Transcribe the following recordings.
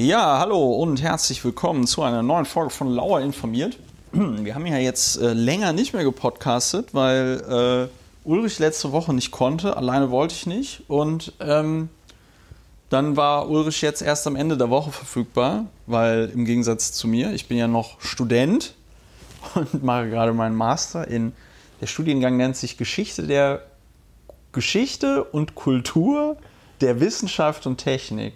Ja, hallo und herzlich willkommen zu einer neuen Folge von Lauer informiert. Wir haben ja jetzt äh, länger nicht mehr gepodcastet, weil äh, Ulrich letzte Woche nicht konnte. Alleine wollte ich nicht. Und ähm, dann war Ulrich jetzt erst am Ende der Woche verfügbar, weil im Gegensatz zu mir, ich bin ja noch Student und mache gerade meinen Master in, der Studiengang nennt sich Geschichte der Geschichte und Kultur der Wissenschaft und Technik.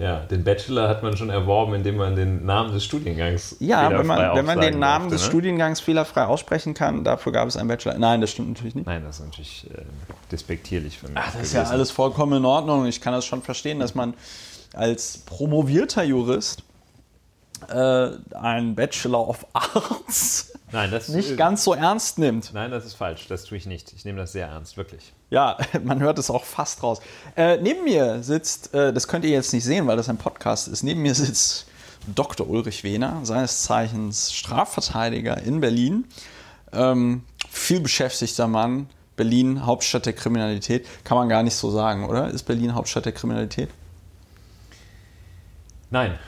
Ja, den Bachelor hat man schon erworben, indem man den Namen des Studiengangs Ja, wenn man, wenn man den Namen durfte, des ne? Studiengangs fehlerfrei aussprechen kann, dafür gab es einen Bachelor. Nein, das stimmt natürlich nicht. Nein, das ist natürlich äh, despektierlich von mir. Ach, das ist ja alles vollkommen in Ordnung. Ich kann das schon verstehen, dass man als promovierter Jurist äh, einen Bachelor of Arts Nein, das nicht ganz so ernst nimmt. Nein, das ist falsch. Das tue ich nicht. Ich nehme das sehr ernst, wirklich. Ja, man hört es auch fast raus. Äh, neben mir sitzt, äh, das könnt ihr jetzt nicht sehen, weil das ein Podcast ist, neben mir sitzt Dr. Ulrich Wehner, seines Zeichens Strafverteidiger in Berlin. Ähm, viel beschäftigter Mann. Berlin, Hauptstadt der Kriminalität. Kann man gar nicht so sagen, oder? Ist Berlin Hauptstadt der Kriminalität? Nein.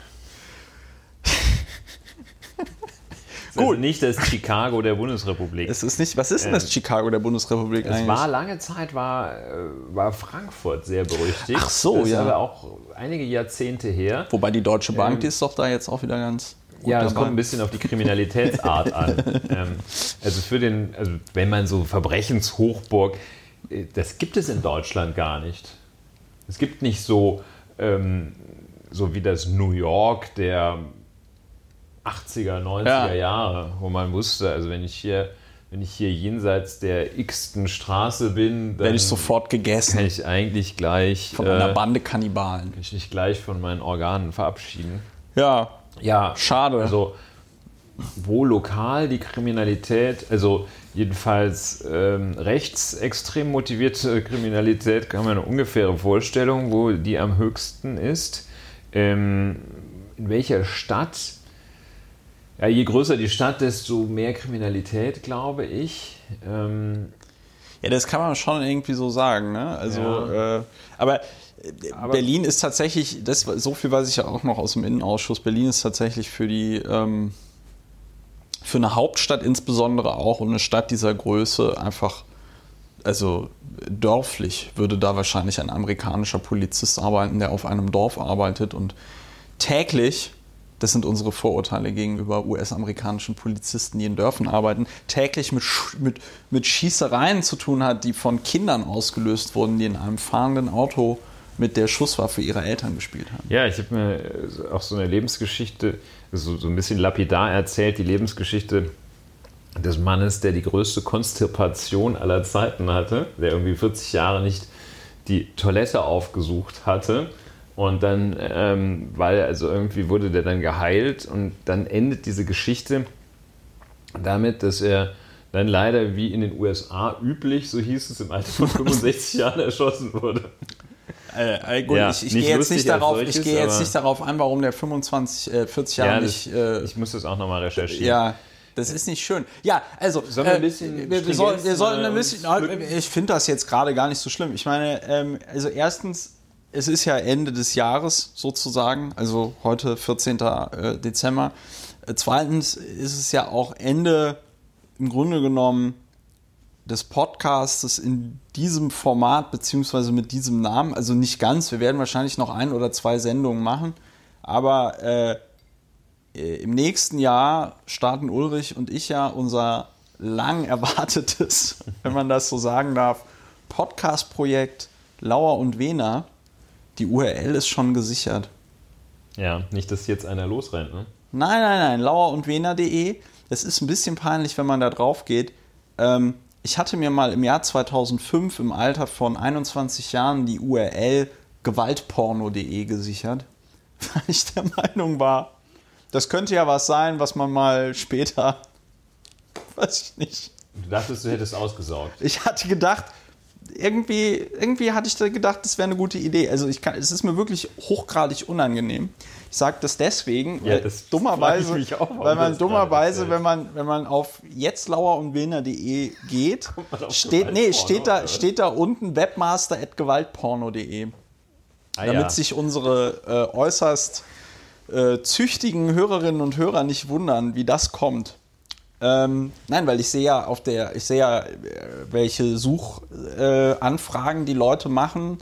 Gut. Also nicht das Chicago der Bundesrepublik. Es ist nicht, was ist denn das Ähm, Chicago der Bundesrepublik Es eigentlich? war lange Zeit war, äh, war Frankfurt sehr berüchtigt. Ach so, das ist ja. aber auch einige Jahrzehnte her. Wobei die Deutsche Bank, Ähm, die ist doch da jetzt auch wieder ganz Ja, das dabei. kommt ein bisschen auf die Kriminalitätsart an. Ähm, also für den, also wenn man so Verbrechenshochburg, äh, das gibt es in Deutschland gar nicht. Es gibt nicht so, ähm, so wie das New York der 80er, 90er Ja. Jahre, wo man wusste, also wenn ich hier, wenn ich hier jenseits der x-ten Straße bin, dann Werde ich sofort gegessen kann ich eigentlich gleich, von einer äh, Bande Kannibalen. kann ich mich gleich von meinen Organen verabschieden. Ja, Ja, schade. also wo lokal die Kriminalität, also jedenfalls ähm, rechtsextrem motivierte Kriminalität, kann man eine ungefähre Vorstellung, wo die am höchsten ist. Ähm, in welcher Stadt? Ja, je größer die Stadt, desto mehr Kriminalität, glaube ich. Ähm, Ja, das kann man schon irgendwie so sagen. Ne? Also, Ja. äh, aber, äh, Aber- Berlin ist tatsächlich, das, so viel weiß ich ja auch noch aus dem Innenausschuss, Berlin ist tatsächlich für die, ähm, für eine Hauptstadt insbesondere auch und eine Stadt dieser Größe einfach, also dörflich würde da wahrscheinlich ein amerikanischer Polizist arbeiten, der auf einem Dorf arbeitet und täglich, das sind unsere Vorurteile gegenüber US-amerikanischen Polizisten, die in Dörfern arbeiten, täglich mit, mit, mit Schießereien zu tun hat, die von Kindern ausgelöst wurden, die in einem fahrenden Auto mit der Schusswaffe ihrer Eltern gespielt haben. Ja, ich habe mir auch so eine Lebensgeschichte, so, so ein bisschen lapidar erzählt, die Lebensgeschichte des Mannes, der die größte Konstipation aller Zeiten hatte, der irgendwie 40 Jahre nicht die Toilette aufgesucht hatte. Und dann, ähm, weil also irgendwie wurde der dann geheilt und dann endet diese Geschichte damit, dass er dann leider wie in den USA üblich, so hieß es, im Alter von 65 Jahren erschossen wurde. Äh, äh, gut, Ja, ich, ich nicht gehe jetzt, nicht, darauf, als ich solches, gehe jetzt nicht darauf ein, warum der 25, äh, 40 Jahre Ja, nicht. das, Äh, ich muss das auch nochmal recherchieren. ja, das ist nicht schön. Ja, also Sollen wir ein bisschen wir, soll, wir sollten äh, ein bisschen. uns pflücken? Ich finde das jetzt gerade gar nicht so schlimm. Ich meine, ähm, also erstens, es ist ja Ende des Jahres sozusagen, also heute 14. äh, Dezember. Äh, zweitens ist es ja auch Ende im Grunde genommen des Podcasts in diesem Format beziehungsweise mit diesem Namen. Also nicht ganz. Wir werden wahrscheinlich noch ein oder zwei Sendungen machen. Aber äh, im nächsten Jahr starten Ulrich und ich ja unser lang erwartetes, wenn man das so sagen darf, Podcast-Projekt Lauer und Wena. Die URL ist schon gesichert. Ja, nicht, dass jetzt einer losrennt, ne? Nein, nein, nein, lauerundwener.de. Das ist ein bisschen peinlich, wenn man da drauf geht. Ähm, ich hatte mir mal im Jahr 2005 im Alter von 21 Jahren die URL gewaltporno.de gesichert, weil ich der Meinung war, das könnte ja was sein, was man mal später, weiß ich nicht. Du dachtest, du hättest ausgesaugt. Ich hatte gedacht, irgendwie, irgendwie hatte ich da gedacht, das wäre eine gute Idee. Also ich kann, es ist mir wirklich hochgradig unangenehm. Ich sage das deswegen, Ja, weil das dummerweise, auch, weil man dummerweise, wenn man, wenn man auf jetztlauerundwilner.de geht, man auf steht, nee, steht da, oder? steht da unten webmaster.gewaltporno.de. Ah, damit ja. sich unsere äh, äußerst äh, züchtigen Hörerinnen und Hörer nicht wundern, wie das kommt. Ähm, nein, weil ich sehe ja auf der, ich sehe ja, äh, welche Suchanfragen äh, die Leute machen,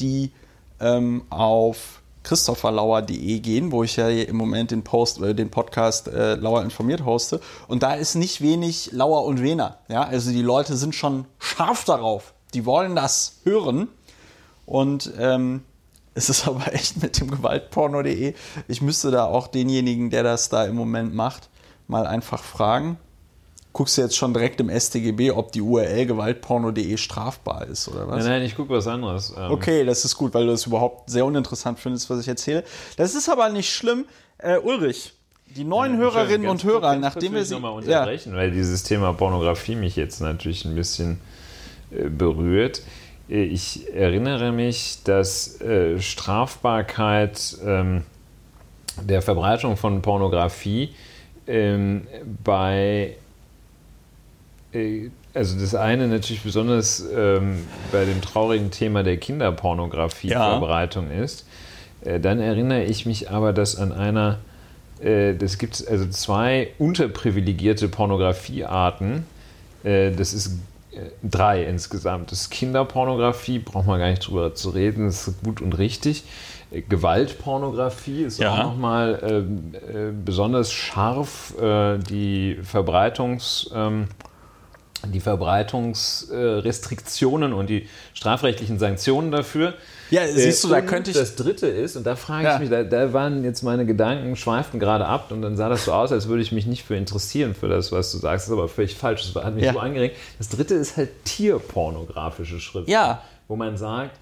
die ähm, auf christopherlauer.de gehen, wo ich ja im Moment den Post, äh, den Podcast äh, Lauer informiert hoste. Und da ist nicht wenig Lauer und Wener. Ja, also die Leute sind schon scharf darauf. Die wollen das hören. Und ähm, es ist aber echt mit dem Gewaltporno.de. Ich müsste da auch denjenigen, der das da im Moment macht, mal einfach fragen. Guckst du jetzt schon direkt im StGB, ob die URL gewaltporno.de strafbar ist, oder was? Nein, nein, ich gucke was anderes. Ähm okay, das ist gut, weil du das überhaupt sehr uninteressant findest, was ich erzähle. Das ist aber nicht schlimm. Äh, Ulrich, die neuen ja, Hörerinnen und Hörer, nachdem wir sie. nochmal unterbrechen, ja. weil dieses Thema Pornografie mich jetzt natürlich ein bisschen äh, berührt. Äh, ich erinnere mich, dass äh, Strafbarkeit ähm, der Verbreitung von Pornografie ähm, bei äh, also das eine natürlich besonders ähm, bei dem traurigen Thema der Kinderpornografie-Verbreitung ja. ist. Äh, dann erinnere ich mich aber, dass an einer, äh, das gibt also zwei unterprivilegierte Pornografiearten. Äh, das ist äh, drei insgesamt. Das ist Kinderpornografie, braucht man gar nicht drüber zu reden, das ist gut und richtig. Äh, Gewaltpornografie ist ja. auch nochmal ähm, besonders scharf. die Verbreitungs... Ähm, die Verbreitungsrestriktionen und die strafrechtlichen Sanktionen dafür. Ja, siehst du, da könnte ich. Das dritte ist, und da frage ja. ich mich, da, da, waren jetzt meine Gedanken, schweiften gerade ab und dann sah das so aus, als würde ich mich nicht für interessieren für das, was du sagst. Das ist aber völlig falsch. Das hat mich ja. so angeregt. Das dritte ist halt tierpornografische Schrift. Ja. Wo man sagt,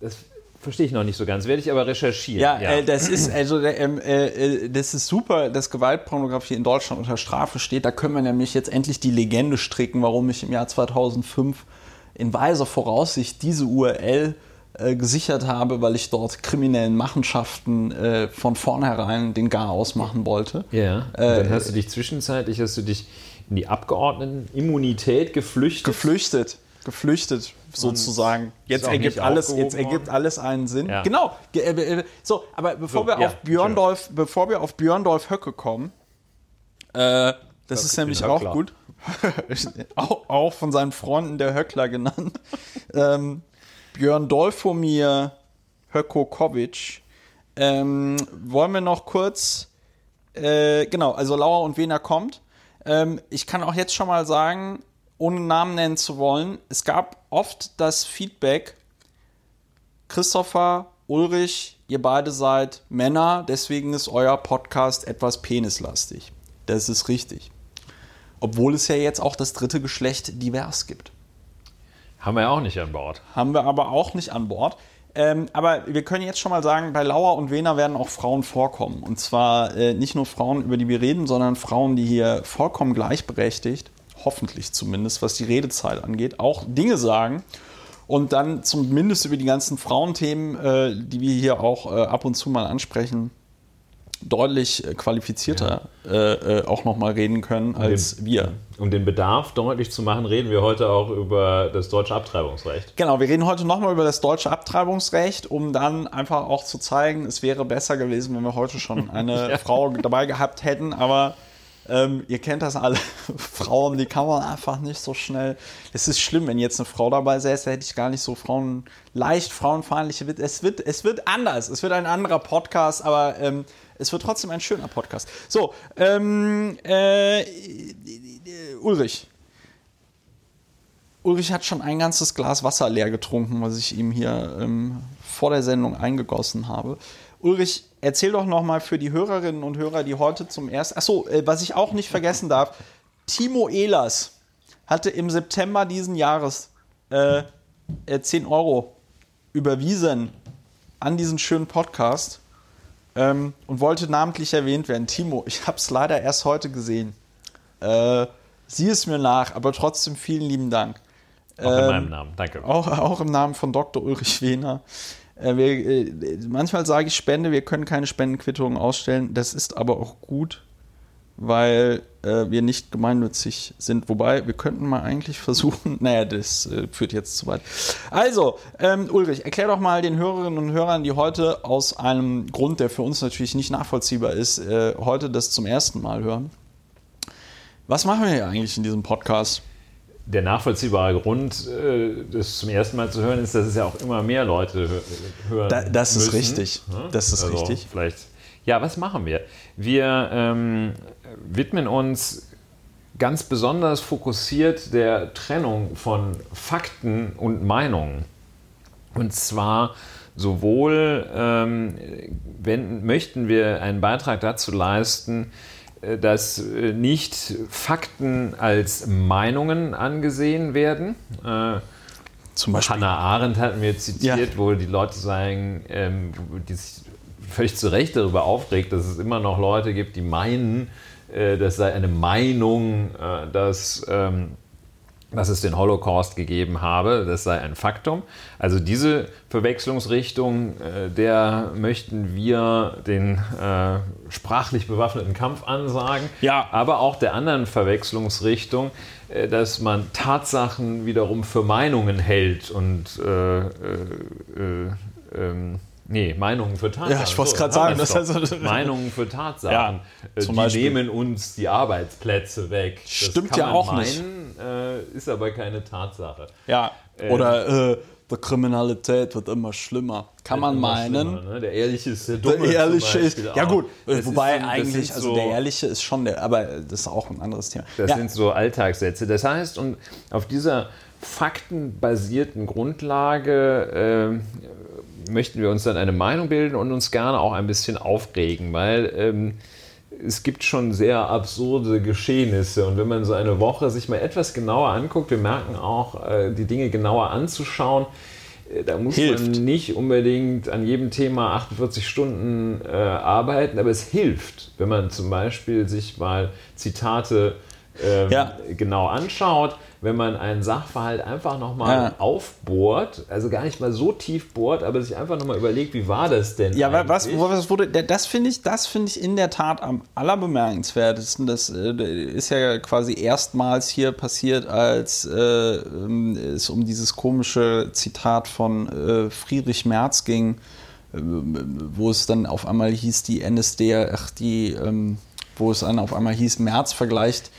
das Verstehe ich noch nicht so ganz, werde ich aber recherchieren. Ja, ja. Äh, das ist also ähm, äh, äh, das ist super, dass Gewaltpornografie in Deutschland unter Strafe steht. Da können wir nämlich jetzt endlich die Legende stricken, warum ich im Jahr 2005 in weiser Voraussicht diese URL äh, gesichert habe, weil ich dort kriminellen Machenschaften äh, von vornherein den Gar ausmachen wollte. Ja. dann hast du dich zwischenzeitlich hast du dich in die Abgeordnetenimmunität geflüchtet. Geflüchtet geflüchtet sozusagen. Jetzt ergibt alles, jetzt ergibt alles einen Sinn. Ja. Genau. Äh, äh, so, aber bevor so, wir ja, auf Björndorf, bevor wir auf Björndorf Höcke kommen, äh, das, das ist nämlich auch gut. auch, auch, von seinen Freunden der Höckler genannt. ähm, Björn Dolfomir Hökokovic. Ähm, wollen wir noch kurz, äh, genau, also Lauer und Wiener kommt. Ähm, ich kann auch jetzt schon mal sagen, ohne Namen nennen zu wollen, es gab oft das Feedback, Christopher, Ulrich, ihr beide seid Männer, deswegen ist euer Podcast etwas penislastig. Das ist richtig. Obwohl es ja jetzt auch das dritte Geschlecht divers gibt. Haben wir ja auch nicht an Bord. Haben wir aber auch nicht an Bord. Ähm, aber wir können jetzt schon mal sagen, bei Lauer und Wena werden auch Frauen vorkommen. Und zwar äh, nicht nur Frauen, über die wir reden, sondern Frauen, die hier vollkommen gleichberechtigt hoffentlich zumindest, was die Redezeit angeht, auch Dinge sagen und dann zumindest über die ganzen Frauenthemen, äh, die wir hier auch äh, ab und zu mal ansprechen, deutlich äh, qualifizierter ja. äh, äh auch nochmal reden können als den, wir. Um den Bedarf deutlich zu machen, reden wir heute auch über das deutsche Abtreibungsrecht. Genau, wir reden heute nochmal über das deutsche Abtreibungsrecht, um dann einfach auch zu zeigen, es wäre besser gewesen, wenn wir heute schon eine ja. Frau dabei gehabt hätten, aber ähm, ihr kennt das alle. Frauen, die kann man einfach nicht so schnell. Es ist schlimm, wenn jetzt eine Frau dabei säße, hätte ich gar nicht so Frauen, leicht frauenfeindliche. Es wird, es wird anders. Es wird ein anderer Podcast, aber ähm, es wird trotzdem ein schöner Podcast. So, ähm, äh, Ulrich. Ulrich hat schon ein ganzes Glas Wasser leer getrunken, was ich ihm hier ähm, vor der Sendung eingegossen habe. Ulrich, erzähl doch noch mal für die Hörerinnen und Hörer, die heute zum ersten. Achso, äh, was ich auch nicht vergessen darf: Timo Ehlers hatte im September diesen Jahres äh, 10 Euro überwiesen an diesen schönen Podcast ähm, und wollte namentlich erwähnt werden. Timo, ich habe es leider erst heute gesehen. Äh, sieh es mir nach, aber trotzdem vielen lieben Dank. Auch ähm, in meinem Namen, danke. Auch, auch im Namen von Dr. Ulrich Wehner. Äh, wir, äh, manchmal sage ich Spende, wir können keine Spendenquittungen ausstellen. Das ist aber auch gut, weil äh, wir nicht gemeinnützig sind. Wobei, wir könnten mal eigentlich versuchen, naja, das äh, führt jetzt zu weit. Also, ähm, Ulrich, erklär doch mal den Hörerinnen und Hörern, die heute aus einem Grund, der für uns natürlich nicht nachvollziehbar ist, äh, heute das zum ersten Mal hören. Was machen wir hier eigentlich in diesem Podcast? Der nachvollziehbare Grund, äh, das zum ersten Mal zu hören, ist, dass es ja auch immer mehr Leute hören. Da, das müssen. ist richtig. Das ist also richtig. Vielleicht. Ja, was machen wir? Wir ähm, widmen uns ganz besonders fokussiert der Trennung von Fakten und Meinungen. Und zwar sowohl ähm, wenn, möchten wir einen Beitrag dazu leisten, dass äh, nicht Fakten als Meinungen angesehen werden. Äh, Zum Beispiel. Hannah Arendt hatten wir zitiert, Ja. wo die Leute sagen, ähm, die sich völlig zu Recht darüber aufregt, dass es immer noch Leute gibt, die meinen, äh, das sei eine Meinung, äh, dass, ähm, dass es den Holocaust gegeben habe. Das sei ein Faktum. Also diese Verwechslungsrichtung, äh, der möchten wir den äh, sprachlich bewaffneten Kampf ansagen. Ja. Aber auch der anderen Verwechslungsrichtung, äh, dass man Tatsachen wiederum für Meinungen hält und äh, äh, äh, ähm, nee, Meinungen für Tatsachen. Ja, ich wollte es gerade sagen, das heißt- Meinungen für Tatsachen. Ja, Äh, zum die Beispiel. nehmen uns die Arbeitsplätze weg. Das Stimmt ja auch meinen, nicht. Äh, ist aber keine Tatsache. Ja. Ähm. Oder äh, die Kriminalität wird immer schlimmer. Kann man meinen. ne? Der Ehrliche ist der Dumme. Der ehrliche ist. Ja, gut. Das Wobei ist eigentlich, also so- der Ehrliche ist schon der, aber das ist auch ein anderes Thema. Das ja. sind so Alltagssätze. Das heißt, und auf dieser faktenbasierten Grundlage äh, möchten wir uns dann eine Meinung bilden und uns gerne auch ein bisschen aufregen, weil ähm, es gibt schon sehr absurde Geschehnisse und wenn man so eine Woche sich mal etwas genauer anguckt, wir merken auch, äh, die Dinge genauer anzuschauen, äh, da muss Hilft. man nicht unbedingt an jedem Thema 48 Stunden äh, arbeiten, aber es hilft, wenn man zum Beispiel sich mal Zitate ähm, Ja. genau anschaut, wenn man einen Sachverhalt einfach nochmal Ja. aufbohrt, also gar nicht mal so tief bohrt, aber sich einfach nochmal überlegt, wie war das denn? Ja, was, was wurde, das finde ich, das finde ich in der Tat am allerbemerkenswertesten. Das äh, ist ja quasi erstmals hier passiert, als äh, ähm, es um dieses komische Zitat von äh, Friedrich Merz ging, äh, wo es dann auf einmal hieß, die NSDAP, ach, die, ähm, wo es dann auf einmal hieß, Merz vergleicht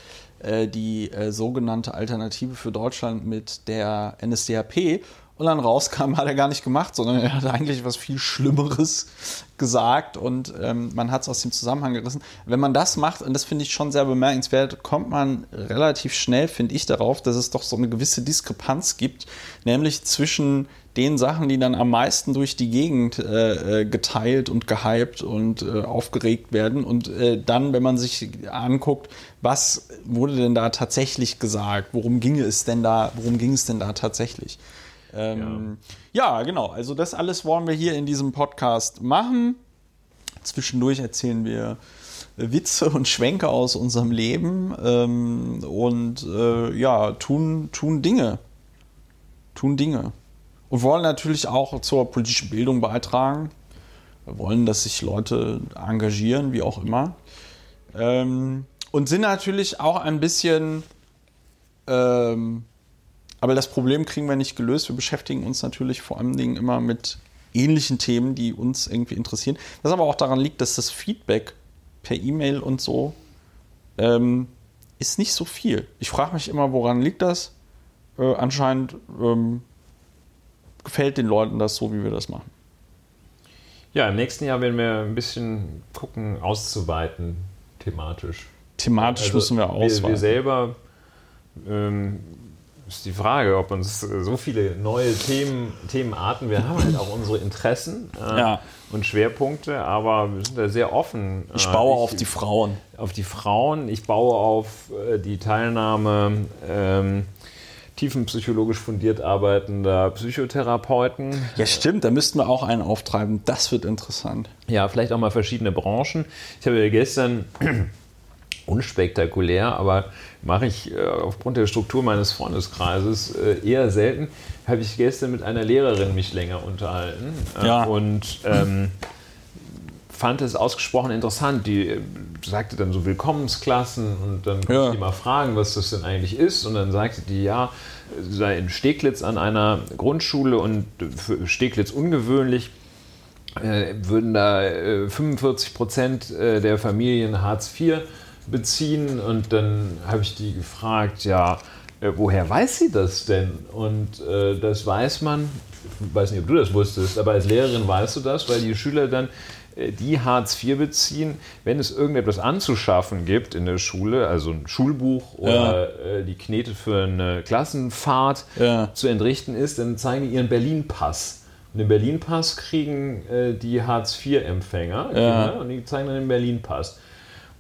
die äh, sogenannte Alternative für Deutschland mit der NSDAP. Und dann rauskam, hat er gar nicht gemacht, sondern er hat eigentlich was viel Schlimmeres gesagt und ähm, man hat es aus dem Zusammenhang gerissen. Wenn man das macht, und das finde ich schon sehr bemerkenswert, kommt man relativ schnell, finde ich, darauf, dass es doch so eine gewisse Diskrepanz gibt, nämlich zwischen den Sachen, die dann am meisten durch die Gegend äh, äh, geteilt und gehypt und äh, aufgeregt werden. Und äh, dann, wenn man sich anguckt, was wurde denn da tatsächlich gesagt, worum ging es denn da, worum ging es denn da tatsächlich? Ähm, ja. genau. Also das alles wollen wir hier in diesem Podcast machen. Zwischendurch erzählen wir Witze und Schwenke aus unserem Leben ähm, und äh, ja, tun, tun Dinge. Tun Dinge. Und wollen natürlich auch zur politischen Bildung beitragen. Wir wollen, dass sich Leute engagieren, wie auch immer. Ähm, und sind natürlich auch ein bisschen ähm, aber das Problem kriegen wir nicht gelöst. Wir beschäftigen uns natürlich vor allen Dingen immer mit ähnlichen Themen, die uns irgendwie interessieren. Was aber auch daran liegt, dass das Feedback per E-Mail und so ähm, ist nicht so viel. Ich frage mich immer, woran liegt das? Äh, anscheinend ähm, gefällt den Leuten das so, wie wir das machen. Ja, im nächsten Jahr werden wir ein bisschen gucken, auszuweiten, thematisch. Thematisch Also müssen wir Wir, ausweiten. wir selber ähm, ist die Frage, ob uns äh, so viele neue Themen, Themenarten, wir haben halt auch unsere Interessen äh, Ja. und Schwerpunkte, aber wir sind da sehr offen. ich Äh, baue auf die Frauen. auf die Frauen, ich baue auf äh, die Teilnahme ähm, tiefenpsychologisch fundiert arbeitender Psychotherapeuten. Ja, stimmt, da müssten wir auch einen auftreiben. Das wird interessant. Ja, vielleicht auch mal verschiedene Branchen. Ich habe ja gestern unspektakulär, aber mache ich äh, aufgrund der Struktur meines Freundeskreises äh, eher selten, habe ich gestern mit einer Lehrerin mich länger unterhalten. Äh, Ja. Und ähm, fand es ausgesprochen interessant. Die äh, sagte dann so Willkommensklassen und dann konnte Ja. ich die mal fragen, was das denn eigentlich ist. Und dann sagte die, ja, sie sei in Steglitz an einer Grundschule und für Steglitz ungewöhnlich äh, würden da äh, 45 Prozent äh, der Familien Hartz IV beziehen. Und dann habe ich die gefragt, ja, woher weiß sie das denn? Und das weiß man, ich weiß nicht, ob du das wusstest, aber als Lehrerin weißt du das, weil die Schüler dann die Hartz IV beziehen, wenn es irgendetwas anzuschaffen gibt in der Schule, also ein Schulbuch oder äh, die Knete für eine Klassenfahrt Ja. zu entrichten ist, dann zeigen die ihren Berlin-Pass. Und den Berlin-Pass kriegen äh, die Hartz-IV-Empfänger Ja. Kinder, und die zeigen dann den Berlin-Pass.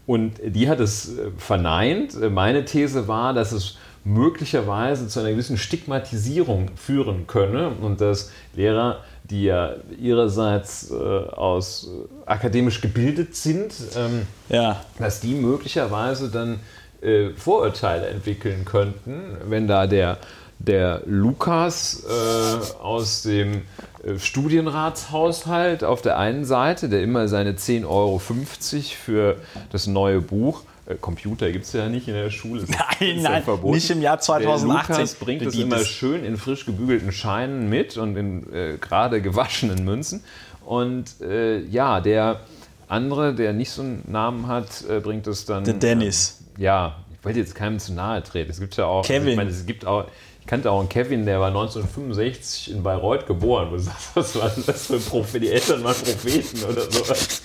Und die hat es äh, verneint. Äh, Meine These war, dass es möglicherweise zu einer gewissen Stigmatisierung führen könne und dass Lehrer, die ja ihrerseits äh, aus äh, akademisch gebildet sind, ähm, Ja. dass die möglicherweise dann äh, Vorurteile entwickeln könnten, wenn da der, der Lukas äh, aus dem äh, Studienratshaushalt auf der einen Seite, der immer seine 10,50 Euro für das neue Buch, Computer gibt es ja nicht in der Schule, ist, Nein, ist nein, verboten. nicht im Jahr 2018. Der Lukas bringt es immer das- schön in frisch gebügelten Scheinen mit und in äh, gerade gewaschenen Münzen. Und äh, ja, der andere, der nicht so einen Namen hat, äh, bringt es dann. Der Dennis. Ähm, ja, ich wollte jetzt keinem zu nahe treten. Es gibt ja auch. Kevin. ich meine, es gibt auch. Ich kannte auch einen Kevin, der war 1965 in Bayreuth geboren. Was denn das für ein Prophet? Die Eltern waren Propheten oder sowas.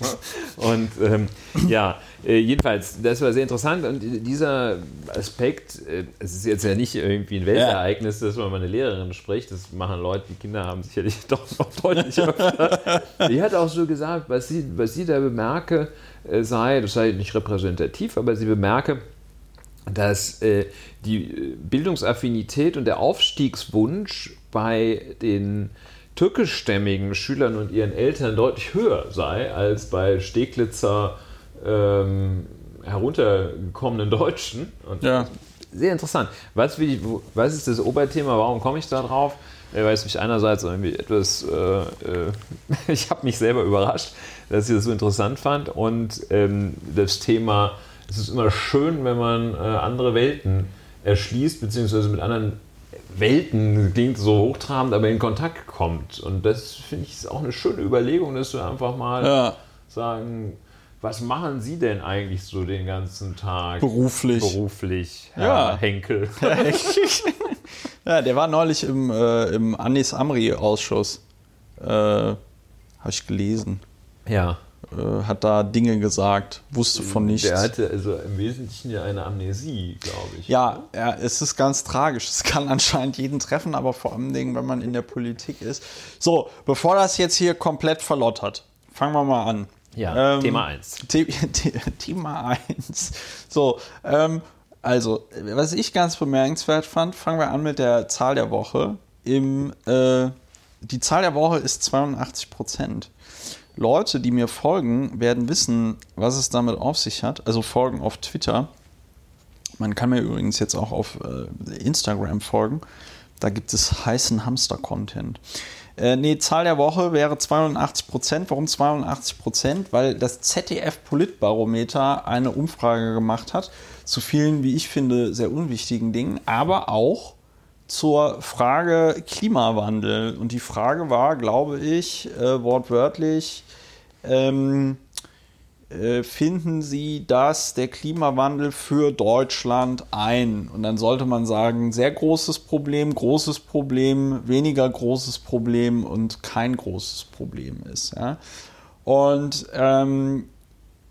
Und ähm, ja, äh, jedenfalls, das war sehr interessant. Und dieser Aspekt, äh, es ist jetzt ja nicht irgendwie ein Weltereignis, dass man mal eine Lehrerin spricht. Das machen Leute, die Kinder haben sicherlich doch noch deutlich öfter. Die hat auch so gesagt, was sie, was sie da bemerke, äh, sei, das sei nicht repräsentativ, aber sie bemerke, dass äh, die äh, Bildungsaffinität und der Aufstiegswunsch bei den türkischstämmigen Schülern und ihren Eltern deutlich höher sei als bei Steglitzer ähm, heruntergekommenen Deutschen. Und Ja. Sehr interessant. Was, ich, was ist das Oberthema? Warum komme ich da drauf? Weil es mich einerseits irgendwie etwas, äh, äh, ich habe mich selber überrascht, dass ich das so interessant fand und ähm, das Thema, es ist immer schön, wenn man äh, andere Welten erschließt, beziehungsweise mit anderen Welten, klingt so hochtrabend, aber in Kontakt kommt. Und das finde ich ist auch eine schöne Überlegung, dass du einfach mal Ja. sagen, was machen Sie denn eigentlich so den ganzen Tag? Beruflich. Beruflich, Herr Ja. Henkel. ja, der war neulich im, äh, im Anis Amri-Ausschuss. Äh, Habe ich gelesen. Ja. Äh, hat da Dinge gesagt, wusste von nichts. Der hatte also im Wesentlichen ja eine Amnesie, glaube ich. Ja, ja, es ist ganz tragisch. Es kann anscheinend jeden treffen, aber vor allem, Dingen, wenn man in der Politik ist. So, bevor das jetzt hier komplett verlottert, fangen wir mal an. Ja, Ähm, Thema 1. The The Thema 1. So, ähm, also, was ich ganz bemerkenswert fand, fangen wir an mit der Zahl der Woche. Im, äh, die Zahl der Woche ist 82 Prozent. Leute, die mir folgen, werden wissen, was es damit auf sich hat. Also folgen auf Twitter. Man kann mir übrigens jetzt auch auf äh, Instagram folgen. Da gibt es heißen Hamster-Content. Äh, nee, Zahl der Woche wäre 82 Prozent. Warum 82 Prozent? Weil das ZDF-Politbarometer eine Umfrage gemacht hat zu vielen, wie ich finde, sehr unwichtigen Dingen, aber auch zur Frage Klimawandel. Und die Frage war, glaube ich, äh, wortwörtlich, ähm, äh, finden Sie, dass der Klimawandel für Deutschland ein? Und dann sollte man sagen, sehr großes Problem, großes Problem, weniger großes Problem und kein großes Problem ist. Ja? Und ähm,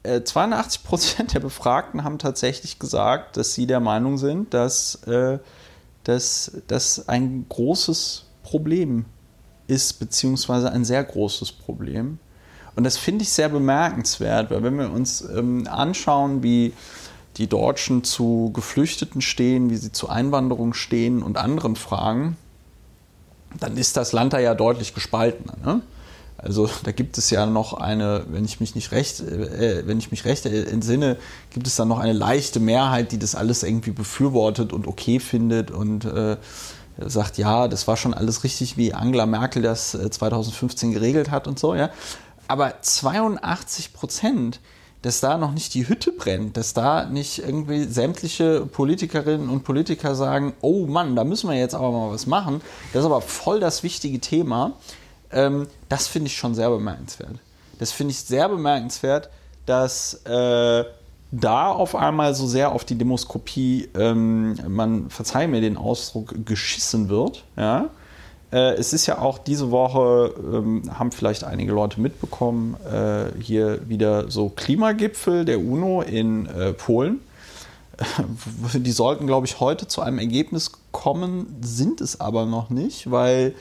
äh, 82 Prozent der Befragten haben tatsächlich gesagt, dass sie der Meinung sind, dass äh, dass das ein großes Problem ist, beziehungsweise ein sehr großes Problem. Und das finde ich sehr bemerkenswert, weil wenn wir uns ähm, anschauen, wie die Deutschen zu Geflüchteten stehen, wie sie zu Einwanderung stehen und anderen Fragen, dann ist das Land da ja deutlich gespaltener. Ne? Also da gibt es ja noch eine, wenn ich mich nicht recht, äh, wenn ich mich recht entsinne, gibt es dann noch eine leichte Mehrheit, die das alles irgendwie befürwortet und okay findet und äh, sagt, ja, das war schon alles richtig, wie Angela Merkel das äh, 2015 geregelt hat und so, ja. Aber 82 Prozent, dass da noch nicht die Hütte brennt, dass da nicht irgendwie sämtliche Politikerinnen und Politiker sagen, oh Mann, da müssen wir jetzt aber mal was machen. Das ist aber voll das wichtige Thema. Ähm, das finde ich schon sehr bemerkenswert. Das finde ich sehr bemerkenswert, dass äh, da auf einmal so sehr auf die Demoskopie, ähm, man verzeihe mir den Ausdruck, geschissen wird. Ja? Äh, es ist ja auch diese Woche, ähm, haben vielleicht einige Leute mitbekommen, äh, hier wieder so Klimagipfel der UNO in äh, Polen. Die sollten, glaube ich, heute zu einem Ergebnis kommen, sind es aber noch nicht, weil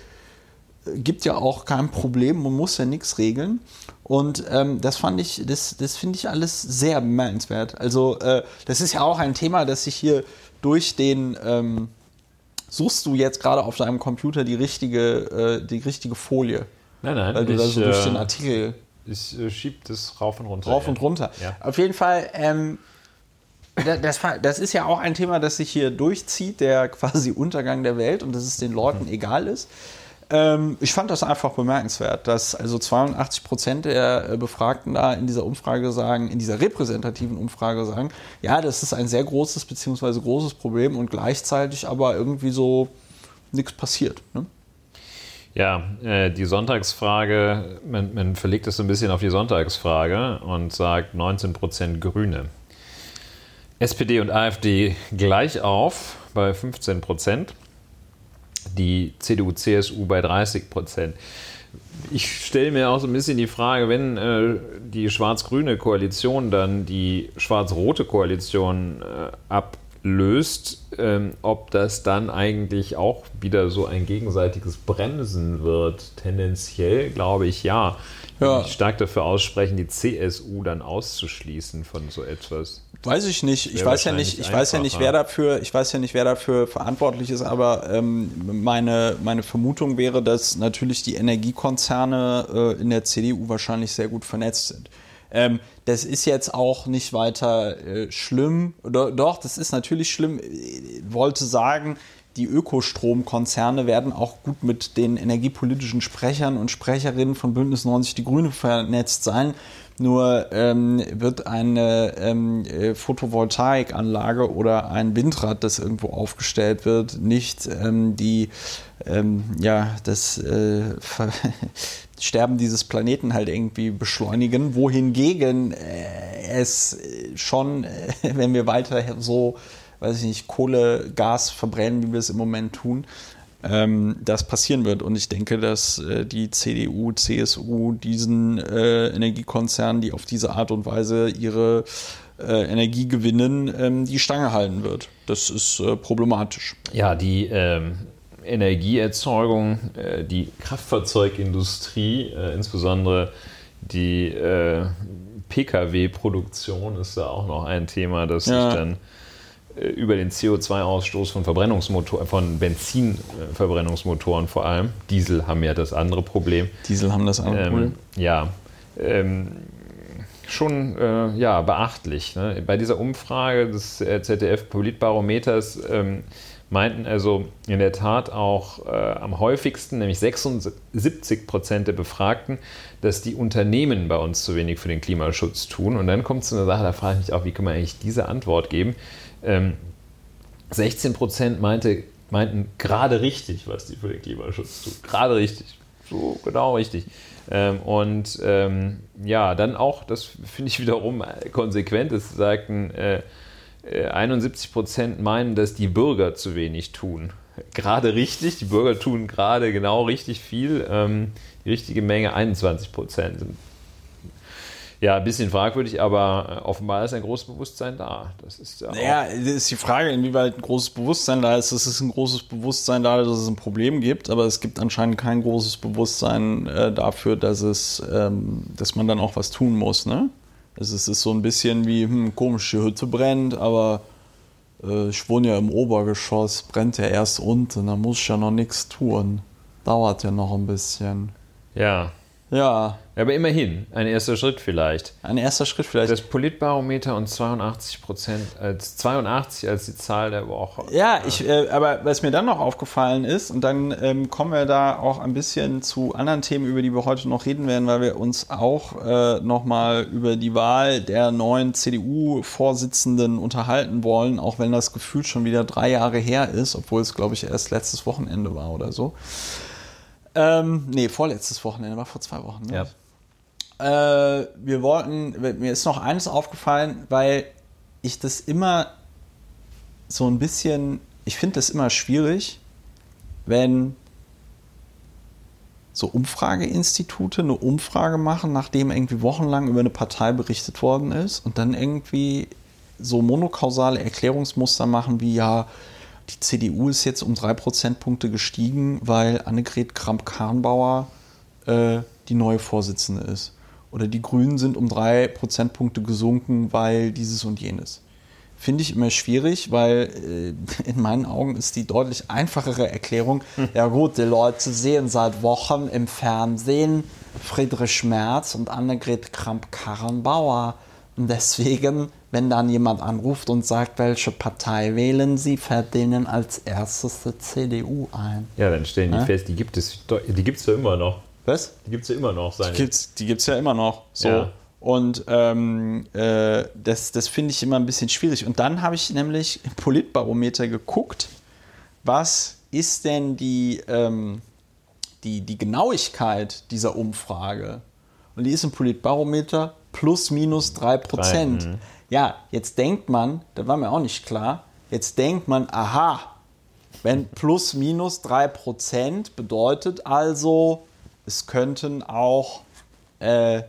gibt ja auch kein Problem, man muss ja nichts regeln. Und ähm, das fand ich, das, das finde ich alles sehr bemerkenswert. Also, äh, das ist ja auch ein Thema, das sich hier durch den ähm, suchst du jetzt gerade auf deinem Computer die richtige, äh, die richtige Folie. Nein, nein. Weil du ich, da so durch den äh, Artikel. Ich äh, schieb das rauf und runter. Rauf ja. und runter. Ja. Auf jeden Fall, ähm, das, das, ist ja auch ein Thema, das sich hier durchzieht, der quasi Untergang der Welt und dass es den Leuten mhm. egal ist. Ähm, ich fand das einfach bemerkenswert, dass also 82 Prozent der äh, Befragten da in dieser Umfrage sagen, in dieser repräsentativen Umfrage sagen, ja, das ist ein sehr großes bzw. großes Problem und gleichzeitig aber irgendwie so nichts passiert. Ne? Ja, äh, die Sonntagsfrage, man, man verlegt es so ein bisschen auf die Sonntagsfrage und sagt 19 Prozent Grüne. SPD und AfD gleich auf bei 15 Prozent die CDU, CSU bei 30 Prozent. Ich stelle mir auch so ein bisschen die Frage, wenn äh, die schwarz-grüne Koalition dann die schwarz-rote Koalition äh, ablöst, ähm, ob das dann eigentlich auch wieder so ein gegenseitiges Bremsen wird. Tendenziell glaube ich ja. ja. Ich stark dafür aussprechen, die CSU dann auszuschließen von so etwas. Weiß ich nicht. Ich weiß ja nicht, ich weiß ja nicht, wer dafür, ich weiß ja nicht, wer dafür verantwortlich ist, aber ähm, meine, meine Vermutung wäre, dass natürlich die Energiekonzerne äh, in der CDU wahrscheinlich sehr gut vernetzt sind. Ähm, das ist jetzt auch nicht weiter äh, schlimm. Do, doch, das ist natürlich schlimm. Ich wollte sagen, die Ökostromkonzerne werden auch gut mit den energiepolitischen Sprechern und Sprecherinnen von Bündnis 90 Die Grüne vernetzt sein. Nur ähm, wird eine ähm, äh, Photovoltaikanlage oder ein Windrad, das irgendwo aufgestellt wird, nicht ähm, die ähm, ja das äh, Sterben dieses Planeten halt irgendwie beschleunigen, wohingegen äh, es schon, äh, wenn wir weiter so, weiß ich nicht, Kohle, Gas verbrennen, wie wir es im Moment tun, ähm, das passieren wird. Und ich denke, dass äh, die CDU, CSU diesen äh, Energiekonzernen, die auf diese Art und Weise ihre äh, Energie gewinnen, ähm, die Stange halten wird. Das ist äh, problematisch. Ja, die ähm, Energieerzeugung, äh, die Kraftfahrzeugindustrie, äh, insbesondere die Pkw-Produktion ist da auch noch ein Thema, das ja. sich dann über den CO2-Ausstoß von Verbrennungsmotoren, von Benzinverbrennungsmotoren vor allem. Diesel haben ja das andere Problem. Diesel haben das andere ähm, Problem. Ja. Ähm, schon äh, ja, beachtlich. Ne? Bei dieser Umfrage des ZDF-Politbarometers ähm, meinten also in der Tat auch äh, am häufigsten, nämlich 76 Prozent der Befragten, dass die Unternehmen bei uns zu wenig für den Klimaschutz tun. Und dann kommt es zu einer Sache, da frage ich mich auch, wie kann man eigentlich diese Antwort geben? Ähm, 16 Prozent meinte, meinten gerade richtig, was die für den Klimaschutz tun. Gerade richtig. So genau richtig. Ähm, und ähm, ja, dann auch, das finde ich wiederum konsequent, es sagten äh, 71 äh, Prozent meinen, dass die Bürger zu wenig tun. Gerade richtig, die Bürger tun gerade genau richtig viel. Ähm, die richtige Menge 21 Prozent sind ja, ein bisschen fragwürdig, aber äh, offenbar ist ein großes Bewusstsein da. Das ist ja. Naja, das ist die Frage, inwieweit ein großes Bewusstsein da ist. Es ist ein großes Bewusstsein da, dass es ein Problem gibt, aber es gibt anscheinend kein großes Bewusstsein äh, dafür, dass es, ähm, dass man dann auch was tun muss, ne? Also es ist so ein bisschen wie, hm, komisch, die Hütte brennt, aber äh, ich wohne ja im Obergeschoss, brennt ja erst unten, da muss ich ja noch nichts tun. Dauert ja noch ein bisschen. Ja, Ja. Aber immerhin, ein erster Schritt vielleicht. Ein erster Schritt vielleicht. Das Politbarometer und 82 Prozent als 82 als die Zahl der Woche. Ja, ich, äh, aber was mir dann noch aufgefallen ist, und dann ähm, kommen wir da auch ein bisschen zu anderen Themen, über die wir heute noch reden werden, weil wir uns auch äh, nochmal über die Wahl der neuen CDU-Vorsitzenden unterhalten wollen, auch wenn das Gefühl schon wieder drei Jahre her ist, obwohl es, glaube ich, erst letztes Wochenende war oder so. Ähm, nee, vorletztes Wochenende, war vor zwei Wochen. Ne? Ja. Äh, wir wollten, mir ist noch eines aufgefallen, weil ich das immer so ein bisschen, ich finde das immer schwierig, wenn so Umfrageinstitute eine Umfrage machen, nachdem irgendwie wochenlang über eine Partei berichtet worden ist und dann irgendwie so monokausale Erklärungsmuster machen wie ja, die CDU ist jetzt um drei Prozentpunkte gestiegen, weil Annegret Kramp-Karrenbauer äh, die neue Vorsitzende ist. Oder die Grünen sind um drei Prozentpunkte gesunken, weil dieses und jenes. Finde ich immer schwierig, weil äh, in meinen Augen ist die deutlich einfachere Erklärung, hm. ja gut, die Leute sehen seit Wochen im Fernsehen Friedrich Merz und Annegret Kramp-Karrenbauer. Und deswegen wenn dann jemand anruft und sagt, welche Partei wählen Sie, fährt denen als erstes die CDU ein. Ja, dann stellen die ja? fest, die gibt es die gibt's ja immer noch. Was? Die gibt es ja immer noch. Seine. Die gibt es ja immer noch. So. Ja. Und ähm, äh, das, das finde ich immer ein bisschen schwierig. Und dann habe ich nämlich im Politbarometer geguckt, was ist denn die, ähm, die, die Genauigkeit dieser Umfrage? Und die ist im Politbarometer plus minus 3 Prozent. Ja, jetzt denkt man, da war mir auch nicht klar, jetzt denkt man, aha, wenn plus minus 3% bedeutet also, es könnten auch, äh,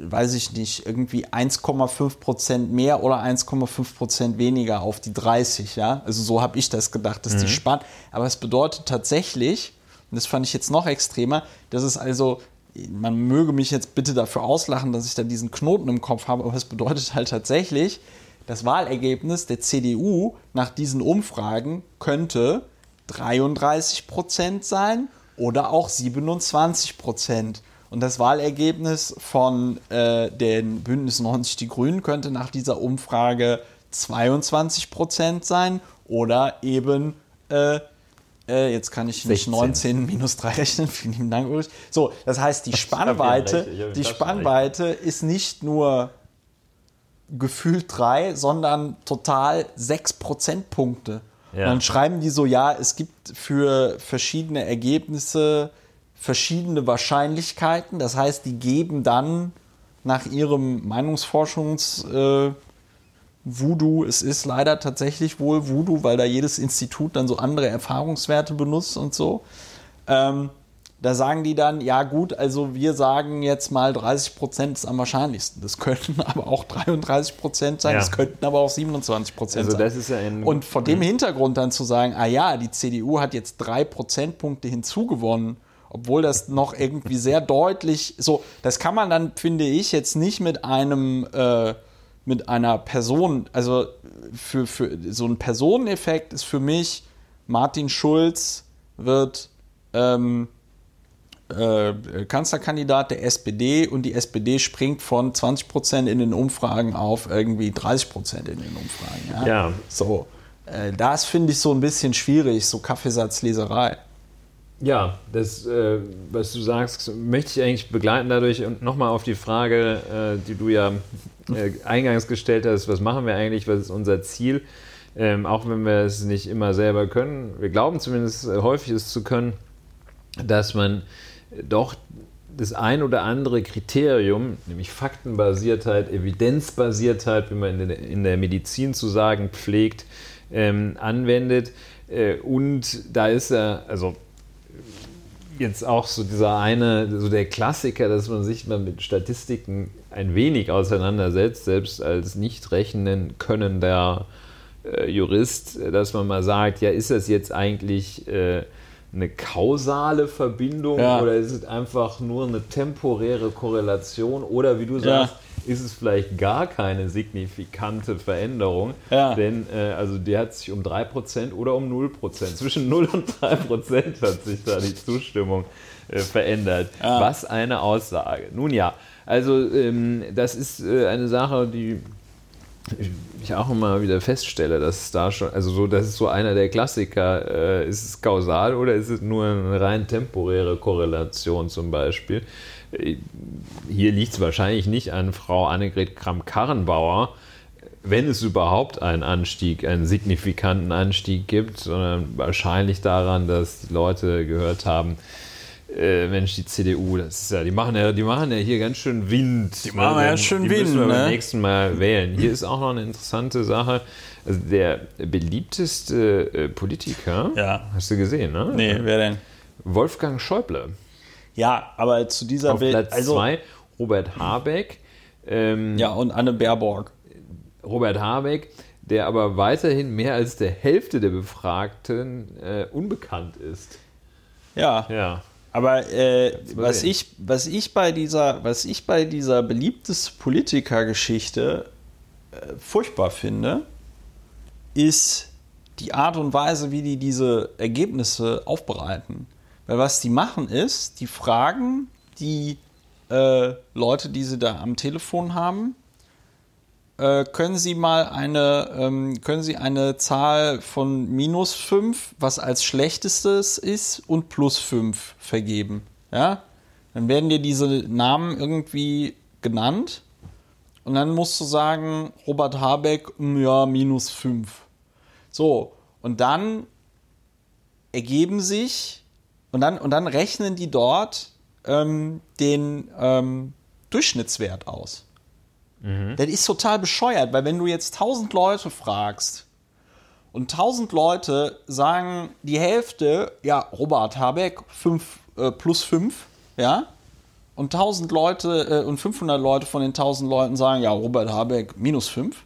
weiß ich nicht, irgendwie 1,5% mehr oder 1,5% weniger auf die 30, ja. Also so habe ich das gedacht, dass mhm. die spannend. Aber es bedeutet tatsächlich, und das fand ich jetzt noch extremer, dass es also man möge mich jetzt bitte dafür auslachen, dass ich da diesen Knoten im Kopf habe, aber es bedeutet halt tatsächlich, das Wahlergebnis der CDU nach diesen Umfragen könnte 33 Prozent sein oder auch 27 Prozent. Und das Wahlergebnis von äh, den Bündnis 90 Die Grünen könnte nach dieser Umfrage 22 Prozent sein oder eben äh, äh, jetzt kann ich nicht 19 minus 3 rechnen. Vielen lieben Dank, Ulrich. So, das heißt, die Spannweite, die Spannweite ist nicht nur gefühlt 3, sondern total 6 Prozentpunkte. Ja. dann schreiben die so, ja, es gibt für verschiedene Ergebnisse verschiedene Wahrscheinlichkeiten. Das heißt, die geben dann nach ihrem Meinungsforschungs- äh, Voodoo, es ist leider tatsächlich wohl Voodoo, weil da jedes Institut dann so andere Erfahrungswerte benutzt und so. Ähm, da sagen die dann, ja gut, also wir sagen jetzt mal 30 Prozent ist am wahrscheinlichsten. Das könnten aber auch 33 Prozent sein, ja. das könnten aber auch 27 Prozent also das Ist ja ein, und vor dem Hintergrund dann zu sagen, ah ja, die CDU hat jetzt drei Prozentpunkte hinzugewonnen, obwohl das noch irgendwie sehr deutlich, so, das kann man dann, finde ich, jetzt nicht mit einem äh, mit einer Person, also für, für so ein Personeneffekt ist für mich, Martin Schulz wird ähm, äh, Kanzlerkandidat der SPD und die SPD springt von 20 Prozent in den Umfragen auf irgendwie 30 Prozent in den Umfragen. Ja. ja. So, äh, das finde ich so ein bisschen schwierig, so Kaffeesatzleserei. Ja, das, äh, was du sagst, möchte ich eigentlich begleiten dadurch und nochmal auf die Frage, äh, die du ja äh, eingangs gestellt hast, was machen wir eigentlich, was ist unser Ziel, ähm, auch wenn wir es nicht immer selber können. Wir glauben zumindest äh, häufig es zu können, dass man doch das ein oder andere Kriterium, nämlich Faktenbasiertheit, Evidenzbasiertheit, wie man in der, in der Medizin zu sagen pflegt, ähm, anwendet. Äh, und da ist er, also jetzt auch so dieser eine, so der Klassiker, dass man sich mal mit Statistiken ein wenig auseinandersetzt, selbst als nicht rechnen könnender äh, Jurist, dass man mal sagt, ja, ist das jetzt eigentlich äh, eine kausale Verbindung ja. oder ist es einfach nur eine temporäre Korrelation oder wie du sagst, ja. Ist es vielleicht gar keine signifikante Veränderung. Ja. Denn äh, also der hat sich um 3% oder um 0%. Zwischen 0 und 3% hat sich da die Zustimmung äh, verändert. Ja. Was eine Aussage. Nun ja, also ähm, das ist äh, eine Sache, die ich, auch immer wieder feststelle, dass es da schon, also so, das ist so einer der Klassiker, äh, ist es kausal oder ist es nur eine rein temporäre Korrelation zum Beispiel? Äh, Hier liegt es wahrscheinlich nicht an Frau Annegret Kramp-Karrenbauer, wenn es überhaupt einen Anstieg, einen signifikanten Anstieg gibt, sondern wahrscheinlich daran, dass die Leute gehört haben, äh, Mensch, die CDU, das ist ja, die machen ja, die machen ja hier ganz schön Wind. Die machen ja ganz schön die müssen Wind, wir beim ne? nächsten Mal wählen. Hier ist auch noch eine interessante Sache. Also der beliebteste äh, Politiker, Ja. hast du gesehen, ne? Nee, wer denn? Wolfgang Schäuble. Ja, aber zu dieser Auf Bild. Platz Also, zwei Robert Habeck. Ähm, ja, und Anne Baerbock. Robert Habeck, der aber weiterhin mehr als der Hälfte der Befragten äh, unbekannt ist. Ja. Ja. Aber äh, was, ich, was, ich bei dieser, was ich bei dieser beliebteste Politiker-Geschichte äh, furchtbar finde, ist die Art und Weise, wie die diese Ergebnisse aufbereiten. Weil was die machen ist, die fragen die äh, Leute, die sie da am Telefon haben, äh, können Sie mal eine, ähm, können Sie eine Zahl von minus 5, was als schlechtestes ist, und plus 5 vergeben? Ja? Dann werden dir diese Namen irgendwie genannt und dann musst du sagen, Robert Habeck, mm, ja, minus 5. So, und dann ergeben sich und dann, und dann rechnen die dort ähm, den ähm, Durchschnittswert aus. Das ist total bescheuert, weil wenn du jetzt 1000 Leute fragst und 1000 Leute sagen die Hälfte, ja, Robert Habeck, 5 äh, plus 5, ja, und 1000 Leute äh, und 500 Leute von den 1000 Leuten sagen, ja, Robert Habeck minus 5,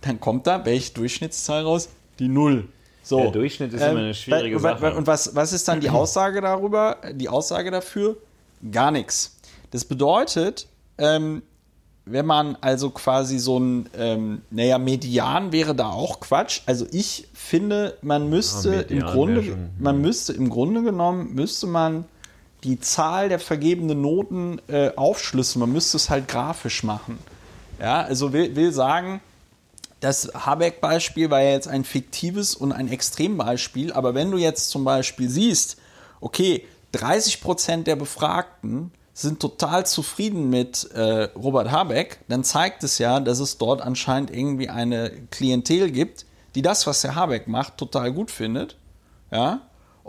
dann kommt da welche Durchschnittszahl raus? Die Null. So. Der Durchschnitt ist immer eine schwierige wa- Sache. Und was, was ist dann die Aussage darüber? Die Aussage dafür? Gar nichts. Das bedeutet, ähm, wenn man also quasi so ein, ähm, naja, Median wäre da auch Quatsch. Also ich finde, man müsste Ja, im Median Grunde, schon, man müsste im Grunde genommen, müsste man die Zahl der vergebenen Noten äh, aufschlüsseln. Man müsste es halt grafisch machen. Ja, also will, will sagen, das Habeck-Beispiel war ja jetzt ein fiktives und ein Extrembeispiel, aber wenn du jetzt zum Beispiel siehst, okay, 30 Prozent der Befragten sind total zufrieden mit äh, Robert Habeck, dann zeigt es ja, dass es dort anscheinend irgendwie eine Klientel gibt, die das, was der Habeck macht, total gut findet. Ja.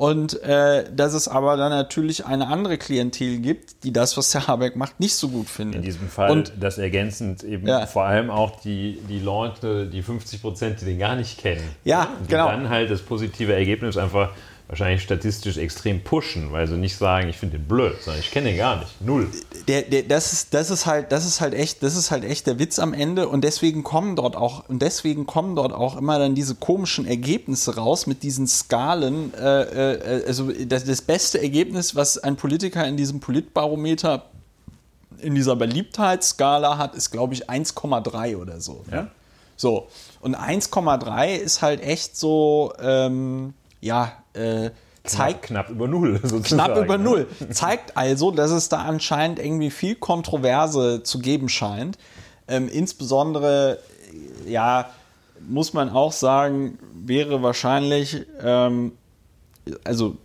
Und äh, dass es aber dann natürlich eine andere Klientel gibt, die das, was der Habeck macht, nicht so gut findet. In diesem Fall Und das ergänzend eben Ja. vor allem auch die, die Leute, die 50 Prozent, die den gar nicht kennen. Ja, die genau. dann halt das positive Ergebnis einfach wahrscheinlich statistisch extrem pushen, weil sie nicht sagen, ich finde den blöd, sondern ich kenne den gar nicht. Null. der, der, das ist, das ist halt, das ist halt echt, das ist halt echt der Witz am Ende und deswegen kommen dort auch und deswegen kommen dort auch immer dann diese komischen Ergebnisse raus mit diesen Skalen. Äh, äh, also das, das beste Ergebnis, was ein Politiker in diesem Politbarometer in dieser Beliebtheitsskala hat, ist glaube ich 1,3 oder so. Ne? Ja. So und 1,3 ist halt echt so, ähm, ja. Äh, zeigt, knapp über Null. Sozusagen. Knapp über? Null. Zeigt also, dass es da anscheinend irgendwie viel Kontroverse zu geben scheint. Ähm, insbesondere, ja, muss man auch sagen, wäre wahrscheinlich, ähm, also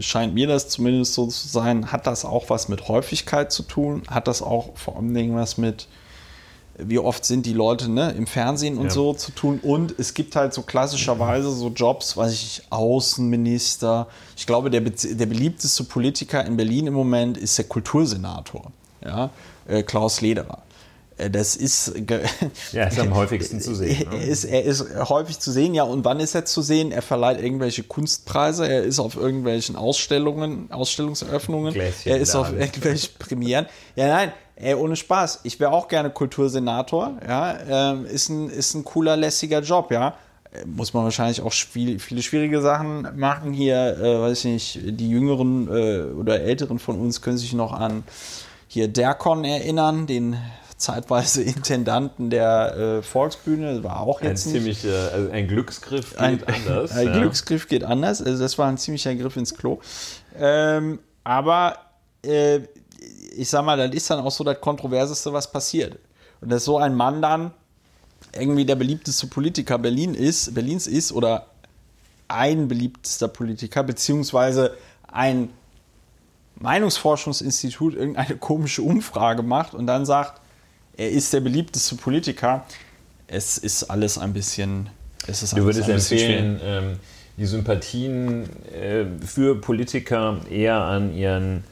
scheint mir das zumindest so zu sein, hat das auch was mit Häufigkeit zu tun, hat das auch vor allen Dingen was mit wie oft sind die Leute ne, im Fernsehen und Ja. so zu tun. Und es gibt halt so klassischerweise so Jobs, weiß ich, Außenminister. Ich glaube, der, der beliebteste Politiker in Berlin im Moment ist der Kultursenator, ja, äh, Klaus Lederer. Äh, Das ist, Ja, ist am häufigsten zu sehen. er Ne? ist, er ist häufig zu sehen, ja. Und wann ist er zu sehen? Er verleiht irgendwelche Kunstpreise, er ist auf irgendwelchen Ausstellungen, Ausstellungseröffnungen, Gläschen er ist auf irgendwelchen Premieren. Ja, nein, ey, ohne Spaß. Ich wäre auch gerne Kultursenator, ja. Ähm, ist, ein, ist ein cooler, lässiger Job, ja. Äh, Muss man wahrscheinlich auch viel, viele schwierige Sachen machen hier, äh, weiß ich nicht, die Jüngeren äh, oder Älteren von uns können sich noch an hier Derkon erinnern, den zeitweise Intendanten der äh, Volksbühne. War auch Ein jetzt nicht, ziemlich, äh, also ein Glücksgriff geht ein, anders. ein ja. Glücksgriff geht anders. Also das war ein ziemlicher Griff ins Klo. Ähm, aber äh, ich sag mal, das ist dann auch so das Kontroverseste, was passiert. Und dass so ein Mann dann irgendwie der beliebteste Politiker Berlin ist, Berlins ist oder ein beliebtester Politiker, beziehungsweise ein Meinungsforschungsinstitut irgendeine komische Umfrage macht und dann sagt, er ist der beliebteste Politiker. Es ist alles ein bisschen. Es ist Du würdest empfehlen, ähm, die Sympathien äh, für Politiker eher an ihren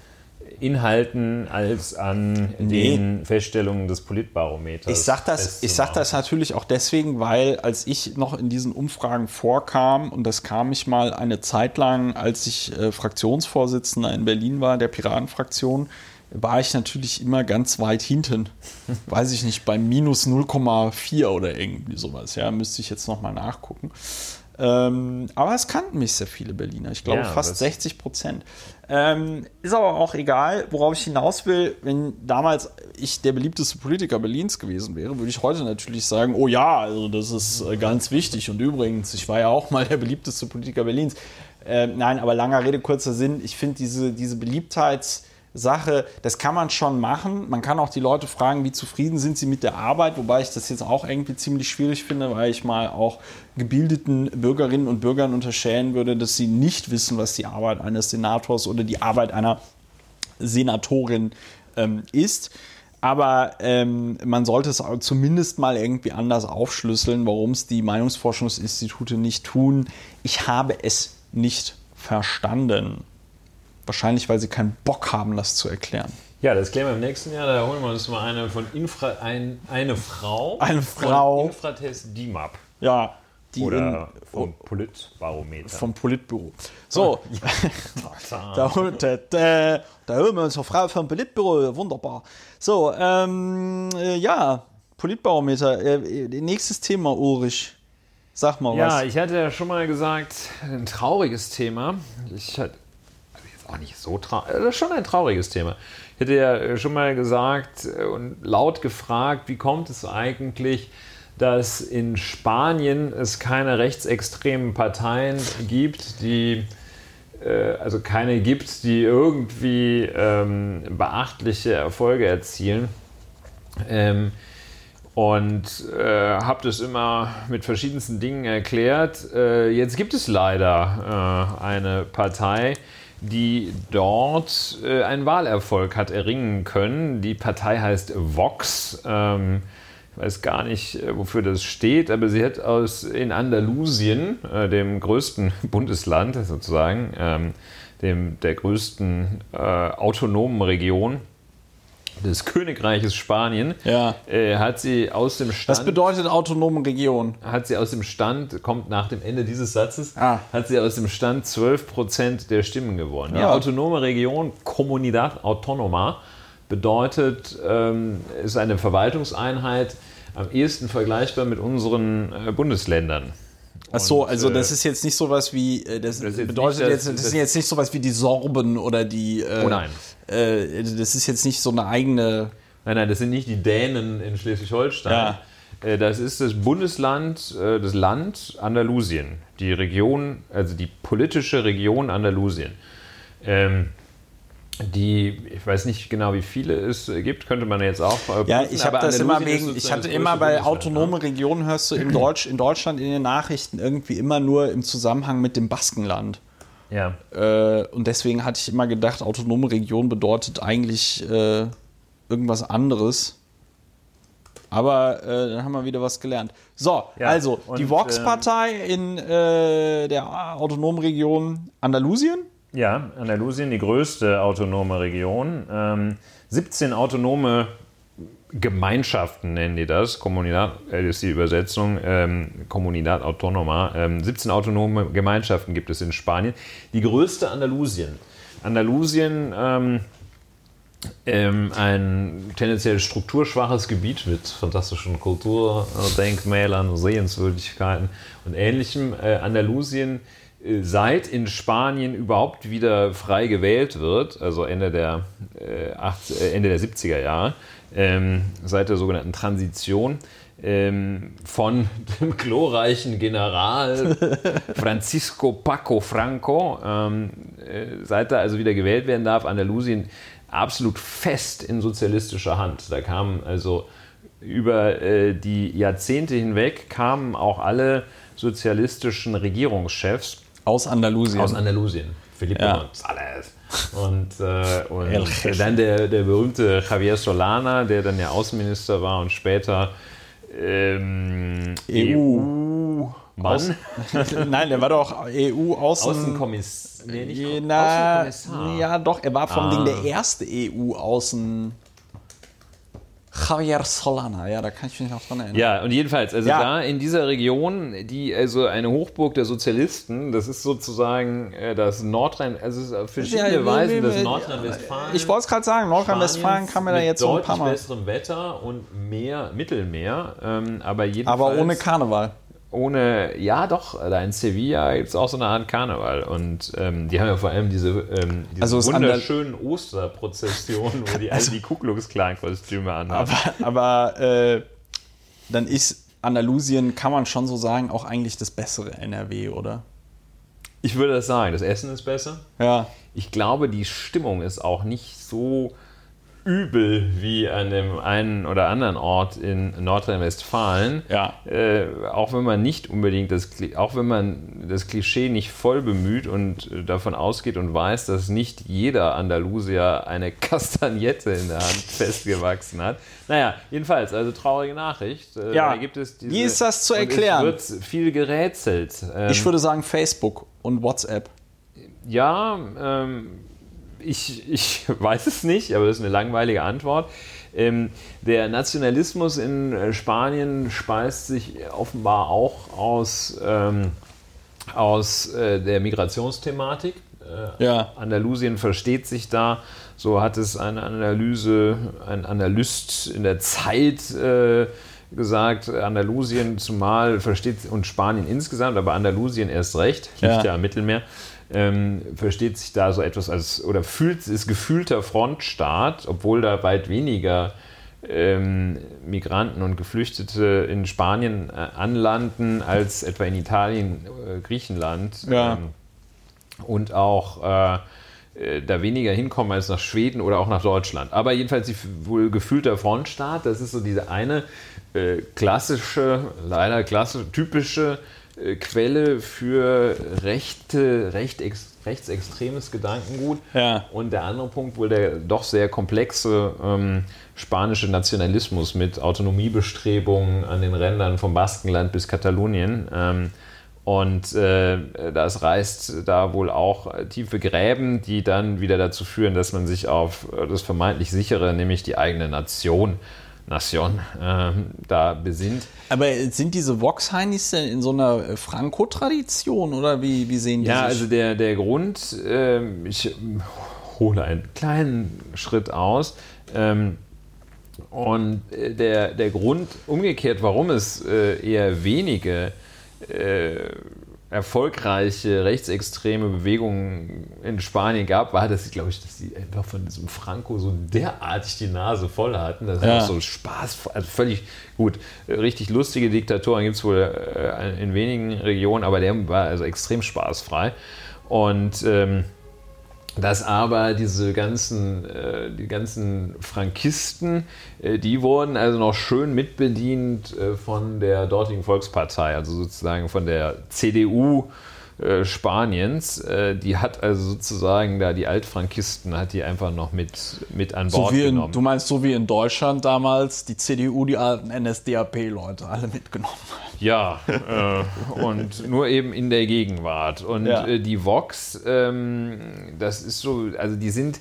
Inhalten als an Nee. den Feststellungen des Politbarometers. Ich sag das, ich sag das natürlich auch deswegen, weil als ich noch in diesen Umfragen vorkam, und das kam ich mal eine Zeit lang, als ich äh, Fraktionsvorsitzender in Berlin war, der Piratenfraktion, war ich natürlich immer ganz weit hinten. Weiß ich nicht, bei minus 0,4 oder irgendwie sowas. Ja, müsste ich jetzt nochmal nachgucken. Ähm, aber es kannten mich sehr viele Berliner. Ich glaube Ja, fast das- 60 Prozent. Ähm, ist aber auch egal, worauf ich hinaus will. Wenn damals ich der beliebteste Politiker Berlins gewesen wäre, würde ich heute natürlich sagen, oh ja, also das ist äh, ganz wichtig. Und übrigens, ich war ja auch mal der beliebteste Politiker Berlins. Ähm, nein, aber langer Rede, kurzer Sinn. Ich finde diese, diese Beliebtheits- Sache, das kann man schon machen. Man kann auch die Leute fragen, wie zufrieden sind sie mit der Arbeit, wobei ich das jetzt auch irgendwie ziemlich schwierig finde, weil ich mal auch gebildeten Bürgerinnen und Bürgern unterstellen würde, dass sie nicht wissen, was die Arbeit eines Senators oder die Arbeit einer Senatorin ähm, ist. Aber ähm, man sollte es zumindest mal irgendwie anders aufschlüsseln, warum es die Meinungsforschungsinstitute nicht tun. Ich habe es nicht verstanden. Wahrscheinlich, weil sie keinen Bock haben, das zu erklären. Ja, das klären wir im nächsten Jahr. Da holen wir uns mal eine von Infra, ein, eine Frau. Eine Frau. Von Infratest DIMAP. Ja, die Oder in, vom Politbarometer. vom Politbüro. So, da. da, holt- da, da, da holen wir uns eine Frau vom Politbüro. Wunderbar. So, ähm, äh, ja, Politbarometer. Äh, äh, nächstes Thema, Ulrich. Sag mal Ja, was. ich hatte ja schon mal gesagt, ein trauriges Thema. Ich hatte auch nicht so traurig, das ist schon ein trauriges Thema. Ich hatte ja äh, schon mal gesagt äh, und laut gefragt, wie kommt es eigentlich, dass in Spanien es keine rechtsextremen Parteien gibt, die äh, also keine gibt, die irgendwie ähm, beachtliche Erfolge erzielen. Ähm, und äh, habe das immer mit verschiedensten Dingen erklärt. Äh, jetzt gibt es leider äh, eine Partei, die dort äh, einen Wahlerfolg hat erringen können. Die Partei heißt Vox. Ähm, ich weiß gar nicht, äh, wofür das steht, aber sie hat aus in Andalusien, äh, dem größten Bundesland sozusagen, ähm, dem, der größten äh, autonomen Region des Königreiches Spanien, Ja. äh, hat sie aus dem Stand Was bedeutet autonome Region? hat sie aus dem Stand, kommt nach dem Ende dieses Satzes, Ah. hat sie aus dem Stand 12% der Stimmen gewonnen. Die Ja. autonome Region, Comunidad Autónoma, bedeutet, ähm, ist eine Verwaltungseinheit am ehesten vergleichbar mit unseren äh, Bundesländern. Ach so, also äh, das ist jetzt nicht sowas wie, äh, das, das bedeutet nicht jetzt, das, das- sind jetzt nicht sowas wie die Sorben oder die, äh, Oh nein. äh, das ist jetzt nicht so eine eigene, Nein, nein, das sind nicht die Dänen in Schleswig-Holstein. Ja. Äh, Das ist das Bundesland, das Land Andalusien, die Region, also die politische Region Andalusien. Ähm, die, ich weiß nicht genau, wie viele es gibt, könnte man jetzt auch. äh, Ja, prüfen, ich habe das immer wegen, ich hatte immer bei Bundesland, autonome Regionen hörst du in, Deutsch, in Deutschland in den Nachrichten irgendwie immer nur im Zusammenhang mit dem Baskenland. Ja. ja. Äh, und deswegen hatte ich immer gedacht, autonome Region bedeutet eigentlich äh, irgendwas anderes. Aber äh, dann haben wir wieder was gelernt. So, Ja, also die und, ähm, Vox-Partei in äh, der autonomen Region Andalusien. Ja, Andalusien, die größte autonome Region. Ähm, 17 autonome Gemeinschaften nennen die das. Comunidad äh, ist die Übersetzung. Ähm, Comunidad Autonoma. Ähm, 17 autonome Gemeinschaften gibt es in Spanien. Die größte Andalusien. Andalusien, ähm, ähm, ein tendenziell strukturschwaches Gebiet mit fantastischen Kulturdenkmälern, Sehenswürdigkeiten und ähnlichem. Äh, Andalusien seit in Spanien überhaupt wieder frei gewählt wird, also Ende der, äh, 80, äh, Ende der 70er Jahre, ähm, seit der sogenannten Transition, ähm, von dem glorreichen General Francisco Paco Franco, ähm, äh, seit er also wieder gewählt werden darf, Andalusien absolut fest in sozialistischer Hand. Da kamen also über äh, die Jahrzehnte hinweg kamen auch alle sozialistischen Regierungschefs aus Andalusien. Aus Andalusien. Felipe ja. González. Und, äh, und dann der, der berühmte Javier Solana, der dann ja Außenminister war und später ähm, EU. Mann. Nein, der war doch EU-Außen... Außenkommissar. Nee, Außenkommissar. Ja, doch, er war vom ah. Ding der erste EU-Außen... Javier Solana, ja, da kann ich mich noch dran erinnern. Ja, und jedenfalls, also ja. da in dieser Region, die also eine Hochburg der Sozialisten, das ist sozusagen äh, das Nordrhein, also es ist auf verschiedene ja, Weisen das Nordrhein-Westfalen. Ich wollte es gerade sagen, Nordrhein-Westfalen kann man da jetzt so ein paar Mal. besserem Wetter und mehr Mittelmeer, ähm, aber jedenfalls. Aber ohne Karneval ohne, ja doch, da in Sevilla gibt es auch so eine Art Karneval. Und ähm, die haben ja vor allem diese, ähm, diese also wunderschönen Osterprozessionen, wo die also, alle die Ku Klux Klan-Kostüme anhaben. Aber, aber äh, dann ist Andalusien, kann man schon so sagen, auch eigentlich das bessere NRW, oder? Ich würde das sagen. Das Essen ist besser. Ja. Ich glaube, die Stimmung ist auch nicht so übel wie an dem einen oder anderen Ort in Nordrhein-Westfalen. Ja. Äh, auch wenn man nicht unbedingt das, auch wenn man das Klischee nicht voll bemüht und davon ausgeht und weiß, dass nicht jeder Andalusier eine Kastagnette in der Hand festgewachsen hat. Naja, jedenfalls, also traurige Nachricht. Äh, ja. gibt es diese, Wie ist das zu erklären? Es wird viel gerätselt. Ähm, ich würde sagen Facebook und WhatsApp. Ja, ähm, ich, ich weiß es nicht, aber das ist eine langweilige Antwort. Ähm, der Nationalismus in äh, Spanien speist sich offenbar auch aus, ähm, aus äh, der Migrationsthematik. Äh, ja. Andalusien versteht sich da, so hat es eine Analyse, ein Analyst in der Zeit äh, gesagt, Andalusien zumal versteht und Spanien insgesamt, aber Andalusien erst recht, liegt ja, ja am Mittelmeer, ähm, versteht sich da so etwas als oder fühlt ist gefühlter Frontstaat, obwohl da weit weniger ähm, Migranten und Geflüchtete in Spanien äh, anlanden als etwa in Italien, äh, Griechenland ja. ähm, und auch äh, äh da weniger hinkommen als nach Schweden oder auch nach Deutschland. Aber jedenfalls die, wohl gefühlter Frontstaat, das ist so diese eine äh, klassische, leider klassische, typische Quelle für rechte, recht, rechtsextremes Gedankengut. Ja. Und der andere Punkt wohl der doch sehr komplexe ähm, spanische Nationalismus mit Autonomiebestrebungen an den Rändern vom Baskenland bis Katalonien. Ähm, und äh, das reißt da wohl auch tiefe Gräben, die dann wieder dazu führen, dass man sich auf das vermeintlich sichere, nämlich die eigene Nation Nation äh, da besinnt. Aber sind diese Vox-Heinis denn in so einer äh, Franco-Tradition oder wie, wie sehen die Ja, sich? also der, der Grund, äh, ich hole einen kleinen Schritt aus. Ähm, und äh, der, der Grund umgekehrt, warum es äh, eher wenige äh, erfolgreiche rechtsextreme Bewegungen in Spanien gab, war, dass sie, glaube ich, dass sie einfach von diesem Franco so derartig die Nase voll hatten. Das ja. war so Spaß, also völlig gut. Richtig lustige Diktatoren gibt es wohl äh, in wenigen Regionen, aber der war also extrem spaßfrei. Und ähm, dass aber diese ganzen, äh, die ganzen Frankisten, äh, die wurden also noch schön mitbedient äh, von der dortigen Volkspartei, also sozusagen von der CDU äh, Spaniens. Äh, die hat also sozusagen da die Altfrankisten hat die einfach noch mit, mit an Bord so genommen. In, du meinst so wie in Deutschland damals die CDU die alten NSDAP-Leute alle mitgenommen. Ja, äh, und nur eben in der Gegenwart. Und ja. äh, die Vox, ähm, das ist so, also die sind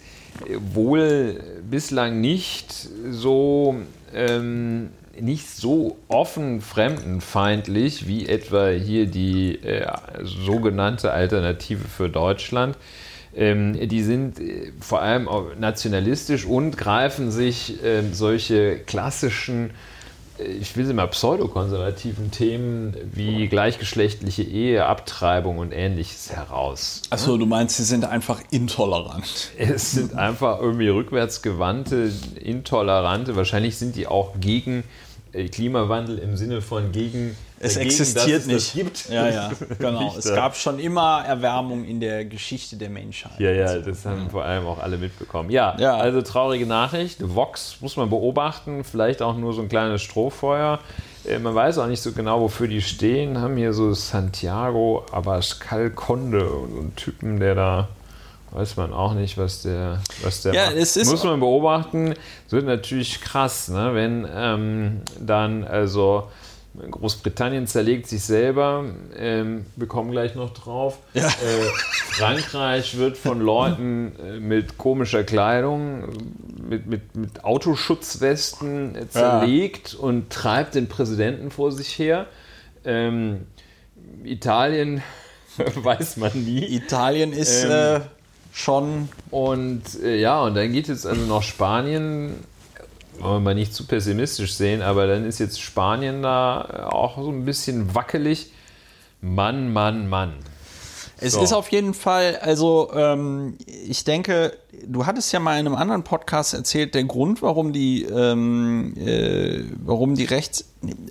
wohl bislang nicht so ähm, nicht so offen fremdenfeindlich wie etwa hier die äh, sogenannte Alternative für Deutschland. Ähm, die sind äh, vor allem nationalistisch und greifen sich äh, solche klassischen ich will sie mal pseudokonservativen Themen wie gleichgeschlechtliche Ehe, Abtreibung und ähnliches heraus. Achso, du meinst, sie sind einfach intolerant. Es sind einfach irgendwie rückwärtsgewandte, intolerante, wahrscheinlich sind die auch gegen äh, Klimawandel im Sinne von gegen es dagegen, existiert es nicht. gibt. Ja, ja, genau. es gab schon immer Erwärmung in der Geschichte der Menschheit. Ja, ja, das haben vor allem auch alle mitbekommen. Ja, ja, also traurige Nachricht. Vox muss man beobachten, vielleicht auch nur so ein kleines Strohfeuer. Äh, man weiß auch nicht so genau, wofür die stehen. Haben hier so Santiago Abascal Conde, so einen Typen, der da weiß man auch nicht, was der, was der ja, macht. Es ist Muss man beobachten. Es wird natürlich krass, ne? wenn ähm, dann also Großbritannien zerlegt sich selber, ähm, wir kommen gleich noch drauf. Ja. Äh, Frankreich wird von Leuten äh, mit komischer Kleidung, mit, mit, mit Autoschutzwesten äh, zerlegt ja. und treibt den Präsidenten vor sich her. Ähm, Italien weiß man nie. Italien ist ähm, äh, schon. Und äh, ja, und dann geht jetzt also noch Spanien wollen wir mal nicht zu pessimistisch sehen, aber dann ist jetzt Spanien da auch so ein bisschen wackelig. Mann, Mann, Mann. Es so. ist auf jeden Fall, also ähm, ich denke, du hattest ja mal in einem anderen Podcast erzählt, der Grund, warum die, ähm, äh, warum die Rechts,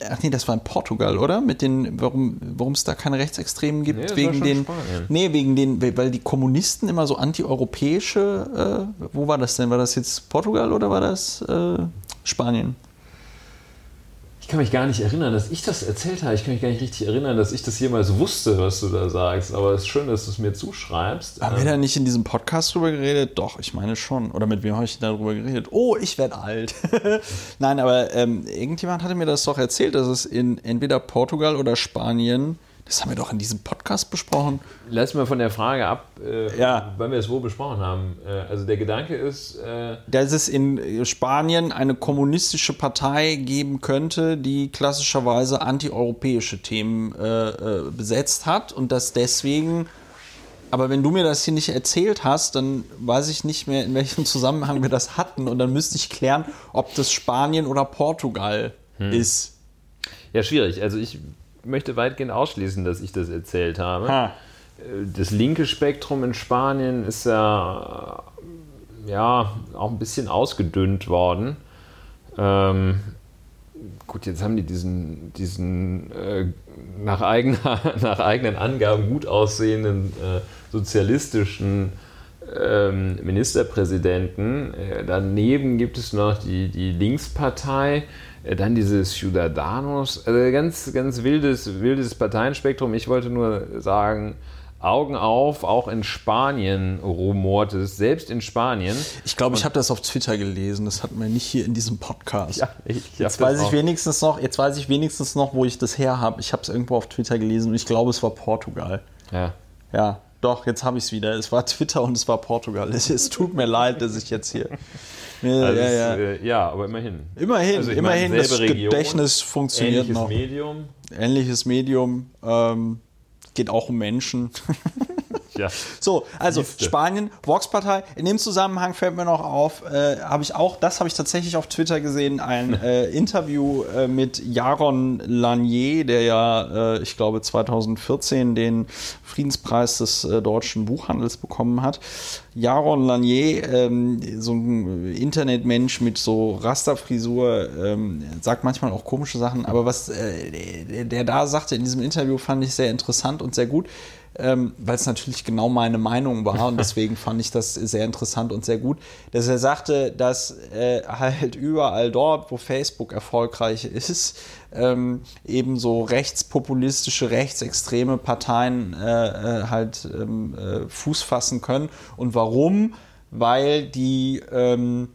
ach nee, das war in Portugal, oder? Mit den, warum, warum es da keine Rechtsextremen gibt, nee, wegen den, Spanien. nee, wegen den, weil die Kommunisten immer so antieuropäische, äh, wo war das denn? War das jetzt Portugal oder war das äh, Spanien? Ich kann mich gar nicht erinnern, dass ich das erzählt habe. Ich kann mich gar nicht richtig erinnern, dass ich das jemals wusste, was du da sagst. Aber es ist schön, dass du es mir zuschreibst. Haben wir da nicht in diesem Podcast drüber geredet? Doch, ich meine schon. Oder mit wem habe ich darüber geredet? Oh, ich werde alt. Nein, aber ähm, irgendjemand hatte mir das doch erzählt, dass es in entweder Portugal oder Spanien das haben wir doch in diesem Podcast besprochen. Lass mal von der Frage ab, äh, ja. wann wir es wo besprochen haben. Äh, also der Gedanke ist, äh dass es in Spanien eine kommunistische Partei geben könnte, die klassischerweise antieuropäische Themen äh, äh, besetzt hat und dass deswegen. Aber wenn du mir das hier nicht erzählt hast, dann weiß ich nicht mehr, in welchem Zusammenhang wir das hatten. Und dann müsste ich klären, ob das Spanien oder Portugal hm. ist. Ja, schwierig. Also ich möchte weitgehend ausschließen, dass ich das erzählt habe. Ha. Das linke Spektrum in Spanien ist ja, ja auch ein bisschen ausgedünnt worden. Ähm, gut, jetzt haben die diesen, diesen äh, nach, eigener, nach eigenen Angaben gut aussehenden äh, sozialistischen ähm, Ministerpräsidenten. Äh, daneben gibt es noch die, die Linkspartei, äh, dann diese Ciudadanos, also ganz, ganz wildes, wildes Parteienspektrum. Ich wollte nur sagen, Augen auf, auch in Spanien rumort es, selbst in Spanien. Ich glaube, ich habe das auf Twitter gelesen, das hatten wir nicht hier in diesem Podcast. Ja, ich, ich jetzt weiß ich wenigstens noch, jetzt weiß ich wenigstens noch, wo ich das her habe. Ich habe es irgendwo auf Twitter gelesen und ich glaube, es war Portugal. Ja. Ja, doch, jetzt habe ich es wieder. Es war Twitter und es war Portugal. Es, es tut mir leid, dass ich jetzt hier ja, also ja, ja. Ist, äh, ja, aber immerhin. Immerhin, also immerhin, meine, das Region, Gedächtnis funktioniert ähnliches noch. Medium. Ähnliches Medium. Ähm, geht auch um Menschen. Ja. So, also Liste. Spanien, Vox-Partei. In dem Zusammenhang fällt mir noch auf, äh, habe ich auch, das habe ich tatsächlich auf Twitter gesehen, ein äh, Interview äh, mit Jaron Lanier, der ja, äh, ich glaube, 2014 den Friedenspreis des äh, deutschen Buchhandels bekommen hat. Jaron Lanier, ähm, so ein Internetmensch mit so Rasterfrisur, ähm, sagt manchmal auch komische Sachen, aber was äh, der da sagte in diesem Interview, fand ich sehr interessant und sehr gut ähm, weil es natürlich genau meine Meinung war und deswegen fand ich das sehr interessant und sehr gut, dass er sagte, dass äh, halt überall dort, wo Facebook erfolgreich ist, ähm, eben so rechtspopulistische, rechtsextreme Parteien äh, äh, halt ähm, äh, Fuß fassen können. Und warum? Weil die ähm,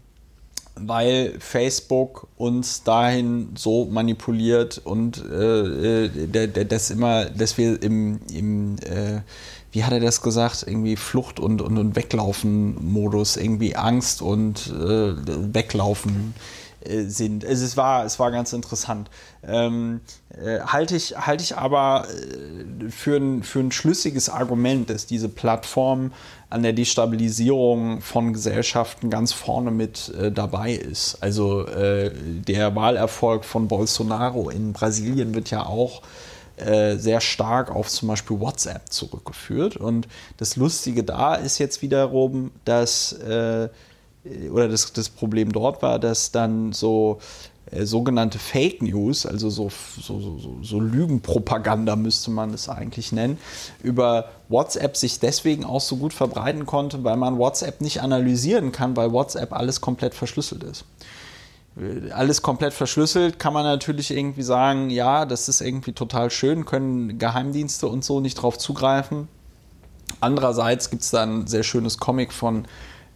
weil Facebook uns dahin so manipuliert und äh, äh das immer, dass wir im, im äh, wie hat er das gesagt, irgendwie Flucht- und, und, und Weglaufen-Modus, irgendwie Angst und äh, Weglaufen. äh, sind. Also es war, es war ganz interessant. Ähm, äh, halte ich, halte ich aber äh, für, ein, für ein schlüssiges Argument, dass diese Plattform an der Destabilisierung von Gesellschaften ganz vorne mit äh, dabei ist. Also äh, der Wahlerfolg von Bolsonaro in Brasilien wird ja auch äh, sehr stark auf zum Beispiel WhatsApp zurückgeführt. Und das Lustige da ist jetzt wiederum, dass äh, oder das, das Problem dort war, dass dann so äh, sogenannte Fake News, also so, so, so, so, Lügenpropaganda müsste man es eigentlich nennen, über WhatsApp sich deswegen auch so gut verbreiten konnte, weil man WhatsApp nicht analysieren kann, weil WhatsApp alles komplett verschlüsselt ist alles komplett verschlüsselt, kann man natürlich irgendwie sagen, ja, das ist irgendwie total schön, können Geheimdienste und so nicht drauf zugreifen. Andererseits gibt es da ein sehr schönes Comic von,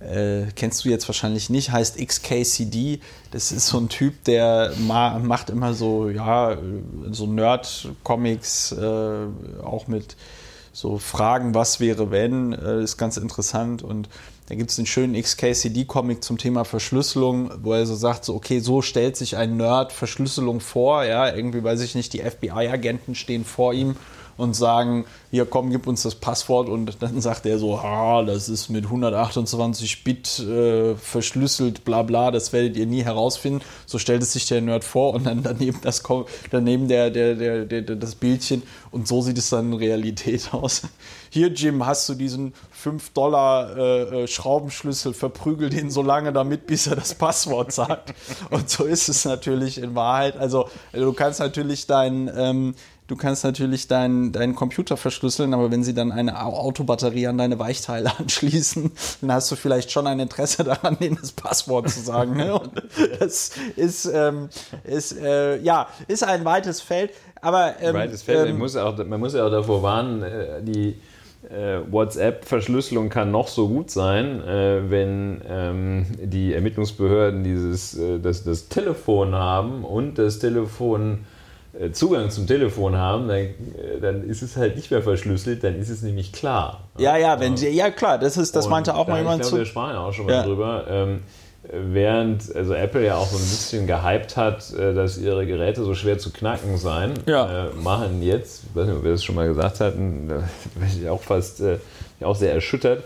äh, kennst du jetzt wahrscheinlich nicht, heißt XKCD. Das ist so ein Typ, der ma macht immer so, ja, so Nerd-Comics, äh, auch mit so Fragen, was wäre wenn, äh, ist ganz interessant und da gibt es einen schönen XKCD-Comic zum Thema Verschlüsselung, wo er so sagt, so, okay, so stellt sich ein Nerd Verschlüsselung vor, ja, irgendwie weiß ich nicht, die FBI-Agenten stehen vor ihm und sagen, hier komm, gib uns das Passwort und dann sagt er so, ah, das ist mit 128 Bit äh, verschlüsselt, bla bla, das werdet ihr nie herausfinden. So stellt es sich der Nerd vor und dann daneben, das, daneben der, der, der, der, das Bildchen und so sieht es dann in Realität aus. Hier, Jim, hast du diesen 5 Dollar äh, äh, Schraubenschlüssel, verprügel den so lange damit, bis er das Passwort sagt. Und so ist es natürlich in Wahrheit. Also du kannst natürlich dein, ähm, du kannst natürlich deinen dein Computer verschlüsseln, aber wenn sie dann eine Autobatterie an deine Weichteile anschließen, dann hast du vielleicht schon ein Interesse daran, denen das Passwort zu sagen. Ne? Und das ist, ähm, ist äh, ja, ist ein weites Feld. Aber ähm, weites Feld. Ähm, man, muss auch, man muss ja auch davor warnen, äh, die äh, WhatsApp-Verschlüsselung kann noch so gut sein, äh, wenn ähm, die Ermittlungsbehörden dieses, äh, das, das Telefon haben und das Telefon Zugang zum Telefon haben, dann, äh, dann, ist es halt nicht mehr verschlüsselt, dann ist es nämlich klar. Ja, ja, wenn sie, ja klar, das ist, das und meinte auch mal jemand ich glaube, zu. Wir sprachen auch schon mal ja. drüber. Ähm, während also Apple ja auch so ein bisschen gehypt hat, äh, dass ihre Geräte so schwer zu knacken seien, ja. äh, machen jetzt, ich weiß nicht, ob wir das schon mal gesagt hatten, da bin ich auch fast äh, auch sehr erschüttert.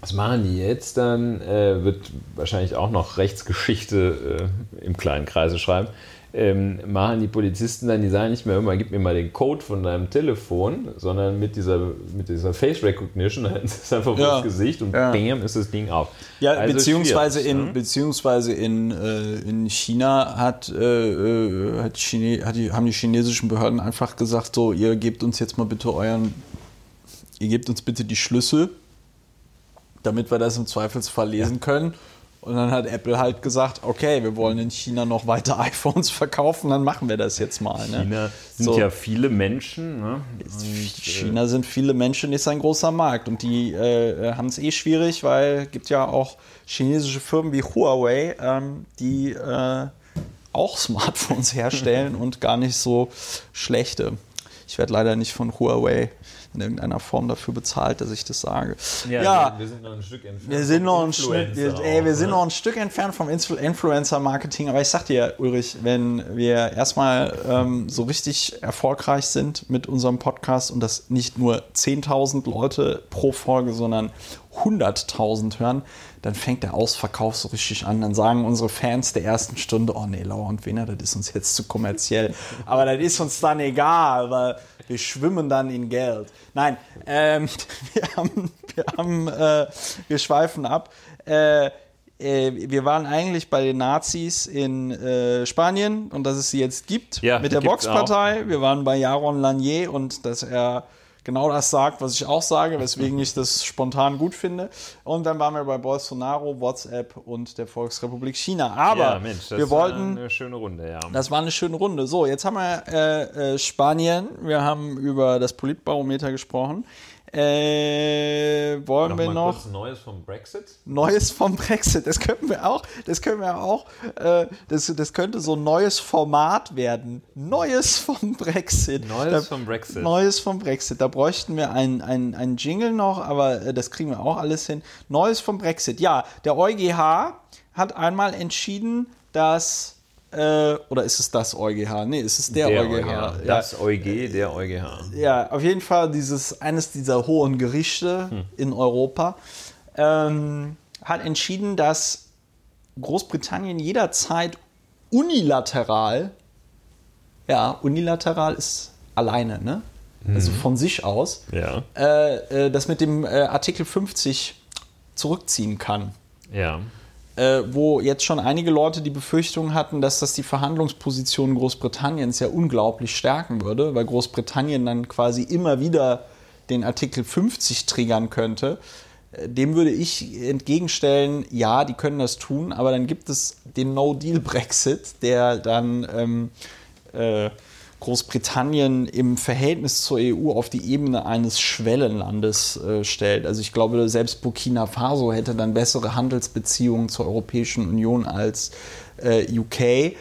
Was machen die jetzt dann? Äh, wird wahrscheinlich auch noch Rechtsgeschichte äh, im kleinen Kreise schreiben ähm, machen die Polizisten dann, die sagen nicht mehr immer, gib mir mal den Code von deinem Telefon, sondern mit dieser, mit dieser Face Recognition, dann ist es einfach ja. das Gesicht und ja. bam ist das Ding auf. Ja, also beziehungsweise, in, ne? beziehungsweise in, äh, in China hat, äh, äh, hat, Chine, hat die, haben die chinesischen Behörden einfach gesagt, so, ihr gebt uns jetzt mal bitte euren, ihr gebt uns bitte die Schlüssel, damit wir das im Zweifelsfall lesen ja. können. Und dann hat Apple halt gesagt, okay, wir wollen in China noch weiter iPhones verkaufen, dann machen wir das jetzt mal. Ne? China sind so. ja viele Menschen. Ne? China sind viele Menschen, ist ein großer Markt. Und die äh, haben es eh schwierig, weil es gibt ja auch chinesische Firmen wie Huawei, ähm, die äh, auch Smartphones herstellen und gar nicht so schlechte. Ich werde leider nicht von Huawei in irgendeiner Form dafür bezahlt, dass ich das sage. Ja, ja wir, sind noch ein Stück entfernt. Wir sind noch ein, Stück, wir, ey, wir sind noch ein Stück entfernt vom Influencer-Marketing, aber ich sag dir, Ulrich, wenn wir erstmal ähm, so richtig erfolgreich sind mit unserem Podcast und das nicht nur 10.000 Leute pro Folge, sondern 100.000 hören, dann fängt der Ausverkauf so richtig an. Dann sagen unsere Fans der ersten Stunde, oh nee, Lauer und Wiener, das ist uns jetzt zu kommerziell. Aber das ist uns dann egal, weil wir schwimmen dann in Geld. Nein, ähm, wir, haben, wir, haben, äh, wir schweifen ab. Äh, äh, wir waren eigentlich bei den Nazis in äh, Spanien und dass es sie jetzt gibt ja, mit der Vox-Partei. Wir waren bei Jaron Lanier und dass er genau das sagt, was ich auch sage, weswegen ich das spontan gut finde. Und dann waren wir bei Bolsonaro, WhatsApp und der Volksrepublik China. Aber ja, Mensch, wir wollten. eine schöne Runde, ja. Das war eine schöne Runde. So, jetzt haben wir äh, äh, Spanien, wir haben über das Politbarometer gesprochen. Äh, wollen noch wir noch Neues vom Brexit? Neues vom Brexit. Das könnten wir auch. Das können wir auch. Äh, das, das könnte so ein neues Format werden. Neues vom Brexit. Neues da, vom Brexit. Neues vom Brexit. Da bräuchten wir einen ein Jingle noch, aber äh, das kriegen wir auch alles hin. Neues vom Brexit. Ja, der EuGH hat einmal entschieden, dass, äh, oder ist es das EuGH? Nee, ist es der, Der EuGH. EuGH. Ja. Das EuG, der EuGH. Ja, auf jeden Fall dieses, eines dieser hohen Gerichte Hm. in Europa ähm, hat entschieden, dass Großbritannien jederzeit unilateral, ja, unilateral ist alleine, ne? Also Mhm. von sich aus, Ja. äh, äh, das mit dem äh, Artikel 50 zurückziehen kann Ja. Äh, wo jetzt schon einige Leute die Befürchtung hatten, dass das die Verhandlungsposition Großbritanniens ja unglaublich stärken würde, weil Großbritannien dann quasi immer wieder den Artikel 50 triggern könnte. Äh, Dem würde ich entgegenstellen, ja, die können das tun, aber dann gibt es den No-Deal-Brexit, der dann ähm, äh, Großbritannien im Verhältnis zur EU auf die Ebene eines Schwellenlandes äh, stellt. Also ich glaube, selbst Burkina Faso hätte dann bessere Handelsbeziehungen zur Europäischen Union als äh, UK.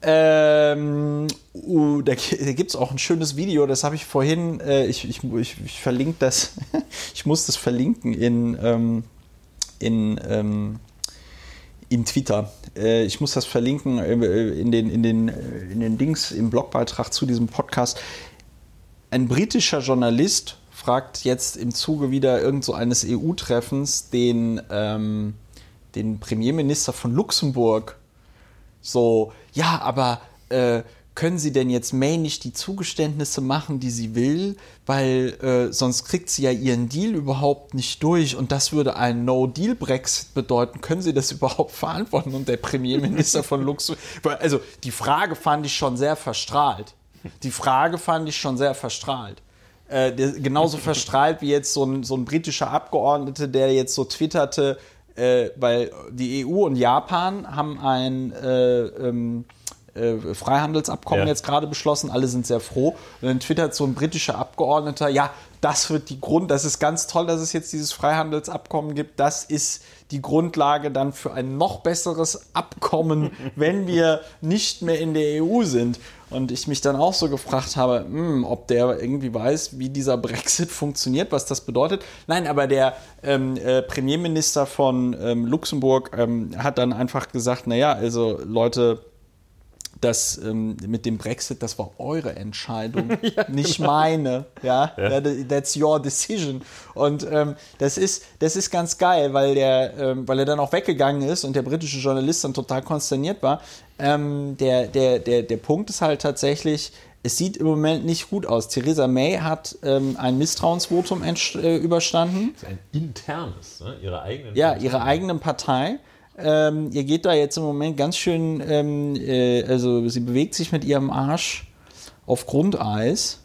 Ähm, uh, da gibt es auch ein schönes Video, das habe ich vorhin, äh, ich, ich, ich, ich verlinke das, ich muss das verlinken in, ähm, in, ähm, in Twitter. Äh, ich muss das verlinken äh, in den, in, den, äh, in den Dings, im Blogbeitrag zu diesem Podcast. Ein britischer Journalist fragt jetzt im Zuge wieder irgend so eines EU-Treffens den, ähm, den Premierminister von Luxemburg so, ja, aber äh, können Sie denn jetzt May nicht die Zugeständnisse machen, die sie will, weil äh, sonst kriegt sie ja ihren Deal überhaupt nicht durch und das würde einen No-Deal-Brexit bedeuten. Können Sie das überhaupt verantworten? Und der Premierminister von Luxemburg, also die Frage fand ich schon sehr verstrahlt. Die Frage fand ich schon sehr verstrahlt. Äh, genauso verstrahlt wie jetzt so ein, so ein britischer Abgeordneter, der jetzt so twitterte, äh, weil die EU und Japan haben ein äh, ähm, äh, Freihandelsabkommen Ja. jetzt gerade beschlossen, alle sind sehr froh. Und dann twittert so ein britischer Abgeordneter, ja, das wird die Grund, das ist ganz toll, dass es jetzt dieses Freihandelsabkommen gibt. Das ist die Grundlage dann für ein noch besseres Abkommen, wenn wir nicht mehr in der EU sind. Und ich mich dann auch so gefragt habe, hm, ob der irgendwie weiß, wie dieser Brexit funktioniert, was das bedeutet. Nein, aber der ähm, äh, Premierminister von ähm, Luxemburg ähm, hat dann einfach gesagt, naja, also Leute, das ähm, mit dem Brexit, das war eure Entscheidung, nicht meine. Ja, ja. that's your decision. Und ähm, das ist das ist ganz geil, weil der, ähm, weil er dann auch weggegangen ist und der britische Journalist dann total konsterniert war. Ähm, der, der, der, der Punkt ist halt tatsächlich, es sieht im Moment nicht gut aus. Theresa May hat ähm, ein Misstrauensvotum äh, überstanden. Das ist ein internes, ne? ihre eigenen. Ja, Partei. ihre eigenen Partei. Ähm, ihr geht da jetzt im Moment ganz schön, ähm, äh, also sie bewegt sich mit ihrem Arsch auf Grundeis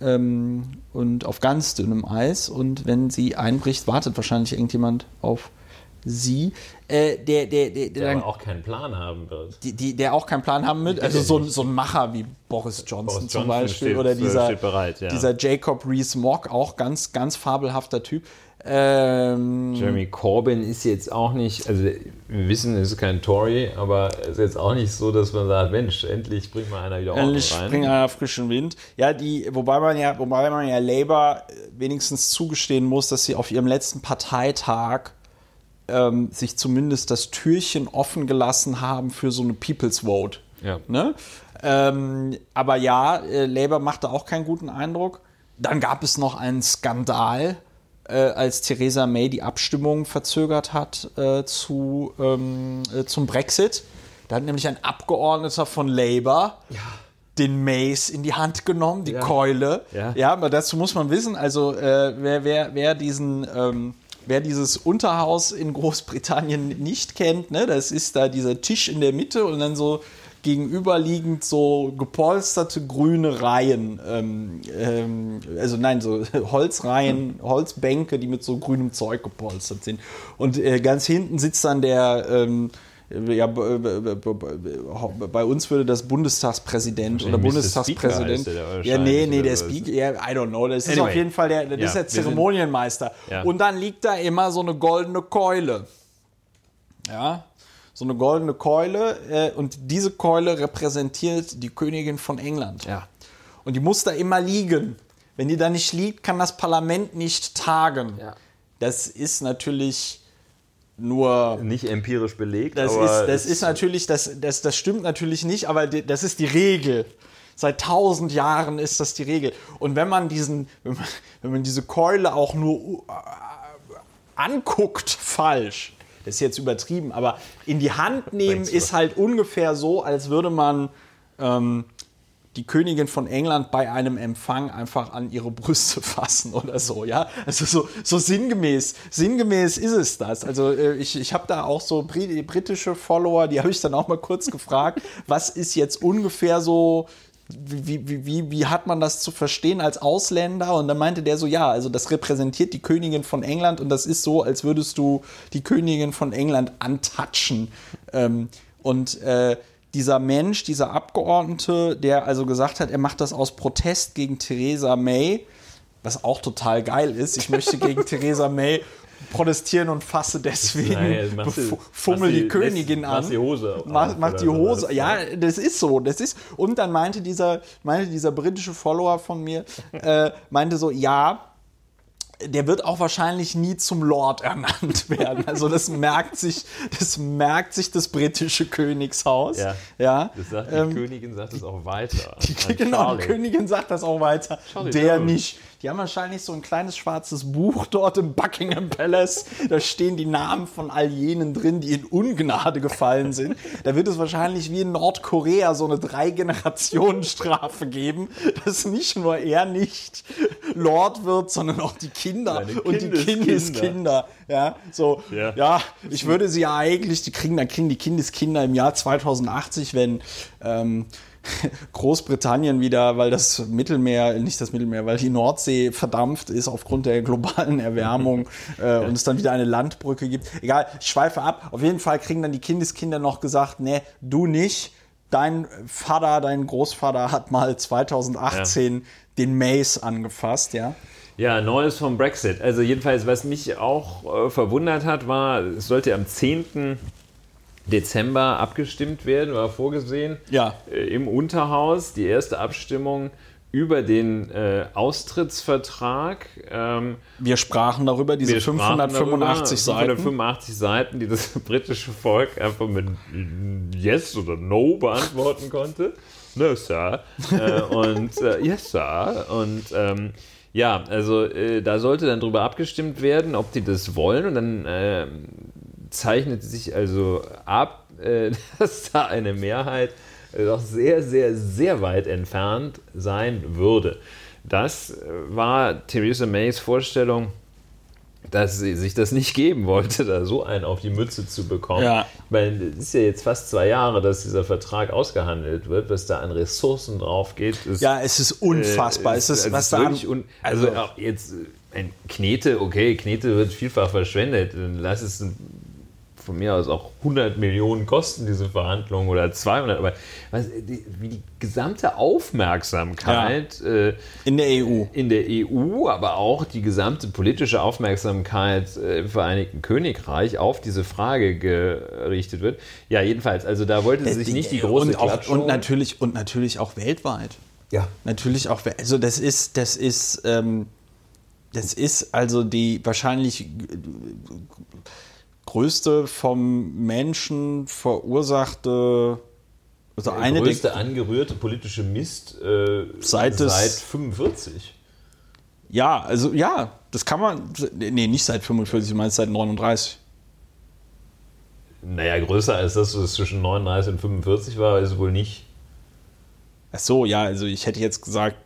ähm, und auf ganz dünnem Eis. Und wenn sie einbricht, wartet wahrscheinlich irgendjemand auf sie. Äh, der, der, der, Der aber auch keinen Plan haben wird. die, die, der auch keinen Plan haben mit, also so, ein- so ein Macher wie Boris Johnson, Boris zum Johnson Beispiel steht- oder dieser, bereit, ja. dieser Jacob Rees-Mogg, auch ganz, ganz fabelhafter Typ. Ähm, Jeremy Corbyn ist jetzt auch nicht, also wir wissen, er ist kein Tory, aber es ist jetzt auch nicht so, dass man sagt, Mensch, endlich bringt mal einer wieder Ordnung Endlich rein. springt einer frischen Wind. Ja, die, wobei man ja, wobei man ja Labour äh, wenigstens zugestehen muss, dass sie auf ihrem letzten Parteitag ähm, sich zumindest das Türchen offen gelassen haben für so eine People's Vote. Ja. Ne? Ähm, aber ja, äh, Labour machte auch keinen guten Eindruck. Dann gab es noch einen Skandal, äh, als Theresa May die Abstimmung verzögert hat äh, zu, ähm, äh, zum Brexit. Da hat nämlich ein Abgeordneter von Labour den Mace in die Hand genommen, die Ja. Keule. Ja. aber dazu muss man wissen, also äh, wer, wer, wer diesen ähm, Wer dieses Unterhaus in Großbritannien nicht kennt, ne, das ist da dieser Tisch in der Mitte und dann so gegenüberliegend so gepolsterte grüne Reihen, ähm, ähm, also nein, so Holzreihen, Holzbänke, die mit so grünem Zeug gepolstert sind. Und äh, ganz hinten sitzt dann der, ähm, ja, b- b- b- bei uns würde das Bundestagspräsident oder. Bundestagspräsident. Ja, nee, nee, der? Speaker, ja, I don't know, das ist Anyway. auf jeden Fall der, das Ja, ist der wir sind- Zeremonienmeister. Ja. Und dann liegt da immer so eine goldene Keule. Ja, so eine goldene Keule äh, und diese Keule repräsentiert die Königin von England. Ja. Und die muss da immer liegen. Wenn die da nicht liegt, kann das Parlament nicht tagen. Ja. Das ist natürlich nur Nicht empirisch belegt, das aber ist, das ist natürlich, das, das, das stimmt natürlich nicht, aber die- das ist die Regel. Seit tausend Jahren ist das die Regel. Und wenn man diesen, wenn man, wenn man diese Keule auch nur äh, anguckt, falsch, das ist jetzt übertrieben, aber in die Hand nehmen ist halt ungefähr so, als würde man ähm, die Königin von England bei einem Empfang einfach an ihre Brüste fassen oder so, ja. Also so, so sinngemäß, sinngemäß ist es das. Also äh, ich, ich habe da auch so bri- britische Follower, die habe ich dann auch mal kurz gefragt, was ist jetzt ungefähr so, wie, wie, wie, wie hat man das zu verstehen als Ausländer? Und dann meinte der so, ja, also das repräsentiert die Königin von England und das ist so, als würdest du die Königin von England antatschen. Ähm, und äh, dieser Mensch, dieser Abgeordnete, der also gesagt hat, er macht das aus Protest gegen Theresa May, was auch total geil ist. Ich möchte gegen Theresa May protestieren und fasse deswegen, du- befu- fummel die die- Königin lässt- an. machst die Hose Mach, macht die sowas, Hose. Ja, das ist so. Das ist. Und dann meinte dieser, meinte dieser britische Follower von mir, äh, meinte so, ja, der wird auch wahrscheinlich nie zum Lord ernannt werden. Also das merkt sich, das merkt sich das britische Königshaus. Ja. ja. Das sagt die Ähm, Königin sagt es auch weiter. die, genau, die Königin sagt das auch weiter. Charlie der Down. nicht. Die haben wahrscheinlich so ein kleines schwarzes Buch dort im Buckingham Palace. Da stehen die Namen von all jenen drin, die in Ungnade gefallen sind. Da wird es wahrscheinlich wie in Nordkorea so eine Drei-Generationen-Strafe geben, dass nicht nur er nicht Lord wird, sondern auch die Kinder Seine und die Kindeskinder. Kindeskinder. Ja, so, Ja. ja, ich würde sie ja eigentlich, die kriegen, dann kriegen die Kindeskinder im Jahr 2080, wenn ähm, Großbritannien wieder, weil das Mittelmeer, nicht das Mittelmeer, weil die Nordsee verdampft ist aufgrund der globalen Erwärmung äh, und es dann wieder eine Landbrücke gibt. Egal, ich schweife ab. Auf jeden Fall kriegen dann die Kindeskinder noch gesagt, nee, du nicht. Dein Vater, dein Großvater hat mal 2018 den Mace angefasst, ja. Ja, Neues vom Brexit. Also jedenfalls, was mich auch äh, verwundert hat, war, es sollte am 10. Dezember abgestimmt werden, war vorgesehen. Ja. Äh, Im Unterhaus die erste Abstimmung über den äh, Austrittsvertrag. Ähm, Wir sprachen darüber, diese wir sprachen 585 darüber, Seiten. 585 Seiten, die das britische Volk einfach mit Yes oder No beantworten konnte. No, Sir. äh, und äh, Yes, Sir. Und ähm, ja, also äh, da sollte dann drüber abgestimmt werden, ob die das wollen. Und dann äh, zeichnet sich also ab, äh, dass da eine Mehrheit äh, doch sehr, sehr, sehr weit entfernt sein würde. Das äh, war Theresa Mays Vorstellung, dass sie sich das nicht geben wollte, da so einen auf die Mütze zu bekommen. Ja. Ich meine, es ist ja jetzt fast zwei Jahre, dass dieser Vertrag ausgehandelt wird, was da an Ressourcen drauf geht. Ist, Ja, es ist unfassbar. äh, es ist, also was da wirklich an, un also, also- jetzt ein Knete, okay, Knete wird vielfach verschwendet. Dann lass es ein- von mir aus auch 100 Millionen kosten, diese Verhandlungen oder 200, aber was, die, wie die gesamte Aufmerksamkeit äh, in der EU. in der EU, aber auch die gesamte politische Aufmerksamkeit äh, im Vereinigten Königreich auf diese Frage gerichtet wird. Ja, jedenfalls, also da wollte sie sich nicht die große und, auch, und natürlich und natürlich auch weltweit. Ja. Natürlich auch, also das ist, das ist, ähm, das ist also die wahrscheinlich größte vom Menschen verursachte, also eine größte der, angerührte politische Mist äh, Seit seit, es- 45. ja, also ja, das kann man, nee, nicht seit 45, ich meine seit 39. Naja, größer als das, was zwischen 39 und 45 war, ist wohl nicht. Ach so, ja, also ich hätte jetzt gesagt,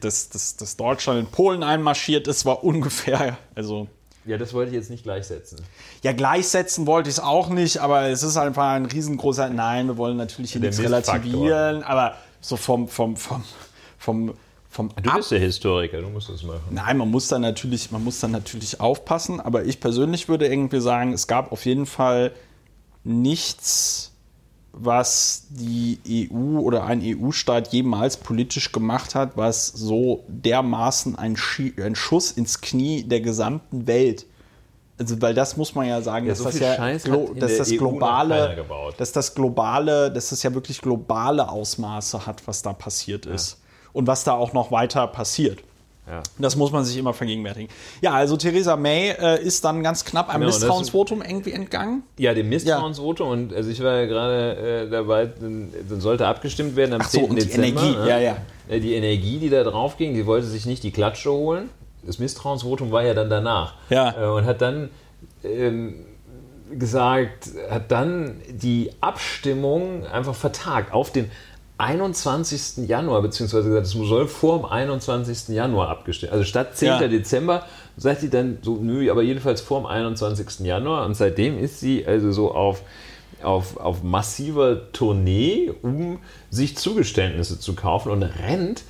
dass, dass, dass Deutschland in Polen einmarschiert ist, war ungefähr, also Ja, das wollte ich jetzt nicht gleichsetzen. Ja, gleichsetzen wollte ich es auch nicht, aber es ist einfach ein riesengroßer. Nein, wir wollen natürlich hier nichts relativieren, aber so vom, vom, vom, vom, vom Du bist der Historiker, du musst das machen. Nein, man muss dann natürlich, man muss dann natürlich aufpassen, aber ich persönlich würde irgendwie sagen, es gab auf jeden Fall nichts, was die EU oder ein EU-Staat jemals politisch gemacht hat, was so dermaßen ein, Schi ein Schuss ins Knie der gesamten Welt. Also, weil das muss man ja sagen, Ja, dass so das ja dass das keiner globale, dass das globale, dass das ja wirklich globale Ausmaße hat, was da passiert ist und was da auch noch weiter passiert. Ja. Das muss man sich immer vergegenwärtigen. Ja, also Theresa May äh, ist dann ganz knapp einem Genau, Misstrauensvotum irgendwie entgangen. Ja, dem Misstrauensvotum und also ich war ja gerade äh, dabei, dann, dann sollte abgestimmt werden am Ach so, 10. und die Dezember. Energie, ne? ja, ja. Äh, Die Energie, die da drauf ging, die wollte sich nicht die Klatsche holen. Das Misstrauensvotum war ja dann danach. Ja. Äh, Und hat dann ähm, gesagt, hat dann die Abstimmung einfach vertagt auf den 21. Januar, beziehungsweise gesagt, es soll vor dem 21. Januar abgestimmt. Also statt 10. Ja. Dezember sagt sie dann so, nö, aber jedenfalls vor dem 21. Januar. Und seitdem ist sie also so auf, auf, auf massiver Tournee, um sich Zugeständnisse zu kaufen und rennt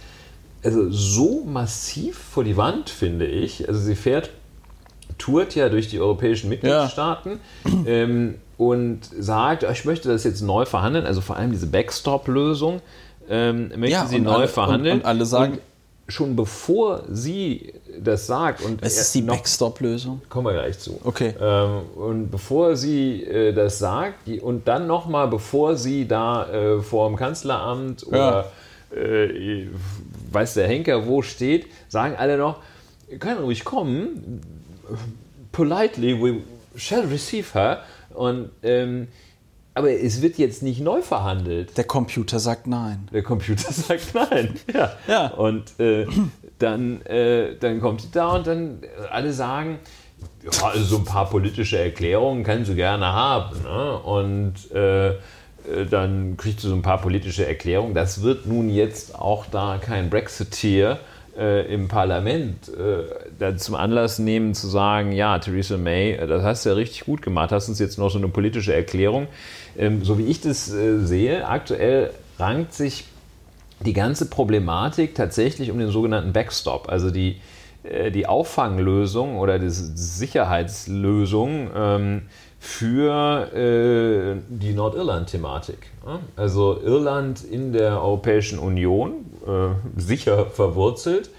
also so massiv vor die Wand, finde ich. Also sie fährt, tourt ja durch die europäischen Mitgliedstaaten ähm, und sagt, ich möchte das jetzt neu verhandeln, also vor allem diese Backstop-Lösung ähm, möchte Ja, sie und neu alle- verhandeln. und- und alle sagen- schon bevor sie das sagt und Es ist die Backstop-Lösung. Kommen wir gleich zu. Okay. Ähm, und bevor sie äh, das sagt, und dann nochmal, bevor sie da äh, vor dem Kanzleramt oder äh, weiß der Henker wo steht, sagen alle noch, ihr könnt ruhig kommen, politely, we shall receive her. Und, ähm, aber es wird jetzt nicht neu verhandelt. Der Computer sagt nein. Der Computer sagt nein. Ja. Ja. Und äh, dann, äh, dann kommt sie da und dann alle sagen, ja, also so ein paar politische Erklärungen kannst du gerne haben. Ne? Und äh, äh, dann kriegst du so ein paar politische Erklärungen. Das wird nun jetzt auch da kein Brexiteer äh, im Parlament äh, zum Anlass nehmen zu sagen, ja, Theresa May, äh, das hast du ja richtig gut gemacht, hast uns jetzt noch so eine politische Erklärung. Ähm, so wie ich das äh, sehe, aktuell rankt sich die ganze Problematik tatsächlich um den sogenannten Backstop, also die, äh, die Auffanglösung oder die Sicherheitslösung ähm, für die Nordirland-Thematik. Also Irland in der Europäischen Union, sicher verwurzelt.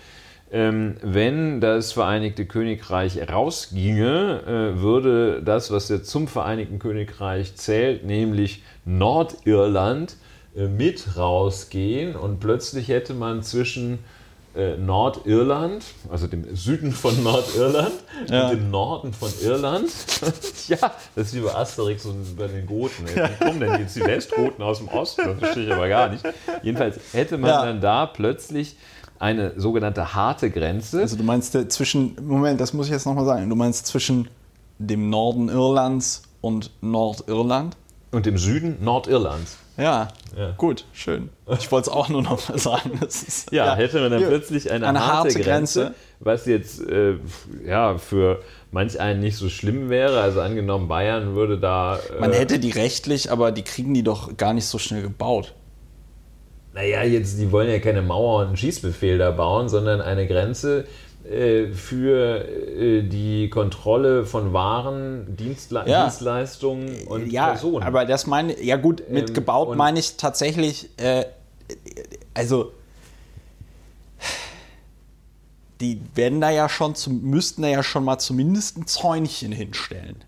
Ähm, wenn das Vereinigte Königreich rausginge, äh, würde das, was jetzt zum Vereinigten Königreich zählt, nämlich Nordirland, äh, mit rausgehen und plötzlich hätte man zwischen äh, Nordirland, also dem Süden von Nordirland Ja. und dem Norden von Irland. ja, das ist wie bei Asterix und bei den Goten. Wie kommen denn jetzt die Westgoten aus dem Osten? Das verstehe ich aber gar nicht. Jedenfalls hätte man Ja. dann da plötzlich eine sogenannte harte Grenze. Also du meinst äh, zwischen, Moment, das muss ich jetzt nochmal sagen, du meinst zwischen dem Norden Irlands und Nordirland? und dem Süden Nordirlands. Ja, Ja. gut, schön. Ich wollte es auch nur noch mal sagen. Ist, Ja, hätte man dann Ja. plötzlich eine, Eine harte, harte Grenze, Grenze. was jetzt äh, ja, für manch einen nicht so schlimm wäre. Also angenommen, Bayern würde da. Äh, Man hätte die rechtlich, aber die kriegen die doch gar nicht so schnell gebaut. Naja, jetzt, die wollen ja keine Mauer und einen Schießbefehl da bauen, sondern eine Grenze äh, für äh, die Kontrolle von Waren, Dienstle Ja. Dienstleistungen und ja, Personen. aber das meine ja gut, mit Ähm, gebaut meine ich tatsächlich, äh, also die werden da ja schon, müssten da ja schon mal zumindest ein Zäunchen hinstellen.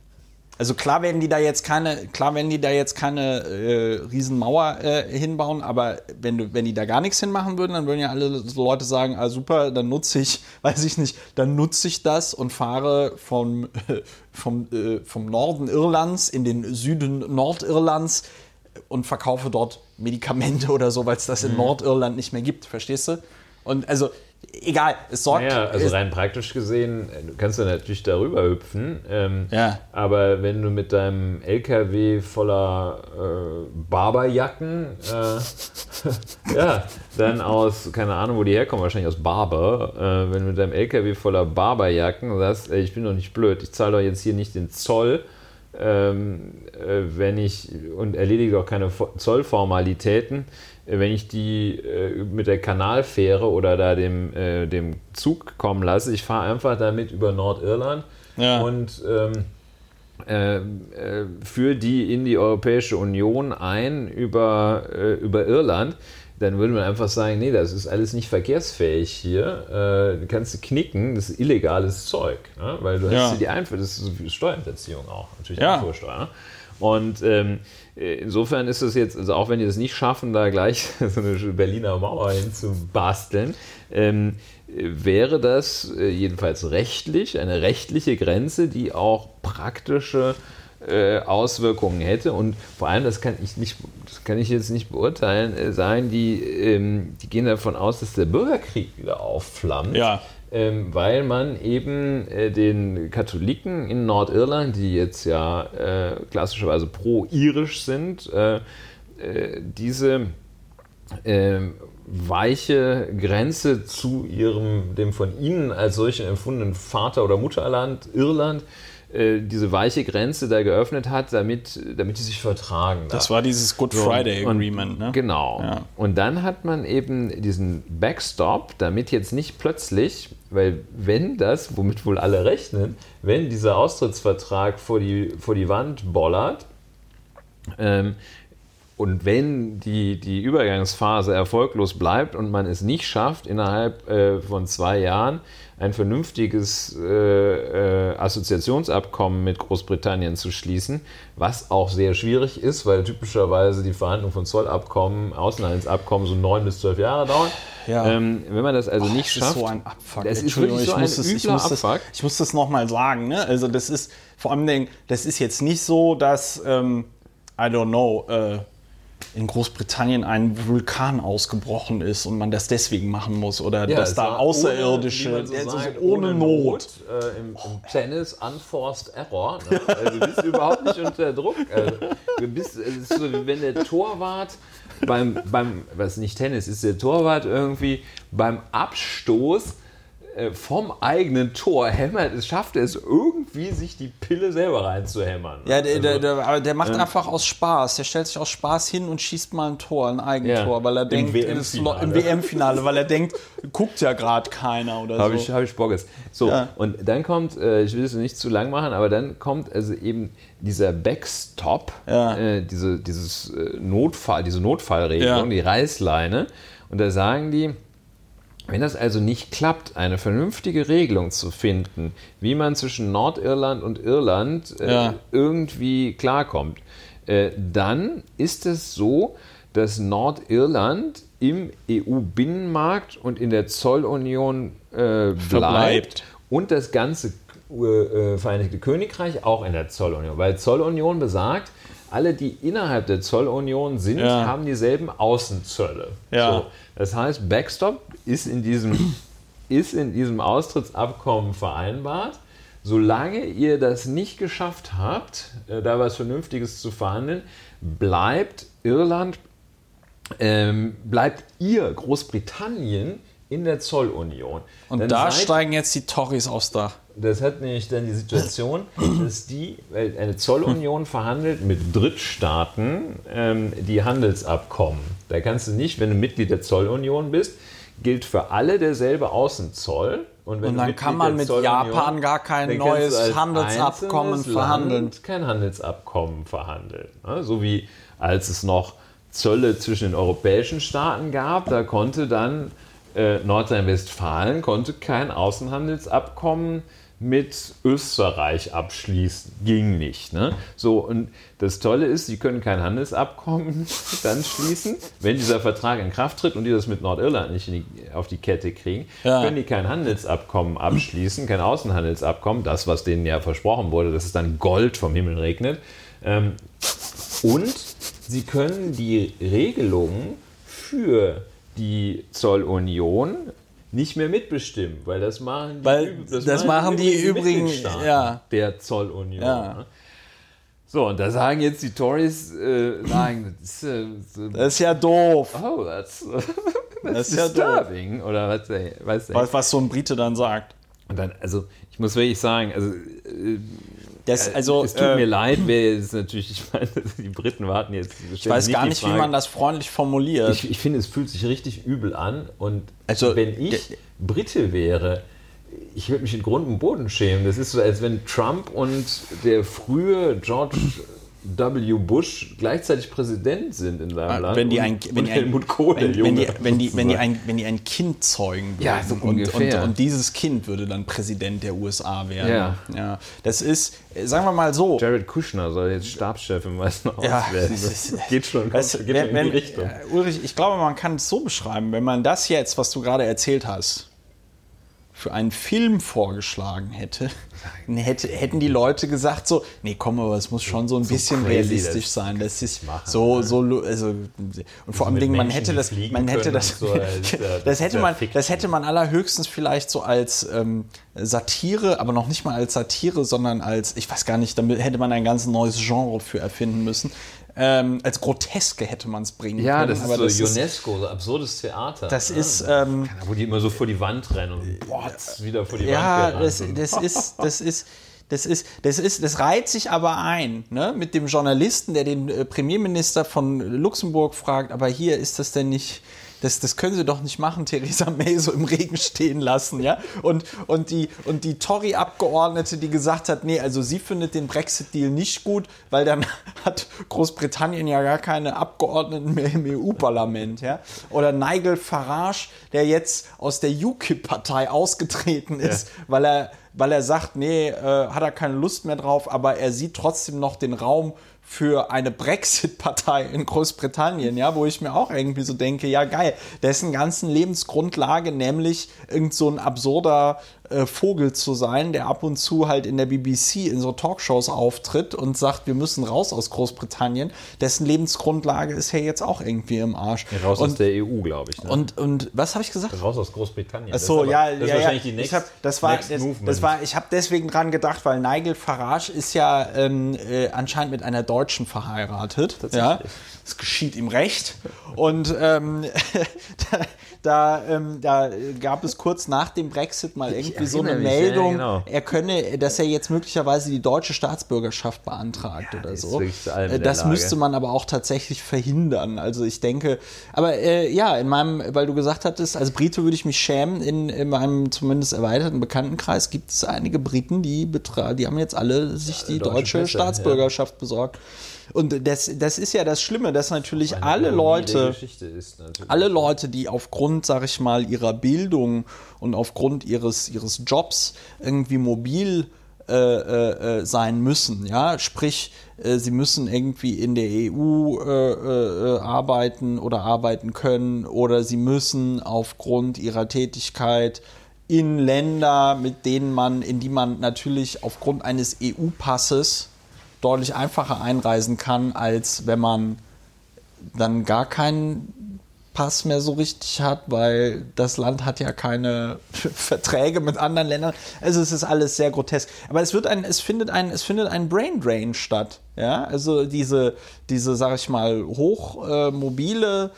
Also klar werden die da jetzt keine, klar werden die da jetzt keine äh, Riesenmauer äh, hinbauen, aber wenn, du, wenn die da gar nichts hinmachen würden, dann würden ja alle so Leute sagen, ah super, dann nutze ich, weiß ich nicht, dann nutze ich das und fahre vom, vom, äh, vom Norden Irlands in den Süden Nordirlands und verkaufe dort Medikamente oder so, weil es das in Nordirland nicht mehr gibt, verstehst du? Und also, egal, es sorgt. Naja, also rein praktisch gesehen, äh, du kannst ja natürlich darüber hüpfen. Ähm, Ja. Aber wenn du mit deinem LKW voller äh, Barberjacken, äh, ja, dann aus, keine Ahnung, wo die herkommen, wahrscheinlich aus Barber, äh, wenn du mit deinem LKW voller Barberjacken sagst, ey, ich bin doch nicht blöd, ich zahle doch jetzt hier nicht den Zoll, ähm, äh, wenn ich und erledige auch keine Fo- Zollformalitäten, wenn ich die äh, mit der Kanalfähre oder da dem, äh, dem Zug kommen lasse. Ich fahre einfach damit über Nordirland Ja. und ähm, äh, äh, führe die in die Europäische Union ein über, äh, über Irland, dann würde man einfach sagen, nee, das ist alles nicht verkehrsfähig hier. Äh, kannst du knicken, das ist illegales Zeug. Ne? Weil du Ja. hast die Einfuhr, das ist Steuerhinterziehung auch, natürlich Ja. Einfuhrsteuer. ne? Und ähm, insofern ist es jetzt, also auch wenn die es nicht schaffen, da gleich so eine Berliner Mauer hinzubasteln, ähm, wäre das äh, jedenfalls rechtlich, eine rechtliche Grenze, die auch praktische äh, Auswirkungen hätte. Und vor allem, das kann ich nicht, das kann ich jetzt nicht beurteilen, äh, sagen, die, ähm, die gehen davon aus, dass der Bürgerkrieg wieder aufflammt. Ja. Ähm, weil man eben äh, den Katholiken in Nordirland, die jetzt ja äh, klassischerweise pro-irisch sind, äh, äh diese ähm, weiche Grenze zu ihrem, dem von ihnen als solchen empfundenen Vater- oder Mutterland, Irland, äh, diese weiche Grenze da geöffnet hat, damit, damit die sich vertragen. Das war dieses Good Friday und, Agreement, ne? Genau. Ja. Und dann hat man eben diesen Backstop, damit jetzt nicht plötzlich, weil wenn das, womit wohl alle rechnen, wenn dieser Austrittsvertrag vor die, vor die Wand bollert, ähm, und wenn die, die Übergangsphase erfolglos bleibt und man es nicht schafft, innerhalb äh, von zwei Jahren ein vernünftiges äh, äh, Assoziationsabkommen mit Großbritannien zu schließen, was auch sehr schwierig ist, weil typischerweise die Verhandlung von Zollabkommen, Außenhandelsabkommen so neun bis zwölf Jahre dauern. Ja. Ähm, wenn man das also Och, nicht schafft, das ist so ein Abfuck. Das ist wirklich so ein das, ich muss das, ich muss das nochmal sagen. Ne? Also das ist vor allem, das ist jetzt nicht so, dass ähm, I don't know. Äh, in Großbritannien ein Vulkan ausgebrochen ist und man das deswegen machen muss oder ja, dass da Außerirdische ohne, so sagt, ohne, ohne Not, Not äh, im, im, Tennis unforced error. Ne? Also, du bist überhaupt nicht unter Druck. Also, du bist, so, wenn der Torwart beim, beim, was nicht Tennis ist, der Torwart irgendwie beim Abstoß vom eigenen Tor hämmert, es schafft es irgendwie, sich die Pille selber reinzuhämmern. Ja, der, also, der, der, der macht ähm, einfach aus Spaß. Der stellt sich aus Spaß hin und schießt mal ein Tor, ein Eigentor, ja, weil er denkt, im WM-Finale, weil er denkt, guckt ja gerade keiner oder hab so. Ich, Habe ich Bock So, ja. und dann kommt, äh, ich will es nicht zu lang machen, aber dann kommt also eben dieser Backstop, ja. äh, diese, dieses äh, Notfall, diese Notfallregelung, die Reißleine. Und da sagen die, wenn das also nicht klappt, eine vernünftige Regelung zu finden, wie man zwischen Nordirland und Irland äh, ja. irgendwie klarkommt, äh, dann ist es so, dass Nordirland im EU-Binnenmarkt und in der Zollunion äh, bleibt und das ganze äh, Vereinigte Königreich auch in der Zollunion, weil Zollunion besagt, alle, die innerhalb der Zollunion sind, ja. haben dieselben Außenzölle. Ja. So, das heißt, Backstop ist in diesem, ist in diesem Austrittsabkommen vereinbart. Solange ihr das nicht geschafft habt, äh, da was Vernünftiges zu verhandeln, bleibt Irland, ähm, bleibt ihr Großbritannien in der Zollunion. Und dann da steigen jetzt die Tories aufs Dach. Das hat nämlich dann die Situation, dass die, weil eine Zollunion verhandelt mit Drittstaaten ähm, die Handelsabkommen. Da kannst du nicht, wenn du Mitglied der Zollunion bist, gilt für alle derselbe Außenzoll. Und, und dann kann man mit Japan gar kein neues Handelsabkommen verhandeln. Kein Handelsabkommen verhandeln. So wie als es noch Zölle zwischen den europäischen Staaten gab, da konnte dann äh, Nordrhein-Westfalen konnte kein Außenhandelsabkommen mit Österreich abschließen. Ging nicht. Ne? So, und das Tolle ist, sie können kein Handelsabkommen dann schließen. Wenn dieser Vertrag in Kraft tritt und die das mit Nordirland nicht die, auf die Kette kriegen, ja. können die kein Handelsabkommen abschließen, kein Außenhandelsabkommen, das, was denen ja versprochen wurde, dass es dann Gold vom Himmel regnet. Ähm, und sie können die Regelungen für die Zollunion nicht mehr mitbestimmen, weil das machen die, weil das, das machen die, die übrigen ja. der Zollunion. Ja. Ne? So, und da sagen jetzt die Tories, äh, sagen, das ist, äh, das ist ja doof. Oh, that's, that's das ist disturbing. Ja doof. Oder was, was, was, was so ein Brite dann sagt. Und dann, also, ich muss wirklich sagen, also, äh, das, also, es tut äh, mir leid, wer ist natürlich, ich meine, die Briten warten jetzt. Ich weiß gar nicht, wie man das freundlich formuliert. Ich, ich finde, es fühlt sich richtig übel an. Und also, wenn ich Brite wäre, ich würde mich in Grund und Boden schämen. Das ist so, als wenn Trump und der frühe George W. Bush gleichzeitig Präsident sind in seinem Land. Wenn die ein, und, wenn und Helmut Kohl, wenn, der wenn, die, Junge, wenn, die, wenn, die ein, wenn die ein Kind zeugen würden Ja, so und, ungefähr. Und, und dieses Kind würde dann Präsident der USA werden. Ja. ja. Das ist, äh, sagen wir mal so, Jared Kushner soll jetzt Stabschef im Weißen Haus Ja, werden. das Das geht schon, du, geht wenn, schon in die Richtung. Ulrich, ich glaube, man kann es so beschreiben, wenn man das jetzt, was du gerade erzählt hast, für einen Film vorgeschlagen hätte, hätte, hätten die Leute gesagt so, nee, komm, aber es muss schon so ein bisschen crazy, realistisch das sein. Das ist so, so, lu- also, und vor allem Dingen, man hätte das, man hätte das, so, als, äh, das hätte man, das hätte man allerhöchstens vielleicht so als ähm, Satire, aber noch nicht mal als Satire, sondern als, ich weiß gar nicht, damit hätte man ein ganz neues Genre für erfinden müssen. Ähm, als Groteske hätte man es bringen Ja, können. das ist aber so UNESCO, so absurdes Theater. das ne? ist, ähm, Wo die immer so vor die Wand rennen und bots, wieder vor die ja, Wand gerannt das, das ist, das ist, das ist, das ist, das reiht sich aber ein, ne? Mit dem Journalisten, der den äh, Premierminister von Luxemburg fragt, aber hier ist das denn nicht. Das, das können Sie doch nicht machen, Theresa May so im Regen stehen lassen, ja? Und, und die, und die Tory-Abgeordnete, die gesagt hat, nee, also sie findet den Brexit-Deal nicht gut, weil dann hat Großbritannien ja gar keine Abgeordneten mehr im EU-Parlament, ja? Oder Nigel Farage, der jetzt aus der UKIP-Partei ausgetreten ist, weil er weil er sagt, nee, äh, hat er keine Lust mehr drauf, aber er sieht trotzdem noch den Raum für eine Brexit-Partei in Großbritannien, ja, wo ich mir auch irgendwie so denke, ja geil, dessen ganzen Lebensgrundlage, nämlich irgend so ein absurder äh, Vogel zu sein, der ab und zu halt in der BBC in so Talkshows auftritt und sagt, wir müssen raus aus Großbritannien, dessen Lebensgrundlage ist ja jetzt auch irgendwie im Arsch. Raus aus und, der EU, glaube ich. Ne? und, und was habe ich gesagt? raus aus Großbritannien. Ach so, das ja, ist ja, ja. wahrscheinlich die hab, das war, das, das war, ich habe deswegen dran gedacht, weil Nigel Farage ist ja ähm, äh, anscheinend mit einer Deutschen verheiratet. Ja, das geschieht ihm recht. Und ähm, da, da, ähm, da gab es kurz nach dem Brexit mal irgendwie so eine mich, ja, Meldung, genau. er könne, dass er jetzt möglicherweise die deutsche Staatsbürgerschaft beantragt oder der ist so. Äh, Das müsste man aber auch tatsächlich verhindern. Also ich denke, aber äh, ja, in meinem, weil du gesagt hattest, als Brite würde ich mich schämen, in, in meinem zumindest erweiterten Bekanntenkreis gibt es einige Briten, die, die haben jetzt alle sich die deutsche deutsche Staatsbürgerschaft besorgt. Und das, das ist ja das Schlimme, dass natürlich Eine alle Leute, ist natürlich- alle Leute, die aufgrund, sag ich mal, ihrer Bildung und aufgrund ihres, ihres Jobs irgendwie mobil äh, äh, äh, sein müssen, ja, sprich, äh, sie müssen irgendwie in der EU äh, äh, arbeiten oder arbeiten können oder sie müssen aufgrund ihrer Tätigkeit in Länder, mit denen man, in die man natürlich aufgrund eines EU-Passes deutlich einfacher einreisen kann, als wenn man dann gar keinen Pass mehr so richtig hat, weil das Land hat ja keine Verträge mit anderen Ländern. Also es ist alles sehr grotesk. Aber es wird ein, es findet ein, es findet ein Brain Drain statt. Ja, also diese, diese, sag ich mal, hochmobile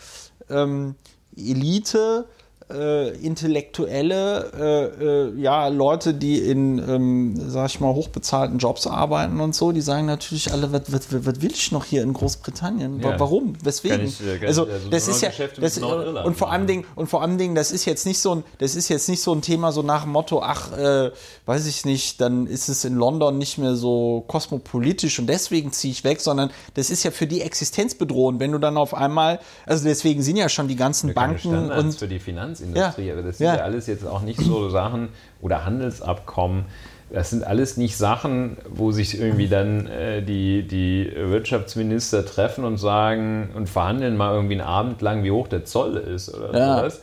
äh, ähm, Elite, äh, intellektuelle, äh, äh, ja, Leute, die in, ähm, sag ich mal, hochbezahlten Jobs arbeiten und so, die sagen natürlich alle, was, was, was will ich noch hier in Großbritannien? Ja. Warum? Weswegen? Ich, äh, also, also das ist ja, das, Nordirland und vor allem machen. Dingen, und vor allem Dingen, das ist jetzt nicht so ein, das ist jetzt nicht so ein Thema so nach dem Motto, ach, äh, weiß ich nicht, dann ist es in London nicht mehr so kosmopolitisch und deswegen ziehe ich weg, sondern das ist ja für die existenzbedrohend, wenn du dann auf einmal, also deswegen sind ja schon die ganzen Banken und für die Finanzindustrie, Ja. aber das sind Ja. ja. alles jetzt auch nicht so Sachen oder Handelsabkommen. Das sind alles nicht Sachen, wo sich irgendwie dann äh, die, die Wirtschaftsminister treffen und sagen und verhandeln mal irgendwie einen Abend lang, wie hoch der Zoll ist oder Ja. sowas.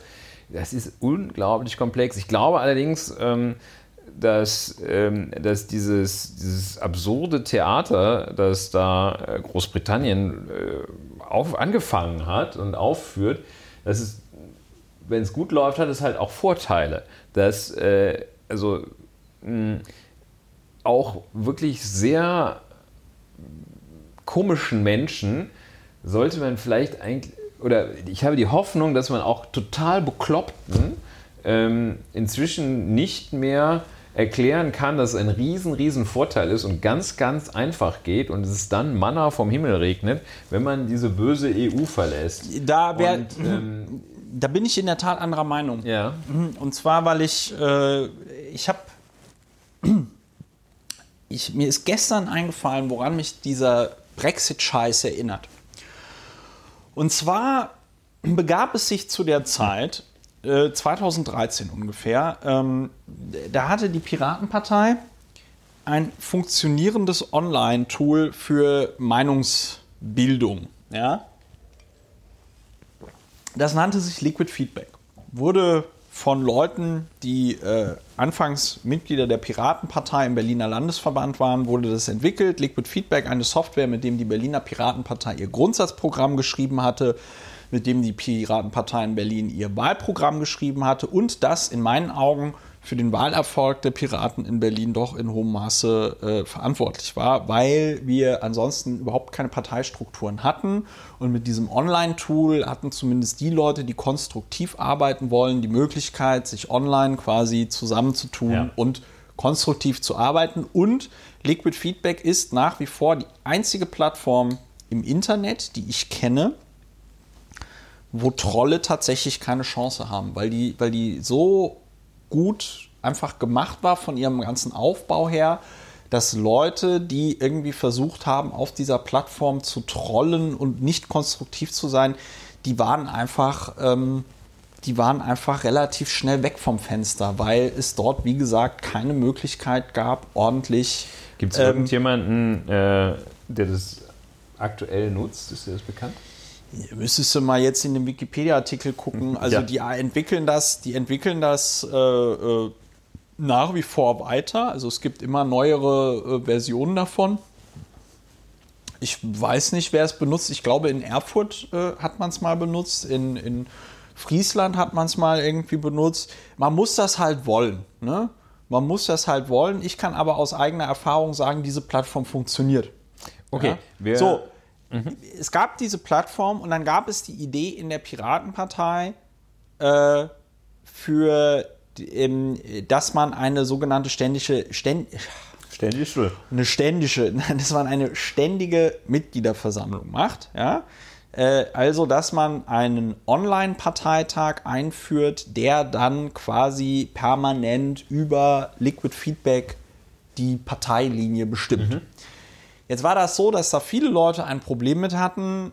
Das ist unglaublich komplex. Ich glaube allerdings, ähm, dass, ähm, dass dieses, dieses absurde Theater, das da äh, Großbritannien äh, auf, angefangen hat und aufführt, das ist wenn es gut läuft, hat es halt auch Vorteile. Dass äh, also mh, auch wirklich sehr komischen Menschen sollte man vielleicht eigentlich, oder ich habe die Hoffnung, dass man auch total Bekloppten ähm, inzwischen nicht mehr erklären kann, dass es ein riesen, riesen Vorteil ist und ganz, ganz einfach geht und es dann Manna vom Himmel regnet, wenn man diese böse EU verlässt. da wär, Und, ähm, da bin ich in der Tat anderer Meinung. ja. Und zwar, weil ich, äh, ich habe, ich, mir ist gestern eingefallen, woran mich dieser Brexit-Scheiß erinnert. Und zwar begab es sich zu der Zeit, äh, 2013 ungefähr, ähm, da hatte die Piratenpartei ein funktionierendes Online-Tool für Meinungsbildung. Ja? Das nannte sich Liquid Feedback. Wurde von Leuten, die äh, anfangs Mitglieder der Piratenpartei im Berliner Landesverband waren, wurde das entwickelt. Liquid Feedback, eine Software, mit dem die Berliner Piratenpartei ihr Grundsatzprogramm geschrieben hatte, mit dem die Piratenpartei in Berlin ihr Wahlprogramm geschrieben hatte und das in meinen Augen für den Wahlerfolg der Piraten in Berlin doch in hohem Maße äh, verantwortlich war, weil wir ansonsten überhaupt keine Parteistrukturen hatten. Und mit diesem Online-Tool hatten zumindest die Leute, die konstruktiv arbeiten wollen, die Möglichkeit, sich online quasi zusammenzutun ja. und konstruktiv zu arbeiten. Und Liquid Feedback ist nach wie vor die einzige Plattform im Internet, die ich kenne, wo Trolle tatsächlich keine Chance haben, weil die, weil die so gut einfach gemacht war von ihrem ganzen Aufbau her, dass Leute, die irgendwie versucht haben, auf dieser Plattform zu trollen und nicht konstruktiv zu sein, die waren einfach, ähm, die waren einfach relativ schnell weg vom Fenster, weil es dort, wie gesagt, keine Möglichkeit gab, ordentlich. Gibt es ähm, irgendjemanden, äh, der das aktuell nutzt? Ist dir das bekannt? Müsstest du mal jetzt in den Wikipedia-Artikel gucken. Also ja. die entwickeln das, die entwickeln das äh, äh, nach wie vor weiter. Also es gibt immer neuere äh, Versionen davon. Ich weiß nicht, wer es benutzt. Ich glaube, in Erfurt äh, hat man es mal benutzt. In, in Friesland hat man es mal irgendwie benutzt. Man muss das halt wollen. Ne? Man muss das halt wollen. Ich kann aber aus eigener Erfahrung sagen, diese Plattform funktioniert. Okay. Ja? So, Mhm. Es gab diese Plattform und dann gab es die Idee in der Piratenpartei äh, für, ähm, dass man eine sogenannte ständische, ständ, Ständische. Eine ständische, dass man eine ständige Mitgliederversammlung macht, ja. Äh, also, dass man einen Online-Parteitag einführt, der dann quasi permanent über Liquid Feedback die Parteilinie bestimmt. Mhm. Jetzt war das so, dass da viele Leute ein Problem mit hatten.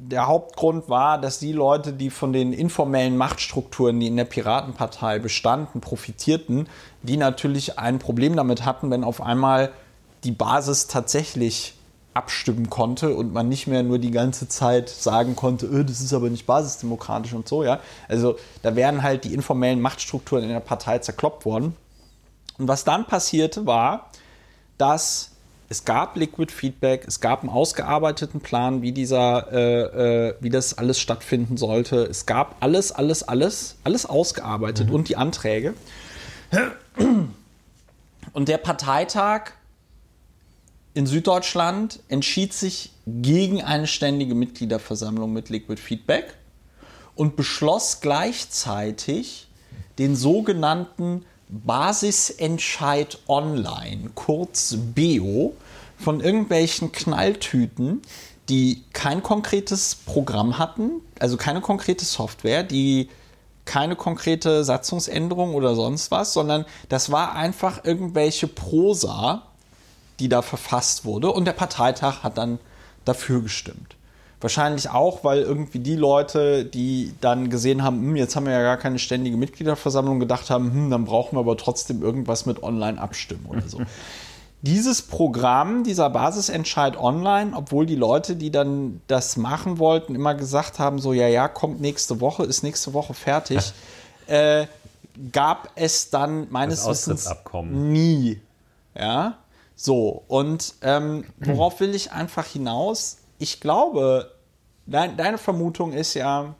Der Hauptgrund war, dass die Leute, die von den informellen Machtstrukturen, die in der Piratenpartei bestanden, profitierten, die natürlich ein Problem damit hatten, wenn auf einmal die Basis tatsächlich abstimmen konnte und man nicht mehr nur die ganze Zeit sagen konnte, öh, das ist aber nicht basisdemokratisch und so, ja. Also da wären halt die informellen Machtstrukturen in der Partei zerkloppt worden. Und was dann passierte war, dass es gab Liquid Feedback, es gab einen ausgearbeiteten Plan, wie dieser, äh, äh, wie das alles stattfinden sollte. Es gab alles, alles, alles, alles ausgearbeitet mhm. und die Anträge. Und der Parteitag in Süddeutschland entschied sich gegen eine ständige Mitgliederversammlung mit Liquid Feedback und beschloss gleichzeitig den sogenannten Basisentscheid Online, kurz BEO, von irgendwelchen Knalltüten, die kein konkretes Programm hatten, also keine konkrete Software, die keine konkrete Satzungsänderung oder sonst was, sondern das war einfach irgendwelche Prosa, die da verfasst wurde und der Parteitag hat dann dafür gestimmt. Wahrscheinlich auch, weil irgendwie die Leute, die dann gesehen haben, hm, jetzt haben wir ja gar keine ständige Mitgliederversammlung, gedacht haben, hm, dann brauchen wir aber trotzdem irgendwas mit Online-Abstimmen oder so. Dieses Programm, dieser Basisentscheid online, obwohl die Leute, die dann das machen wollten, immer gesagt haben, so, ja, ja, kommt nächste Woche, ist nächste Woche fertig, äh, gab es dann meines Wissens nie. Ja, so, und ähm, worauf will ich einfach hinaus? Ich glaube, dein, deine Vermutung ist ja,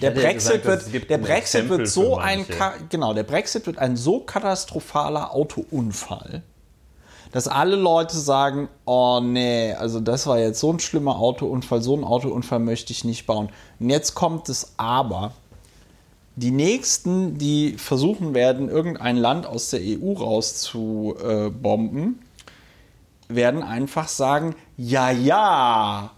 der Brexit, ja gesagt, wird, der Brexit wird so ein genau, der Brexit wird ein so katastrophaler Autounfall, dass alle Leute sagen, oh nee, also das war jetzt so ein schlimmer Autounfall, so einen Autounfall möchte ich nicht bauen. Und jetzt kommt es aber. Die nächsten, die versuchen werden, irgendein Land aus der EU rauszubomben, werden einfach sagen, ja, ja,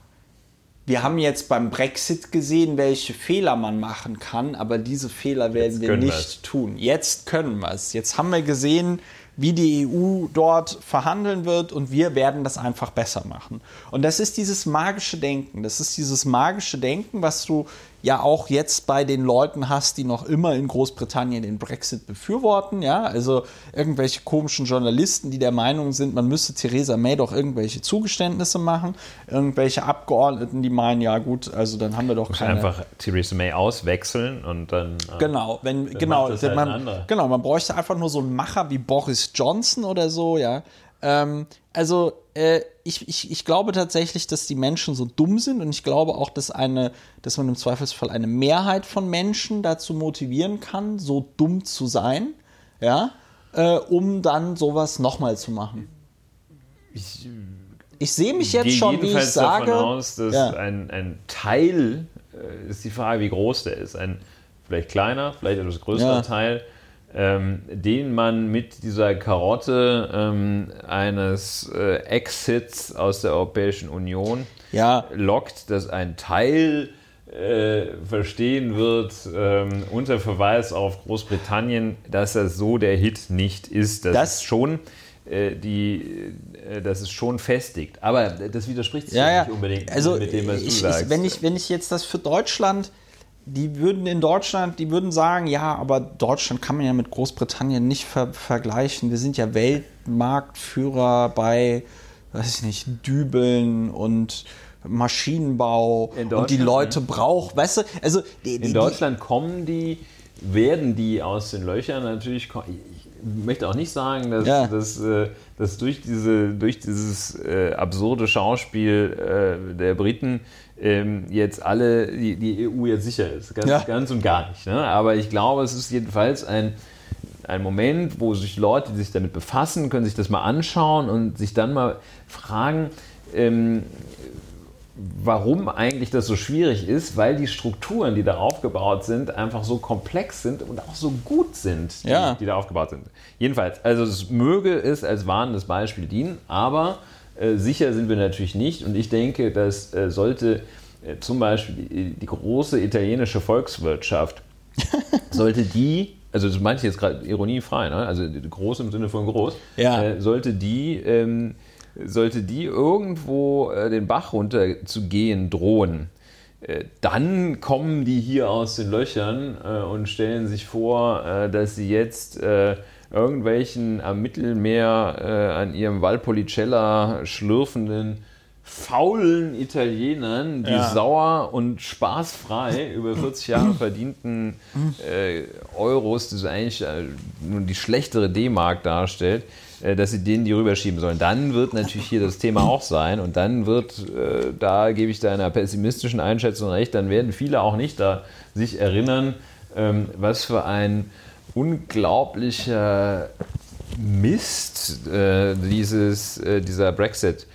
wir haben jetzt beim Brexit gesehen, welche Fehler man machen kann, aber diese Fehler werden wir nicht wir's. tun. Jetzt können wir es. Jetzt haben wir gesehen, wie die EU dort verhandeln wird und wir werden das einfach besser machen. Und das ist dieses magische Denken. Das ist dieses magische Denken, was du ja auch jetzt bei den Leuten hast, die noch immer in Großbritannien den Brexit befürworten. Ja, also irgendwelche komischen Journalisten, die der Meinung sind, man müsste Theresa May doch irgendwelche Zugeständnisse machen. Irgendwelche Abgeordneten, die meinen, ja gut, also dann haben wir doch keine. Einfach Theresa May auswechseln und dann. Äh, genau, wenn genau, halt man, genau, man bräuchte einfach nur so einen Macher wie Boris Johnson oder so, ja. Ähm, also äh, ich, ich, ich glaube tatsächlich, dass die Menschen so dumm sind und ich glaube auch, dass eine, dass man im Zweifelsfall eine Mehrheit von Menschen dazu motivieren kann, so dumm zu sein, ja, äh, um dann sowas nochmal zu machen. Ich, ich sehe mich jetzt schon, wie ich sage. davon aus, dass ja. ein, ein Teil, äh, ist die Frage, wie groß der ist, ein vielleicht kleiner, vielleicht etwas größerer ja. Teil, ähm, den man mit dieser Karotte ähm, eines äh, Exits aus der Europäischen Union ja. lockt, dass ein Teil äh, verstehen wird, ähm, unter Verweis auf Großbritannien, dass das so der Hit nicht ist. Das, das ist schon äh, die, äh, das ist schon festigt. Aber das widerspricht sich ja, ja nicht unbedingt also, mit dem, was ich, du sagst. Ich, wenn, ich, wenn ich jetzt das für Deutschland die würden in Deutschland, die würden sagen, ja, aber Deutschland kann man ja mit Großbritannien nicht ver vergleichen. Wir sind ja Weltmarktführer bei, weiß ich nicht, Dübeln und Maschinenbau und die Leute brauchen, weißt du, also die, in Deutschland die, kommen die, werden die aus den Löchern natürlich. Ich möchte auch nicht sagen, dass, ja. dass, äh, dass durch, diese, durch dieses äh, absurde Schauspiel äh, der Briten ähm, jetzt alle, die, die, EU jetzt sicher ist. Ganz, ja. ganz und gar nicht. Ne? Aber ich glaube, es ist jedenfalls ein, ein Moment, wo sich Leute, die sich damit befassen, können sich das mal anschauen und sich dann mal fragen, ähm, warum eigentlich das so schwierig ist, weil die Strukturen, die da aufgebaut sind, einfach so komplex sind und auch so gut sind, die, ja. die da aufgebaut sind. Jedenfalls, also es möge es als warnendes Beispiel dienen, aber sicher sind wir natürlich nicht. Und ich denke, dass äh, sollte äh, zum Beispiel die, große italienische Volkswirtschaft, sollte die, also das meinte ich jetzt gerade ironiefrei, ne? also groß im Sinne von groß, ja. Äh, sollte die... Ähm, sollte die irgendwo äh, den Bach runter zu gehen drohen, dann kommen die hier aus den Löchern und stellen sich vor, dass sie jetzt irgendwelchen am Mittelmeer äh, an ihrem Valpolicella schlürfenden faulen Italienern, die ja. sauer und spaßfrei über 40 Jahre verdienten äh, Euros, das eigentlich äh, nun die schlechtere D-Mark darstellt, äh, dass sie denen die rüberschieben sollen. Dann wird natürlich hier das Thema auch sein und dann wird, äh, da gebe ich deiner pessimistischen Einschätzung recht, dann werden viele auch nicht da sich erinnern, ähm, was für ein unglaublicher Mist äh, dieses, äh, dieser Brexit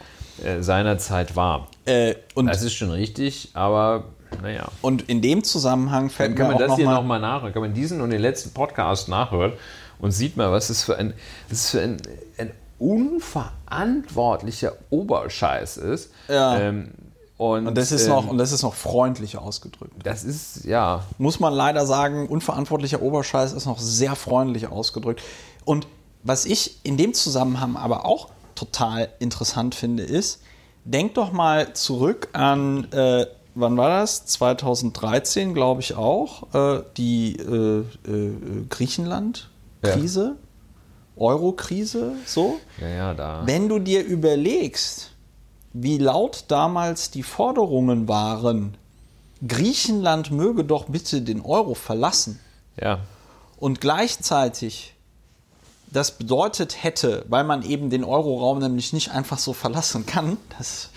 äh, seinerzeit war. Äh, und das ist schon richtig, aber naja. Und in dem Zusammenhang fällt Dann kann man das noch hier nochmal nachhören, kann man diesen und den letzten Podcast nachhören und sieht mal, was das für ein, das für ein, ein unverantwortlicher Oberscheiß ist. Ja. Ähm, und, und, das ist ähm, noch, und das ist noch freundlich ausgedrückt. Das ist, ja. Muss man leider sagen, unverantwortlicher Oberscheiß ist noch sehr freundlich ausgedrückt. Und was ich in dem Zusammenhang aber auch total interessant finde, ist, denk doch mal zurück an, äh, wann war das? 2013, glaube ich auch, äh, die äh, äh Griechenland-Krise, ja. Euro-Krise, so. Ja, ja, da. Wenn du dir überlegst, wie laut damals die Forderungen waren, Griechenland möge doch bitte den Euro verlassen. Ja. Und gleichzeitig das bedeutet hätte, weil man eben den Euroraum nämlich nicht einfach so verlassen kann, das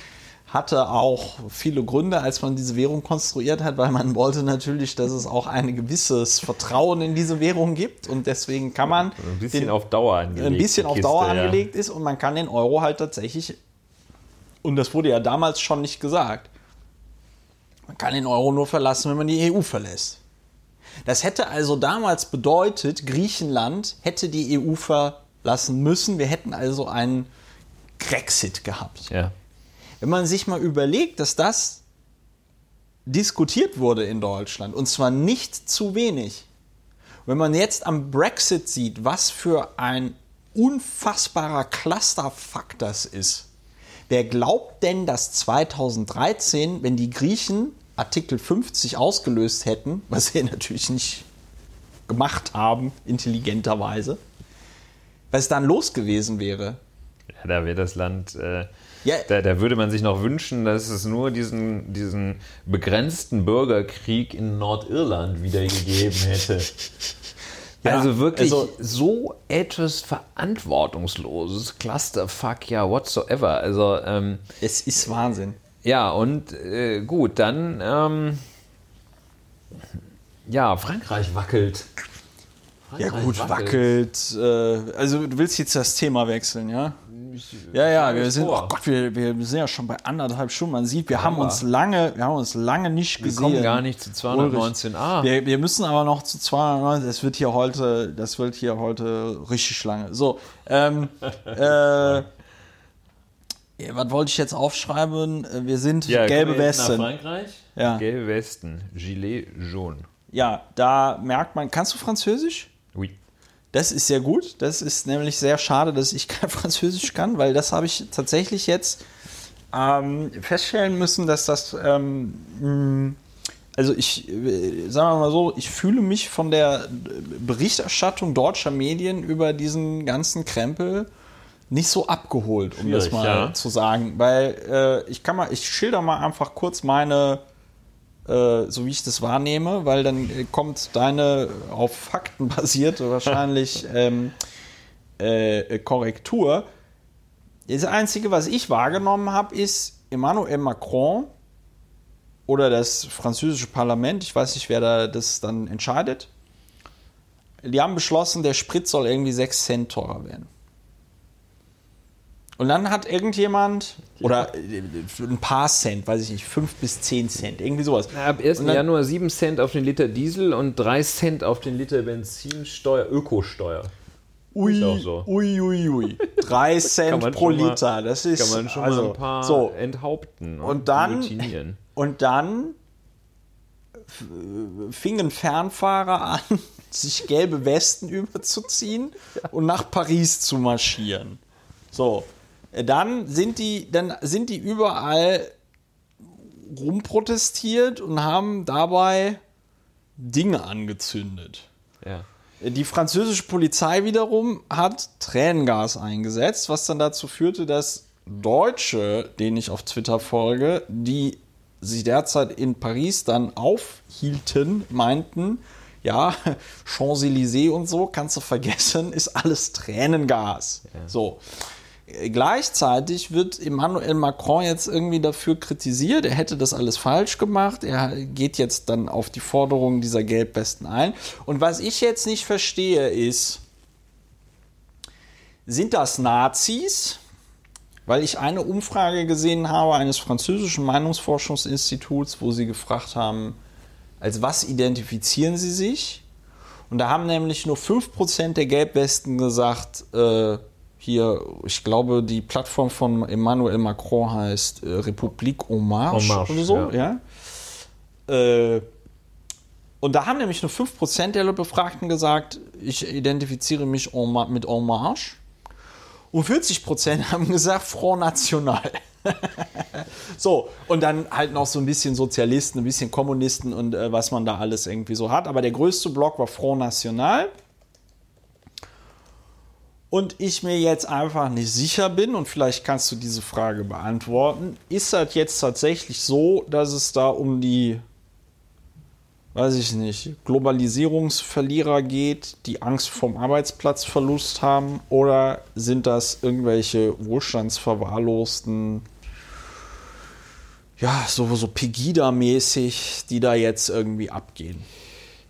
hatte auch viele Gründe, als man diese Währung konstruiert hat, weil man wollte natürlich, dass es auch ein gewisses Vertrauen in diese Währung gibt und deswegen kann man ein bisschen den, auf Dauer angelegt, ein bisschen auf Dauer angelegt ist und man kann den Euro halt tatsächlich und das wurde ja damals schon nicht gesagt. Man kann den Euro nur verlassen, wenn man die EU verlässt. Das hätte also damals bedeutet, Griechenland hätte die EU verlassen müssen. Wir hätten also einen Grexit gehabt. Ja. Wenn man sich mal überlegt, dass das diskutiert wurde in Deutschland, und zwar nicht zu wenig. Wenn man jetzt am Brexit sieht, was für ein unfassbarer Clusterfuck das ist. Wer glaubt denn, dass 2013, wenn die Griechen Artikel 50 ausgelöst hätten, was sie natürlich nicht gemacht haben, intelligenterweise, was dann los gewesen wäre? Ja, da wäre das Land. Äh, Ja. da, da würde man sich noch wünschen, dass es nur diesen, diesen begrenzten Bürgerkrieg in Nordirland wieder gegeben hätte. Ja, also wirklich also- so etwas verantwortungsloses, Clusterfuck, ja, whatsoever. Also, ähm, Es ist Wahnsinn. ja, und äh, gut, dann, ähm, ja, Frankreich wackelt. Ja Frankreich gut, wackelt. Äh, also du willst jetzt das Thema wechseln, ja? Ja, ja, wir sind, vor. oh Gott, wir, wir sind ja schon bei anderthalb Stunden. Man sieht, wir haben uns lange, wir haben uns lange nicht Wir gesehen. kommen gar nicht zu 219a. Wir, wir müssen aber noch zu 290. Das wird hier heute, das wird hier heute richtig lange. So, ähm, äh, ja, was wollte ich jetzt aufschreiben? Wir sind Ja, gelbe wir jetzt nach Westen. Frankreich? Ja. Gelbe Westen, Gilet jaune. Ja, da merkt man. Kannst du Französisch? Das ist sehr gut. Das ist nämlich sehr schade, dass ich kein Französisch kann, weil das habe ich tatsächlich jetzt ähm, feststellen müssen, dass das, ähm, mh, also ich, äh, sagen wir mal so, ich fühle mich von der Berichterstattung deutscher Medien über diesen ganzen Krempel nicht so abgeholt, um das Schwierig, mal ja. zu sagen, weil äh, ich kann mal, ich schilder mal einfach kurz meine äh, so wie ich das wahrnehme, weil dann äh, kommt deine auf Fakten basierte wahrscheinlich ähm, äh, Korrektur. Das Einzige, was ich wahrgenommen habe, ist Emmanuel Macron oder das französische Parlament, ich weiß nicht, wer da das dann entscheidet, die haben beschlossen, der Sprit soll irgendwie 6 Cent teurer werden. Und dann hat irgendjemand, oder äh, ein paar Cent, weiß ich nicht, 5 bis 10 Cent, irgendwie sowas. Ab 1. Und dann- Januar 7 Cent auf den Liter Diesel und 3 Cent auf den Liter Benzinsteuer, Ökosteuer. Ui, so. ui, ui, ui. 3 Cent pro schon mal- Liter, das ist Kann man schon also, mal ein paar so. enthaupten ne? Und dann- guillotinieren. Und dann fingen Fernfahrer an, sich gelbe Westen überzuziehen und nach Paris zu marschieren. So, dann sind die, dann sind die überall rumprotestiert und haben dabei Dinge angezündet. Ja. Die französische Polizei wiederum hat Tränengas eingesetzt, was dann dazu führte, dass Deutsche, denen ich auf Twitter folge, die sich derzeit in Paris dann aufhielten, meinten, ja, Champs-Élysées und so, kannst du vergessen, ist alles Tränengas. So. Gleichzeitig wird Emmanuel Macron jetzt irgendwie dafür kritisiert, er hätte das alles falsch gemacht. Er geht jetzt dann auf die Forderungen dieser Gelbwesten ein. Und was ich jetzt nicht verstehe ist, sind das Nazis? Weil ich eine Umfrage gesehen habe eines französischen Meinungsforschungsinstituts, wo sie gefragt haben, als was identifizieren sie sich? Und da haben nämlich nur 5% der Gelbwesten gesagt, äh, hier, ich glaube, die Plattform von Emmanuel Macron heißt äh, Republik En Marche, oder so, ja. ja. Äh, und da haben nämlich nur 5% der Befragten gesagt, ich identifiziere mich mit Marche. Und 40% haben gesagt Front National. so, und dann halt noch so ein bisschen Sozialisten, ein bisschen Kommunisten und äh, was man da alles irgendwie so hat. Aber der größte Block war Front National. Und ich mir jetzt einfach nicht sicher bin, und vielleicht kannst du diese Frage beantworten, ist das jetzt tatsächlich so, dass es da um die, weiß ich nicht, Globalisierungsverlierer geht, die Angst vom Arbeitsplatzverlust haben, oder sind das irgendwelche wohlstandsverwahrlosten, ja, so, so Pegida-mäßig, die da jetzt irgendwie abgehen?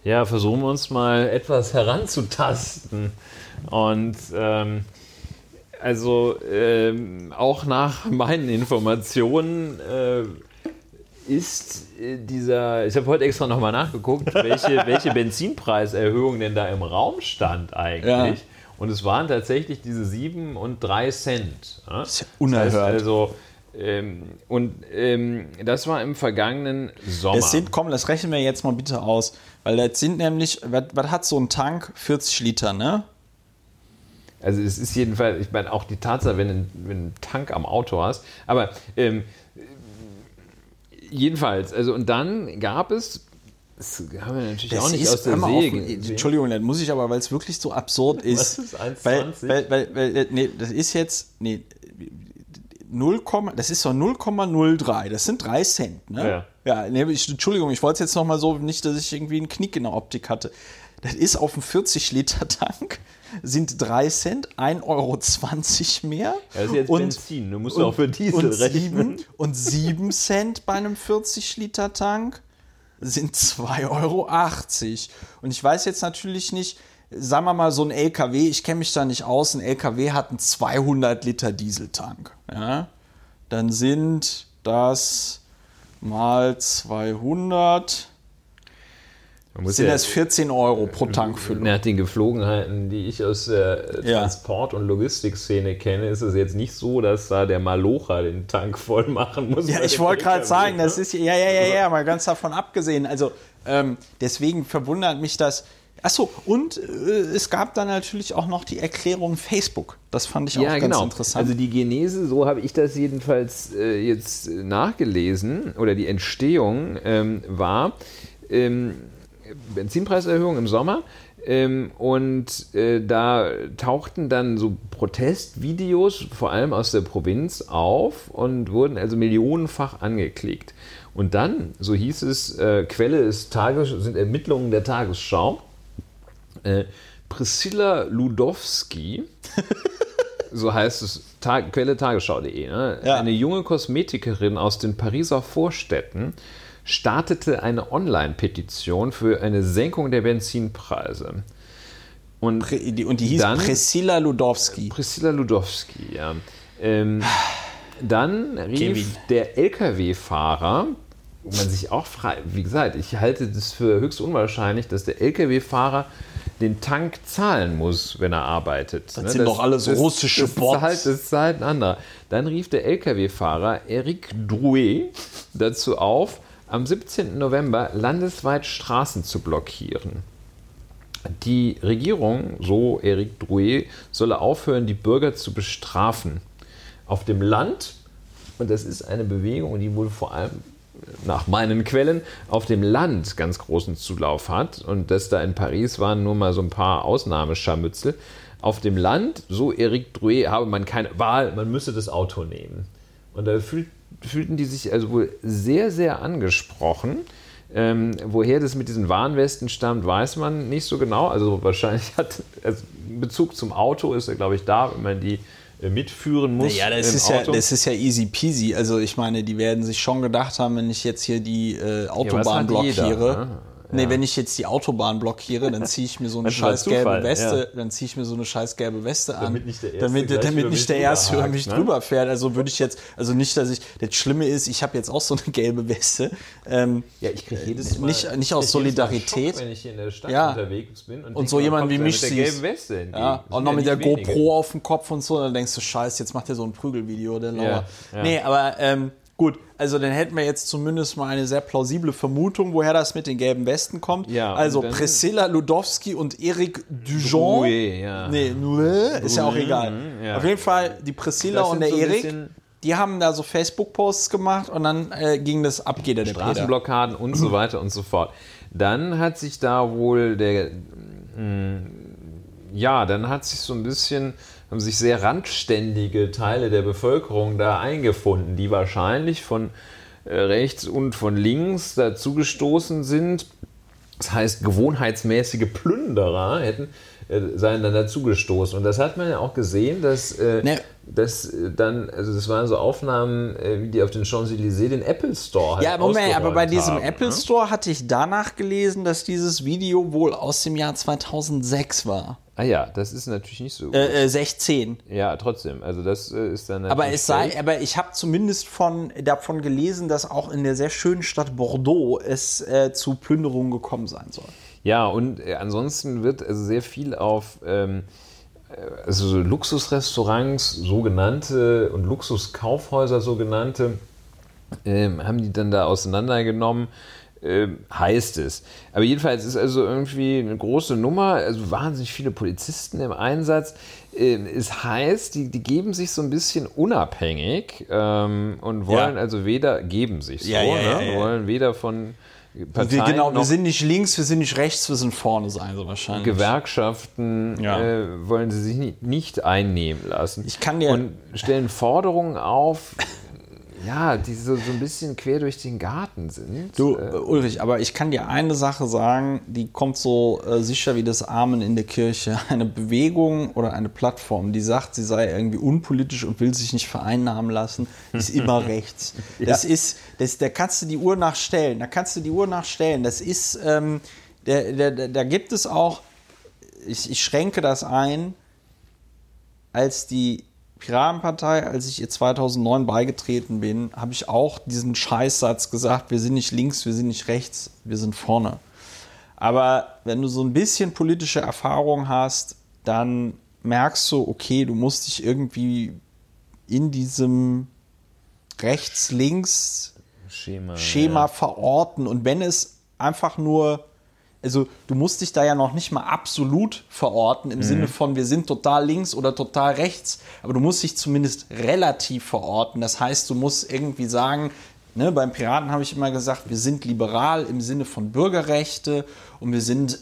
Ja, versuchen wir uns mal etwas heranzutasten. Und ähm, also ähm, auch nach meinen Informationen äh, ist äh, dieser, ich habe heute extra nochmal nachgeguckt, welche, welche Benzinpreiserhöhung denn da im Raum stand eigentlich. Ja. Und es waren tatsächlich diese 7 und 3 Cent. Ja? ist ja unerhört. Das heißt also, ähm, und ähm, das war im vergangenen Sommer. Es sind, komm, das rechnen wir jetzt mal bitte aus. Weil das sind nämlich, was, was hat so ein Tank? 40 Liter, ne? Also es ist jedenfalls, ich meine auch die Tatsache, wenn, du einen Tank am Auto hast, aber ähm, jedenfalls, also und dann gab es, das haben wir natürlich Das auch nicht aus der See. Entschuldigung, das muss ich aber, weil es wirklich so absurd ist. Was ist 1,20? weil, weil, weil, weil, nee, das ist jetzt, nee, 0, das ist so 0,03, das sind 3 Cent, ne? Ja. Ja, nee, ich, Entschuldigung, ich wollte es jetzt nochmal so, nicht, dass ich irgendwie einen Knick in der Optik hatte. Das ist auf dem 40-Liter-Tank, sind 3 Cent, 1,20 Euro mehr. Ja, das ist jetzt und, Benzin, du musst auch für Diesel und rechnen. 7, und 7 Cent bei einem 40-Liter-Tank sind 2,80 Euro. Und ich weiß jetzt natürlich nicht, sagen wir mal so ein LKW, ich kenne mich da nicht aus, ein LKW hat einen 200 Liter Dieseltank. Ja? Dann sind das mal 200, Man muss sind ja- das 14 Euro pro Tankfüllung. Nach den Geflogenheiten, die ich aus der. Transport- und Logistikszene kenne, ist es jetzt nicht so, dass da der Malocher den Tank voll machen muss. Ja, ich wollte gerade sagen, ne? das ist ja, ja, ja, ja, mal ganz davon abgesehen. Also ähm, deswegen verwundert mich das. Achso, und äh, es gab dann natürlich auch noch die Erklärung Facebook. Das fand ich auch Ja, ganz genau. interessant. Also die Genese, so habe ich das jedenfalls äh, jetzt nachgelesen, oder die Entstehung ähm, war ähm, Benzinpreiserhöhung im Sommer. Ähm, und äh, da tauchten dann so Protestvideos, vor allem aus der Provinz, auf und wurden also millionenfach angeklickt. Und dann, so hieß es, äh, Quelle ist Tages sind Ermittlungen der Tagesschau. Äh, Priscilla Ludowski, so heißt es, Tag, Quelle tagesschau.de, ne? Ja. eine junge Kosmetikerin aus den Pariser Vorstädten startete eine Online-Petition für eine Senkung der Benzinpreise. Und Pri- die- und die hieß dann- Priscilla Ludowski. Priscilla Ludowski, ja. Ähm, dann rief Kevin. der LKW-Fahrer, wo man sich auch fragt, wie gesagt, ich halte das für höchst unwahrscheinlich, dass der LKW-Fahrer den Tank zahlen muss, wenn er arbeitet. Das sind doch alles russische das Bots. Zahlt, das zahlt ein anderer. Dann rief der LKW-Fahrer Eric Drouet dazu auf, am 17. November landesweit Straßen zu blockieren. Die Regierung, so Eric Drouet, solle aufhören, die Bürger zu bestrafen. Auf dem Land, und das ist eine Bewegung, die wohl vor allem nach meinen Quellen auf dem Land ganz großen Zulauf hat und das da in Paris waren nur mal so ein paar Ausnahmescharmützel. Auf dem Land, so Eric Drouet, habe man keine Wahl, man müsse das Auto nehmen. Und da fühlt, fühlten die sich also wohl sehr, sehr angesprochen. Ähm, woher das mit diesen Warnwesten stammt, weiß man nicht so genau. Also wahrscheinlich hat also Bezug zum Auto ist er, glaube ich, da, wenn man die äh, mitführen muss. Ja, das ist ja, Auto. das ist ja easy peasy. Also ich meine, die werden sich schon gedacht haben, wenn ich jetzt hier die äh, Autobahn jeder, blockiere. ne? Nee, Ja. wenn ich jetzt die Autobahn blockiere, dann ziehe ich mir so eine scheiß gelbe Weste, dann ziehe ich mir so eine scheiß gelbe Weste an, Damit nicht der Erste damit, damit nicht der Erste über mich ne? drüber fährt. Also würde ich jetzt, also nicht, dass ich, das Schlimme ist, ich habe jetzt auch so eine gelbe Weste. Ähm, Ja, ich kriege jedes Mal. nicht, nicht aus Solidarität. Schock, wenn ich hier in der Stadt Ja. unterwegs bin. Und, Und so jemand wie mich mit der gelben Weste entgegen. Ja, sind noch ja mit der wenige. GoPro auf dem Kopf und so, dann denkst du, scheiße, jetzt macht er so ein Prügelvideo, der Lauer. Ja, ja. Nee, aber ähm, gut, also dann hätten wir jetzt zumindest mal eine sehr plausible Vermutung, woher das mit den gelben Westen kommt. Ja, also Priscilla Ludowski und Eric Dujon. Drouet, ja. Nee, Nouet, ist ja auch Drouet, egal. ja. Auf jeden Fall, die Priscilla Das und der so bisschen- die haben da so Facebook-Posts gemacht und dann äh, ging das ab, geht der. Straßenblockaden und so weiter und so fort. Dann hat sich da wohl der, mh, ja, dann hat sich so ein bisschen, haben sich sehr randständige Teile der Bevölkerung da eingefunden, die wahrscheinlich von äh, rechts und von links dazugestoßen sind. Das heißt, gewohnheitsmäßige Plünderer hätten äh, seien dann dazugestoßen. Und das hat man ja auch gesehen, dass, äh, Ne. dass äh, dann, also das waren so Aufnahmen, wie die auf den Champs-Élysées den Apple Store halt Ja, Moment, aber bei diesem haben, Apple ne? Store hatte ich danach gelesen, dass dieses Video wohl aus dem Jahr 2006 war. Ah ja, das ist natürlich nicht so gut. Äh, äh, 16. ja, trotzdem. Also das äh, ist dann Aber es sei, aber ich habe zumindest von, davon gelesen, dass auch in der sehr schönen Stadt Bordeaux es äh, zu Plünderungen gekommen sein soll. Ja, und äh, ansonsten wird also sehr viel auf ähm, äh, also so Luxusrestaurants, sogenannte, und Luxuskaufhäuser, sogenannte, ähm, haben die dann da auseinandergenommen. Ähm, heißt es. Aber jedenfalls ist also irgendwie eine große Nummer, also wahnsinnig viele Polizisten im Einsatz. Ähm, es heißt, die, die geben sich so ein bisschen unabhängig ähm, und wollen ja. also weder, geben sich so, ja, ja, ne? wollen weder von Parteien wir, genau, wir sind nicht links, wir sind nicht rechts, wir sind vorne, sein so wahrscheinlich. Gewerkschaften äh, wollen sie sich nicht, nicht einnehmen lassen. Ich kann dir und stellen Forderungen auf, ja, die so, so ein bisschen quer durch den Garten sind. Du, äh, Ulrich, aber ich kann dir eine Sache sagen, die kommt so äh, sicher wie das Amen in der Kirche. Eine Bewegung oder eine Plattform, die sagt, sie sei irgendwie unpolitisch und will sich nicht vereinnahmen lassen, ist immer rechts. Das ja. ist, das, da kannst du die Uhr nachstellen, da kannst du die Uhr nachstellen. Das ist, ähm, da gibt es auch, ich, ich schränke das ein, als die Piratenpartei, als ich ihr 2009 beigetreten bin, habe ich auch diesen Scheißsatz gesagt, wir sind nicht links, wir sind nicht rechts, wir sind vorne. Aber wenn du so ein bisschen politische Erfahrung hast, dann merkst du, okay, du musst dich irgendwie in diesem rechts-links Schema, Schema ja. verorten. Und wenn es einfach nur also du musst dich da ja noch nicht mal absolut verorten im mhm. Sinne von, wir sind total links oder total rechts, aber du musst dich zumindest relativ verorten. Das heißt, du musst irgendwie sagen, ne, beim Piraten habe ich immer gesagt, wir sind liberal im Sinne von Bürgerrechte und wir sind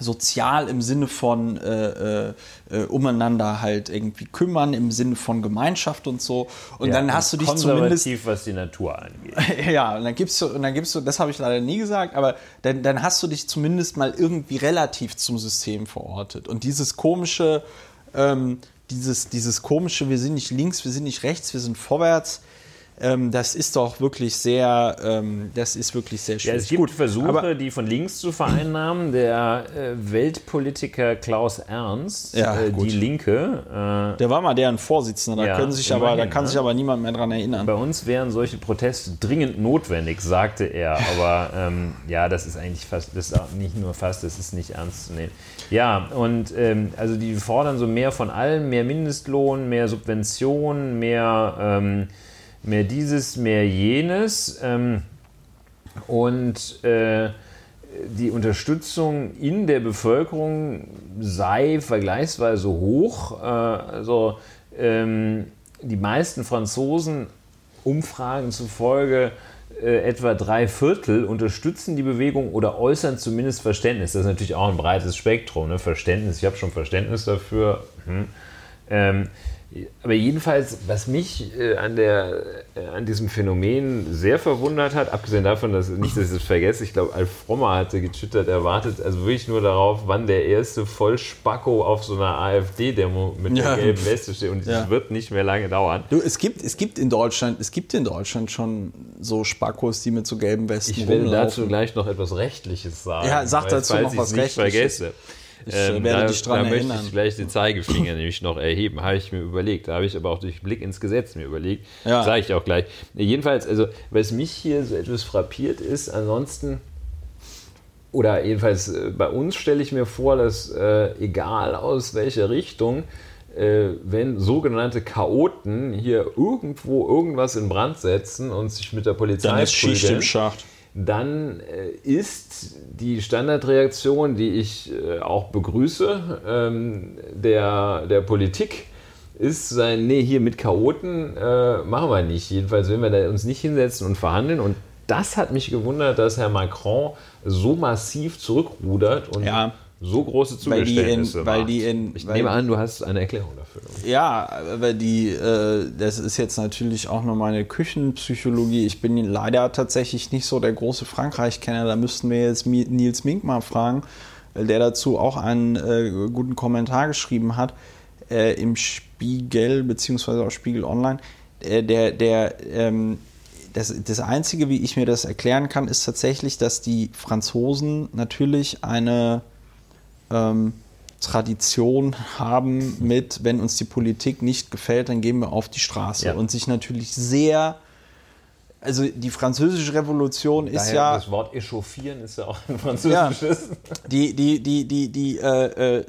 sozial im Sinne von äh, äh, äh, umeinander halt irgendwie kümmern, im Sinne von Gemeinschaft und so. Und ja, dann hast du dich zumindest. was die Natur angeht. ja, und dann gibst du, und dann gibst du, das habe ich leider nie gesagt, aber dann, dann hast du dich zumindest mal irgendwie relativ zum System verortet. Und dieses komische, ähm, dieses, dieses komische, wir sind nicht links, wir sind nicht rechts, wir sind vorwärts, ähm, das ist doch wirklich sehr, ähm, das ist wirklich sehr schwierig. Ja, es gibt Gut, Versuche, aber, die von links zu vereinnahmen. Der äh, Weltpolitiker Klaus Ernst, ja, äh, die Linke. Äh, der war mal deren Vorsitzender, da, ja, können sich aber, da kann ne? sich aber niemand mehr dran erinnern. Bei uns wären solche Proteste dringend notwendig, sagte er. Aber ähm, ja, das ist eigentlich fast, das ist nicht nur fast, das ist nicht ernst zu nehmen. Ja, und ähm, also die fordern so mehr von allem, mehr Mindestlohn, mehr Subventionen, mehr ähm, mehr dieses, mehr jenes. Ähm, und äh, die Unterstützung in der Bevölkerung sei vergleichsweise hoch. Äh, also ähm, die meisten Franzosen, Umfragen zufolge, äh, etwa drei Viertel unterstützen die Bewegung oder äußern zumindest Verständnis. Das ist natürlich auch ein breites Spektrum. Ne? Verständnis, ich habe schon Verständnis dafür. Hm. Ähm, aber jedenfalls, was mich äh, an, der, äh, an diesem Phänomen sehr verwundert hat, abgesehen davon, dass nicht, dass ich das vergesse, ich glaube, Alf Frommer hatte getwittert, erwartet, also wirklich nur darauf, wann der erste Vollspacko auf so einer AfD-Demo mit ja. der gelben Weste steht. Und ja. das wird nicht mehr lange dauern. Du, es gibt, es gibt in Deutschland, es gibt in Deutschland schon so Spackos, die mit so gelben Westen Ich will rumlaufen. dazu gleich noch etwas Rechtliches sagen. Ja, sag dazu noch was Rechtliches. Vergesse. Ich äh, ähm, werde da, dich dran da erinnern. möchte ich gleich den Zeigefinger nämlich noch erheben, habe ich mir überlegt. Da habe ich aber auch durch Blick ins Gesetz mir überlegt. Ja. Sage ich auch gleich. Jedenfalls, also was mich hier so etwas frappiert ist, ansonsten oder jedenfalls äh, bei uns stelle ich mir vor, dass äh, egal aus welcher Richtung, äh, wenn sogenannte Chaoten hier irgendwo irgendwas in Brand setzen und sich mit der Polizei Dann ist Schicht im Schacht dann äh, ist die Standardreaktion, die ich äh, auch begrüße, ähm, der, der Politik, ist sein, nee, hier mit Chaoten äh, machen wir nicht. Jedenfalls, wenn wir uns nicht hinsetzen und verhandeln. Und das hat mich gewundert, dass Herr Macron so massiv zurückrudert und ja so große Zugeständnisse weil die in, weil die in, Ich nehme an, du hast eine Erklärung dafür. Ja, aber die, äh, das ist jetzt natürlich auch nur meine Küchenpsychologie. Ich bin leider tatsächlich nicht so der große Frankreich-Kenner. Da müssten wir jetzt Nils Mink mal fragen, der dazu auch einen äh, guten Kommentar geschrieben hat äh, im Spiegel beziehungsweise auch Spiegel Online. Äh, der, der, ähm, das, das Einzige, wie ich mir das erklären kann, ist tatsächlich, dass die Franzosen natürlich eine ähm, Tradition haben mit, wenn uns die Politik nicht gefällt, dann gehen wir auf die Straße. Ja. Und sich natürlich sehr also die französische Revolution Daher ist ja. Das Wort echauffieren ist ja auch ein französisches. Ja, die, die, die, die, die, äh, äh,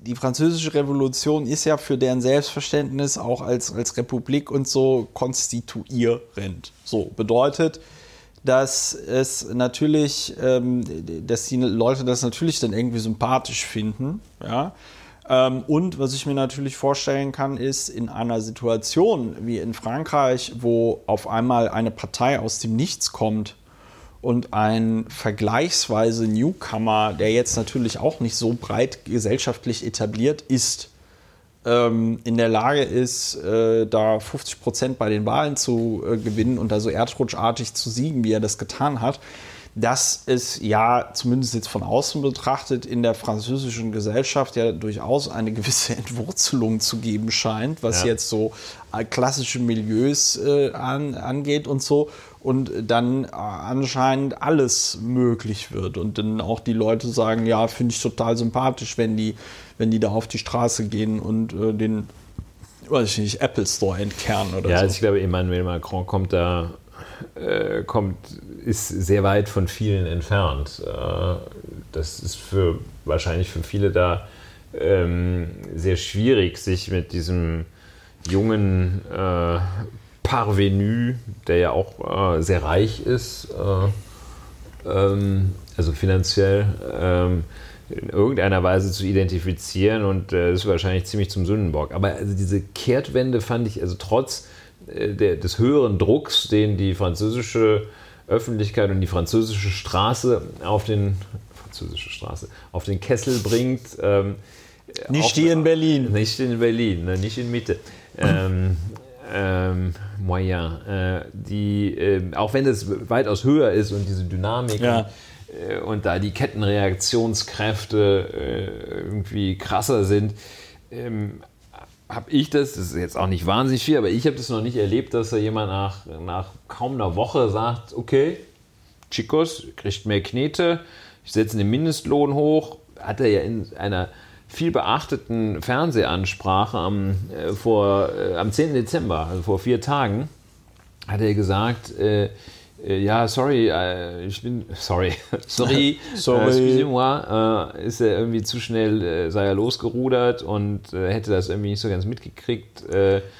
die französische Revolution ist ja für deren Selbstverständnis auch als, als Republik und so konstituierend. So bedeutet, dass es natürlich, ähm, dass die Leute das natürlich dann irgendwie sympathisch finden, ja. Ähm, und was ich mir natürlich vorstellen kann, ist in einer Situation wie in Frankreich, wo auf einmal eine Partei aus dem Nichts kommt und ein vergleichsweise Newcomer, der jetzt natürlich auch nicht so breit gesellschaftlich etabliert ist, ähm, in der Lage ist, äh, da 50 Prozent bei den Wahlen zu äh, gewinnen und da so erdrutschartig zu siegen, wie er das getan hat, dass es ja zumindest jetzt von außen betrachtet in der französischen Gesellschaft ja durchaus eine gewisse Entwurzelung zu geben scheint, was ja. jetzt so äh, klassische Milieus äh, an, angeht und so und dann äh, anscheinend alles möglich wird und dann auch die Leute sagen, ja, finde ich total sympathisch, wenn die, wenn die da auf die Straße gehen und äh, den, weiß ich nicht, Apple Store entkernen oder ja, so. Ja, also ich glaube, Emmanuel Macron kommt da, äh, kommt, ist sehr weit von vielen entfernt. Äh, das ist für wahrscheinlich für viele da ähm, sehr schwierig, sich mit diesem jungen äh, Parvenu, der ja auch äh, sehr reich ist, äh, ähm, also finanziell, ähm, in irgendeiner Weise zu identifizieren und äh, das ist wahrscheinlich ziemlich zum Sündenbock. Aber also diese Kehrtwende fand ich, also trotz äh, der, des höheren Drucks, den die französische Öffentlichkeit und die französische Straße auf den französische Straße auf den Kessel bringt. Ähm, nicht hier in Berlin. Nicht in Berlin, ne, nicht in Mitte. Ähm, ähm, Moyen, äh, die, äh, auch wenn es weitaus höher ist und diese Dynamik ja. Äh, und da die Kettenreaktionskräfte äh, irgendwie krasser sind, ähm, habe ich das, das ist jetzt auch nicht wahnsinnig viel, aber ich habe das noch nicht erlebt, dass da jemand nach, nach kaum einer Woche sagt, okay, Chicos, kriegt mehr Knete, ich setze den Mindestlohn hoch, hat er ja in einer viel beachteten Fernsehansprache am, äh, vor, äh, am 10. Dezember, also vor vier Tagen, hat er gesagt, äh, ja, sorry, äh, ich bin, sorry, sorry, sorry. Äh, excusez-moi, ist er irgendwie zu schnell, sei er losgerudert und hätte das irgendwie nicht so ganz mitgekriegt.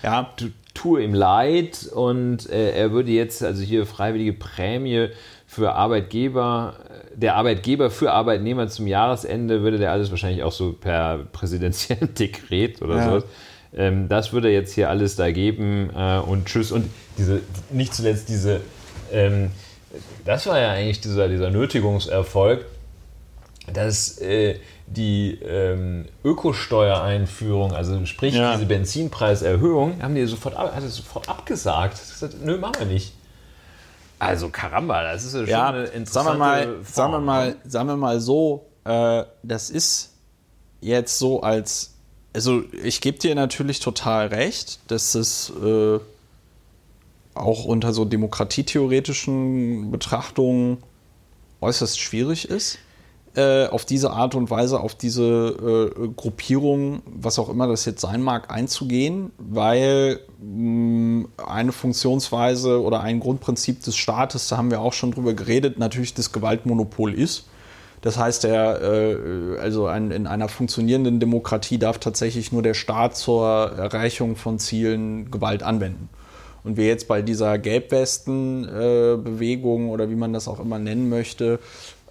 ja. Tue ihm leid und er würde jetzt also hier freiwillige Prämie für Arbeitgeber, der Arbeitgeber für Arbeitnehmer zum Jahresende würde der alles wahrscheinlich auch so per präsidentiellen Dekret oder ja. so. Ähm, das würde jetzt hier alles da geben äh, und tschüss. Und diese, nicht zuletzt diese, ähm, das war ja eigentlich dieser, dieser Nötigungserfolg, dass äh, die ähm, Ökosteuereinführung, also sprich ja. diese Benzinpreiserhöhung, haben die sofort, hat sofort abgesagt. Gesagt, nö, machen wir nicht. Also Karamba, das ist ja schon ja, eine interessante sagen wir mal, Form. Sagen wir mal, sagen wir mal so, äh, das ist jetzt so als, also ich gebe dir natürlich total recht, dass es äh, auch unter so demokratietheoretischen Betrachtungen äußerst schwierig ist. Äh, auf diese Art und Weise auf diese äh, Gruppierung, was auch immer das jetzt sein mag, einzugehen, weil mh, mm, eine Funktionsweise oder ein Grundprinzip des Staates, da haben wir auch schon drüber geredet, natürlich das Gewaltmonopol ist. Das heißt, der, äh, also ein, in einer funktionierenden Demokratie darf tatsächlich nur der Staat zur Erreichung von Zielen Gewalt anwenden. Und wir jetzt bei dieser Gelbwesten-Bewegung äh, oder wie man das auch immer nennen möchte,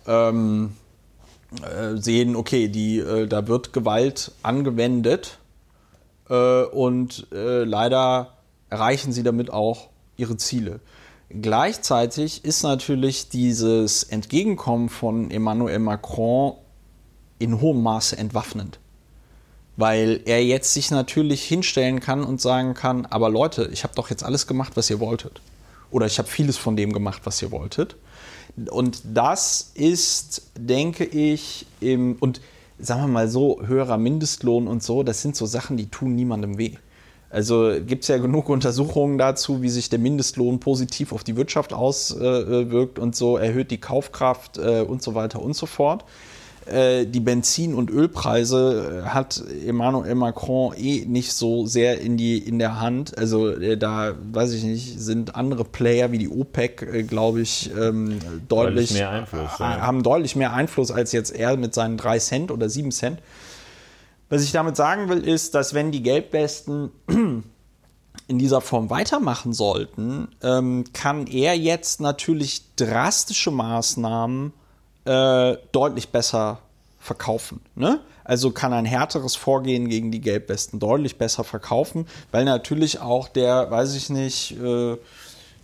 ähm, äh, sehen, okay, die, äh, da wird Gewalt angewendet äh, und äh, leider erreichen sie damit auch ihre Ziele. Gleichzeitig ist natürlich dieses Entgegenkommen von Emmanuel Macron in hohem Maße entwaffnend. Weil er jetzt sich natürlich hinstellen kann und sagen kann, aber Leute, ich habe doch jetzt alles gemacht, was ihr wolltet. Oder ich habe vieles von dem gemacht, was ihr wolltet. Und das ist, denke ich, im, und sagen wir mal so, höherer Mindestlohn und so, das sind so Sachen, die tun niemandem weh. Also gibt es ja genug Untersuchungen dazu, wie sich der Mindestlohn positiv auf die Wirtschaft auswirkt und so, erhöht die Kaufkraft äh, und so weiter und so fort. Äh, die Benzin- und Ölpreise äh, hat Emmanuel Macron eh nicht so sehr in, die, in der Hand. Also äh, da, weiß ich nicht, sind andere Player wie die OPEC, glaube ich, ähm, deutlich, deutlich mehr Einfluss, ja. haben deutlich mehr Einfluss als jetzt er mit seinen 3 Cent oder 7 Cent. Was ich damit sagen will, ist, dass wenn die Gelbwesten in dieser Form weitermachen sollten, ähm, kann er jetzt natürlich drastische Maßnahmen äh, deutlich besser verkaufen. Ne? Also kann ein härteres Vorgehen gegen die Gelbwesten deutlich besser verkaufen, weil natürlich auch der, weiß ich nicht, äh,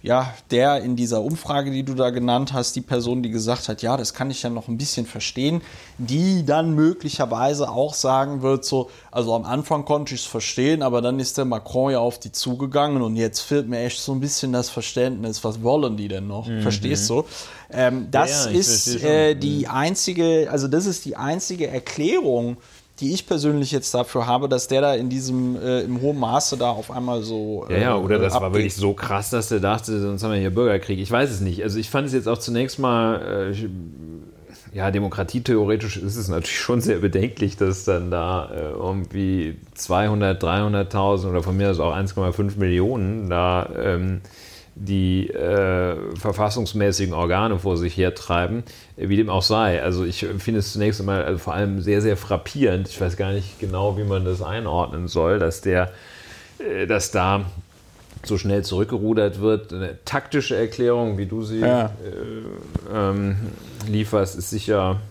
ja, der in dieser Umfrage, die du da genannt hast, die Person, die gesagt hat, ja, das kann ich ja noch ein bisschen verstehen, die dann möglicherweise auch sagen wird, so, also am Anfang konnte ich es verstehen, aber dann ist der Macron ja auf die zugegangen und jetzt fehlt mir echt so ein bisschen das Verständnis, was wollen die denn noch? Mhm. Verstehst du? Ähm, das ja, ist äh, die mhm. einzige, also das ist die einzige Erklärung, die ich persönlich jetzt dafür habe, dass der da in diesem äh, im hohen Maße da auf einmal so. Äh, ja, ja, oder das abgeht. war wirklich so krass, dass der dachte, sonst haben wir hier Bürgerkrieg. Ich weiß es nicht. Also ich fand es jetzt auch zunächst mal. Äh, ja, demokratietheoretisch ist es natürlich schon sehr bedenklich, dass dann da äh, irgendwie 200, 300.000 oder von mir aus auch 1,5 Millionen da ähm, die äh, verfassungsmäßigen Organe vor sich hertreiben, wie dem auch sei. Also ich finde es zunächst einmal also vor allem sehr, sehr frappierend. Ich weiß gar nicht genau, wie man das einordnen soll, dass der, äh, dass da so schnell zurückgerudert wird. Eine taktische Erklärung, wie du sie ja. äh, ähm, lieferst, ist sicher,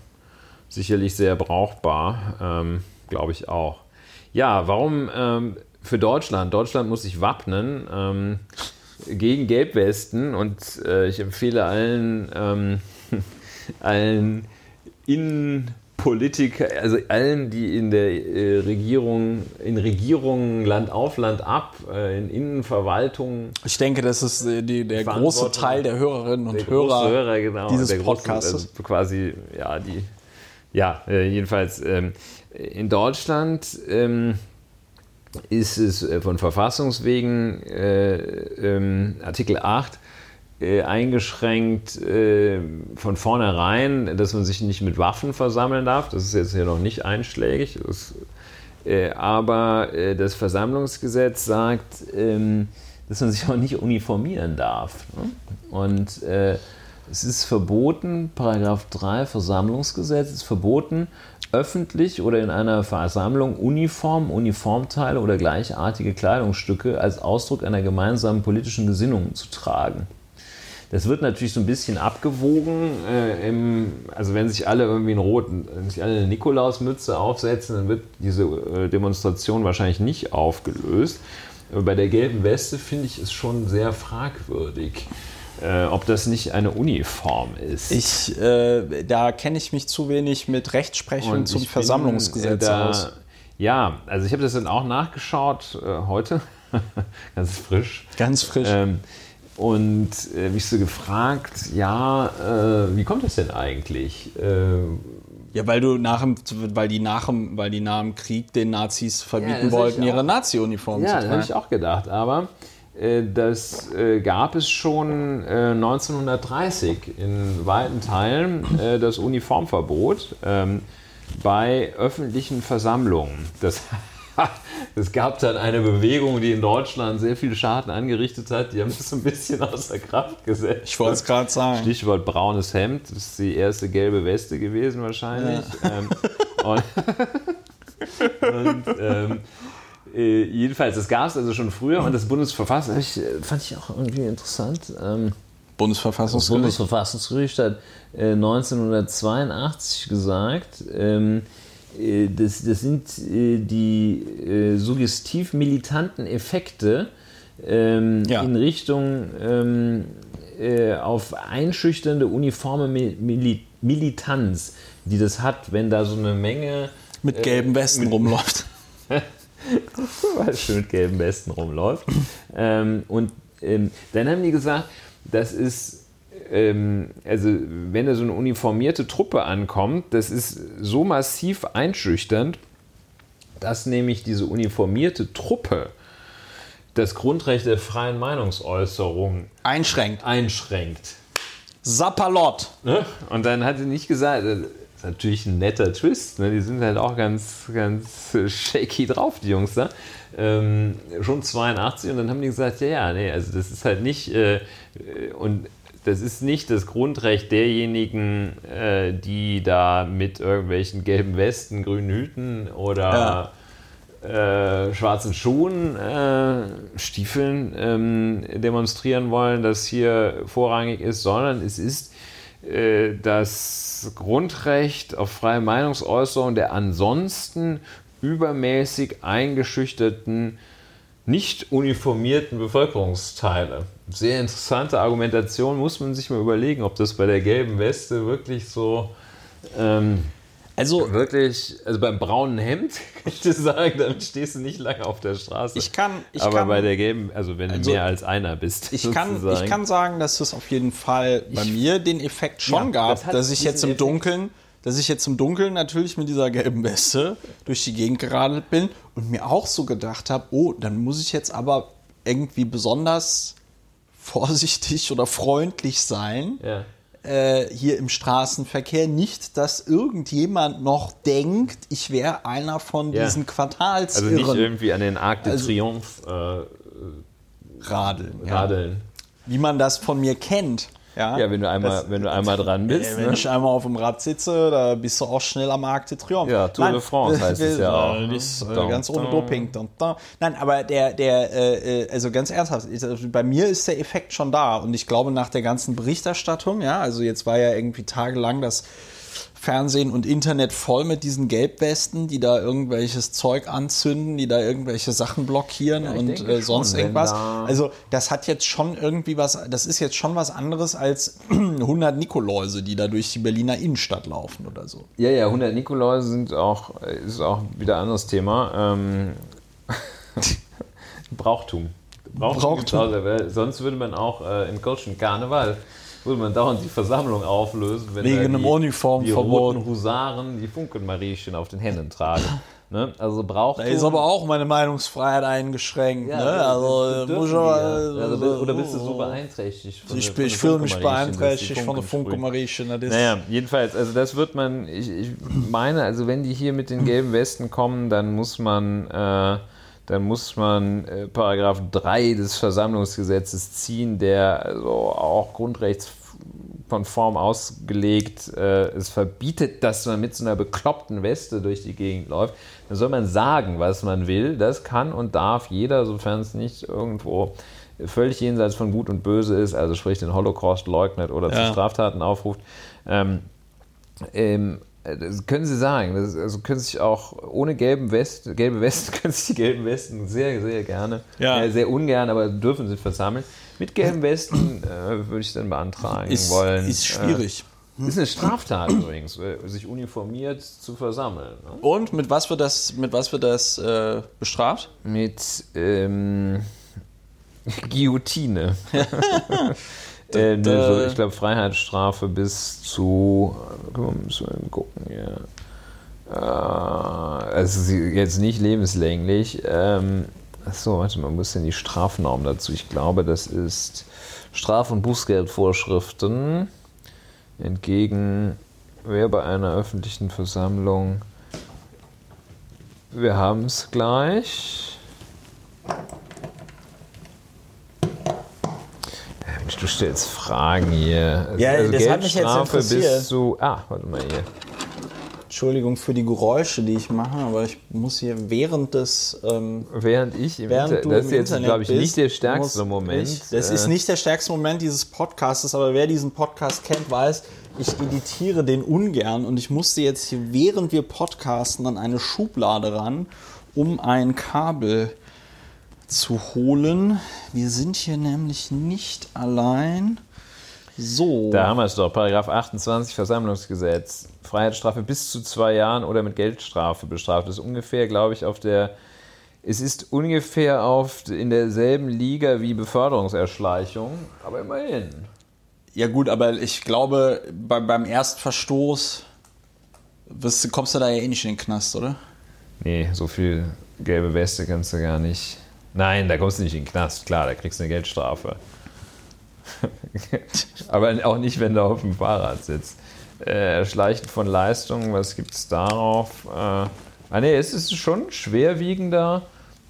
sicherlich sehr brauchbar, ähm, glaube ich auch. Ja, warum ähm, für Deutschland? Deutschland muss sich wappnen. Gegen Gelbwesten und äh, ich empfehle allen, ähm, allen Innenpolitiker, also allen, die in der äh, Regierung, in Regierungen Land auf Land ab, äh, in Innenverwaltung. Ich denke, das ist äh, die, der große Teil der Hörerinnen und Hörer, Hörer genau, dieses Podcasts. Also quasi, ja, die, ja, äh, jedenfalls ähm, in Deutschland. Ähm, ist es äh, von Verfassungswegen äh, ähm, Artikel 8 äh, eingeschränkt äh, von vornherein, dass man sich nicht mit Waffen versammeln darf. Das ist jetzt hier noch nicht einschlägig. Das, äh, aber äh, das Versammlungsgesetz sagt, ähm, dass man sich auch nicht uniformieren darf. Ne? Und es ist verboten, Paragraph 3 Versammlungsgesetz ist verboten, öffentlich oder in einer Versammlung Uniform, Uniformteile oder gleichartige Kleidungsstücke als Ausdruck einer gemeinsamen politischen Gesinnung zu tragen. Das wird natürlich so ein bisschen abgewogen. Äh, im, also wenn sich alle irgendwie einen roten, wenn sich alle eine Nikolausmütze aufsetzen, dann wird diese äh, Demonstration wahrscheinlich nicht aufgelöst. Aber bei der gelben Weste finde ich es schon sehr fragwürdig äh, ob das nicht eine Uniform ist. Ich, äh, da kenne ich mich zu wenig mit Rechtsprechung zum Versammlungsgesetz bin, äh, da, aus. Ja, also ich habe das dann auch nachgeschaut äh, heute, ganz frisch. Ganz frisch. Ähm, und äh, mich so gefragt, ja, äh, wie kommt das denn eigentlich? ja, weil du nach dem, weil die nach dem, weil die nach dem Krieg den Nazis verbieten ja, wollten, ihre Nazi-Uniform ja, zu tragen. Ja, habe ich auch gedacht. Aber äh, das äh, gab es schon 1930 äh, in weiten Teilen das Uniformverbot ähm, bei öffentlichen Versammlungen. Das, es gab dann eine Bewegung, die in Deutschland sehr viele Schaden angerichtet hat. Die haben es ein bisschen außer Kraft gesetzt. Ich wollte es gerade sagen. Stichwort braunes Hemd. Das ist die erste gelbe Weste gewesen wahrscheinlich. Ja. Ähm, und, und ähm, äh, jedenfalls, das gab es also schon früher und das Bundesverfassungsgericht äh, fand ich auch irgendwie interessant. Ähm, Bundesverfassungsgericht? Das Bundesverfassungsgericht hat äh, 1982 gesagt, ähm, äh, das, das, sind äh, die äh, suggestiv militanten Effekte ähm, ja. in Richtung ähm, auf einschüchternde uniforme Mil Militanz, die das hat, wenn da so eine Menge mit gelben Westen rumläuft. weil es schön mit gelben Westen rumläuft. Ähm, und ähm, dann haben die gesagt, das ist, ähm, also wenn da so eine uniformierte Truppe ankommt, das ist so massiv einschüchternd, dass nämlich diese uniformierte Truppe das Grundrecht der freien Meinungsäußerung einschränkt. einschränkt. Sapperlot. Ne? Und dann hat sie nicht gesagt, natürlich ein netter Twist. Ne? Die sind halt auch ganz, ganz shaky drauf, die Jungs da. Ähm, schon 82 und dann haben die gesagt, ja, ja, nee, also das ist halt nicht äh, und das ist nicht das Grundrecht derjenigen, äh, die da mit irgendwelchen gelben Westen, grünen Hüten oder äh, schwarzen Schuhen, äh, Stiefeln ähm, demonstrieren wollen, das hier vorrangig ist, sondern es ist äh, das Grundrecht auf freie Meinungsäußerung der ansonsten übermäßig eingeschüchterten, nicht uniformierten Bevölkerungsteile. Sehr interessante Argumentation, muss man sich mal überlegen, ob das bei der gelben Weste wirklich so ähm, also wirklich, also beim braunen Hemd kann ich dir sagen, damit stehst du nicht lange auf der Straße. Ich kann, ich aber kann, bei der gelben, also wenn also, du mehr als einer bist. Ich kann, ich kann sagen, dass es auf jeden Fall bei ich, mir den Effekt schon ja, gab, das dass ich jetzt im Effekt. Dunkeln, dass ich jetzt im Dunkeln natürlich mit dieser gelben Weste durch die Gegend geradelt bin und mir auch so gedacht habe, oh, dann muss ich jetzt aber irgendwie besonders vorsichtig oder freundlich sein. Ja äh, hier im Straßenverkehr. Nicht, dass irgendjemand noch denkt, ich wäre einer von ja. diesen Quartalsirren. Also nicht irgendwie an den Arc de also, Triomphe äh, radeln. radeln. Ja. Wie man das von mir kennt. Ja, ja wenn du einmal, das, wenn du einmal dran bist. Äh, wenn ne? ich einmal auf dem Rad sitze, da bist du auch schnell am Arc de Triomphe. Ja, Tour Nein, de France heißt es ja auch. Ne? Ist, äh, ganz ohne Doping. Nein, aber der, der, äh, also ganz ernsthaft, also bei mir ist der Effekt schon da und ich glaube nach der ganzen Berichterstattung, ja, also jetzt war ja irgendwie tagelang das Fernsehen und Internet voll mit diesen Gelbwesten, die da irgendwelches Zeug anzünden, die da irgendwelche Sachen blockieren ja, und äh, sonst schon, irgendwas. Da also das hat jetzt schon irgendwie was, das ist jetzt schon was anderes als 100 Nikoläuse, die da durch die Berliner Innenstadt laufen oder so. Ja, ja, 100 Nikoläuse sind auch, ist auch wieder ein anderes Thema. Ähm, Brauchtum. Brauchtum. Brauchtum. Sonst würde man auch äh, im Kölschen Karneval würde man dauernd die Versammlung auflösen, wenn Wegen einem Uniformverbot. Die roten Husaren die Funkenmariechen auf den Händen tragen. Ne? Also braucht da ist aber auch meine Meinungsfreiheit eingeschränkt. Ja, ne? also, muss aber, also, oder bist du so beeinträchtigt? Von ich, der, ich fühle mich beeinträchtigt von der Funkenmariechen. Naja, jedenfalls, also das wird man, ich, ich, meine, also wenn die hier mit den gelben Westen kommen, dann muss man äh, dann muss man äh, Paragraph 3 des Versammlungsgesetzes ziehen, der also auch grundrechtskonform ausgelegt äh, es verbietet, dass man mit so einer bekloppten Weste durch die Gegend läuft. Dann soll man sagen, was man will. Das kann und darf jeder, sofern es nicht irgendwo völlig jenseits von Gut und Böse ist, also sprich den Holocaust leugnet oder ja. zu Straftaten aufruft. Ähm, ähm, äh, das können Sie sagen. Das, also können sich auch ohne gelben West, gelbe Westen können sich die gelben Westen sehr, sehr gerne, ja. äh, sehr ungern, aber dürfen sie versammeln. Mit gelben Westen äh, würde ich dann beantragen ist, wollen. Ist schwierig. Äh, ist eine Straftat übrigens, äh, sich uniformiert zu versammeln. Ne? Und mit was wird das, mit was wird das äh, bestraft? Mit ähm, Guillotine. Äh, so, ich glaube, Freiheitsstrafe bis zu. Guck müssen wir gucken hier. Äh, also jetzt nicht lebenslänglich. Ähm, achso, warte mal, ist denn die Strafnorm dazu? Ich glaube, das ist Straf- und Bußgeldvorschriften entgegen wer bei einer öffentlichen Versammlung. Wir haben es gleich. Du stellst Fragen hier. Ja, also das hat mich jetzt interessiert. Bis zu, ah, warte mal hier. Entschuldigung für die Geräusche, die ich mache, aber ich muss hier während des. Ähm, während ich im während Inter Das ist jetzt, glaube ich, bist, nicht der stärkste Moment. Ich, das äh, ist nicht der stärkste Moment dieses Podcasts, aber wer diesen Podcast kennt, weiß, ich editiere den ungern und ich musste jetzt hier, während wir podcasten, an eine Schublade ran, um ein Kabel zu holen. Wir sind hier nämlich nicht allein. So. Da haben wir es doch, Paragraph 28 Versammlungsgesetz. Freiheitsstrafe bis zu zwei Jahren oder mit Geldstrafe bestraft. Das ist ungefähr, glaube ich, auf der. Es ist ungefähr auf, in derselben Liga wie Beförderungserschleichung, aber immerhin. Ja, gut, aber ich glaube, bei, beim Erstverstoß wirst, kommst du da ja eh nicht in den Knast, oder? Nee, so viel gelbe Weste kannst du gar nicht. Nein, da kommst du nicht in den Knast, klar, da kriegst du eine Geldstrafe. Aber auch nicht, wenn du auf dem Fahrrad sitzt. Äh, Erschleichen von Leistungen, was gibt es darauf? Äh, ah, nee, es ist schon schwerwiegender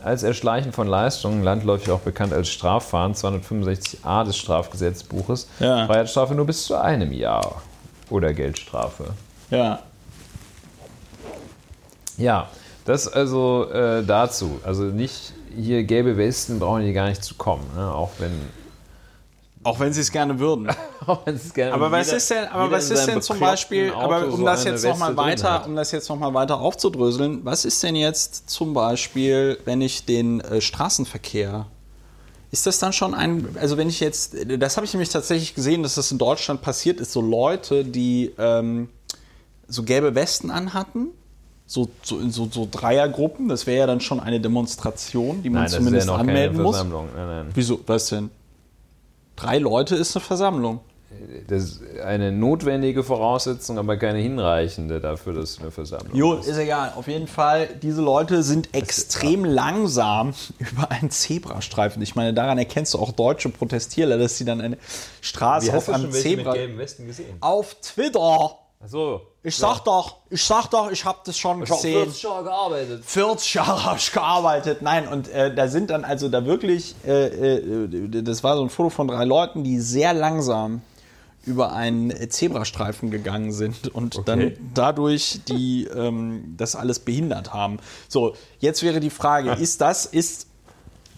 als Erschleichen von Leistungen, landläufig auch bekannt als Straffahren, 265a des Strafgesetzbuches. Ja. Freiheitsstrafe nur bis zu einem Jahr oder Geldstrafe. Ja. Ja, Das also äh, dazu. Also nicht hier gelbe Westen brauchen die gar nicht zu kommen, ne? auch wenn auch wenn sie es gerne würden. gerne aber was ist denn, aber was ist denn zum Beispiel, aber um so das jetzt nochmal weiter, um das jetzt noch mal weiter aufzudröseln, was ist denn jetzt zum Beispiel, wenn ich den äh, Straßenverkehr ist das dann schon ein, also wenn ich jetzt, das habe ich nämlich tatsächlich gesehen, dass das in Deutschland passiert ist, so Leute, die ähm, so gelbe Westen anhatten, so, so in so, so Dreiergruppen, das wäre ja dann schon eine Demonstration, die man nein, zumindest ja anmelden muss. Nein, nein. Wieso, was denn? Drei Leute ist eine Versammlung. Das ist eine notwendige Voraussetzung, aber keine hinreichende dafür, dass es eine Versammlung jo, ist. ist egal. Auf jeden Fall, diese Leute sind extrem langsam über einen Zebrastreifen. Ich meine, daran erkennst du auch deutsche Protestierler, dass sie dann eine Straße auf einem Zebra. Auf Twitter. So. Ich sag ja. doch, ich sag doch, ich habe das schon ich gesehen. Hab 40 Jahre gearbeitet. 40 Jahre habe ich gearbeitet. Nein, und äh, da sind dann also da wirklich, äh, äh, das war so ein Foto von drei Leuten, die sehr langsam über einen Zebrastreifen gegangen sind und okay. dann dadurch die ähm, das alles behindert haben. So, jetzt wäre die Frage, ist das, ist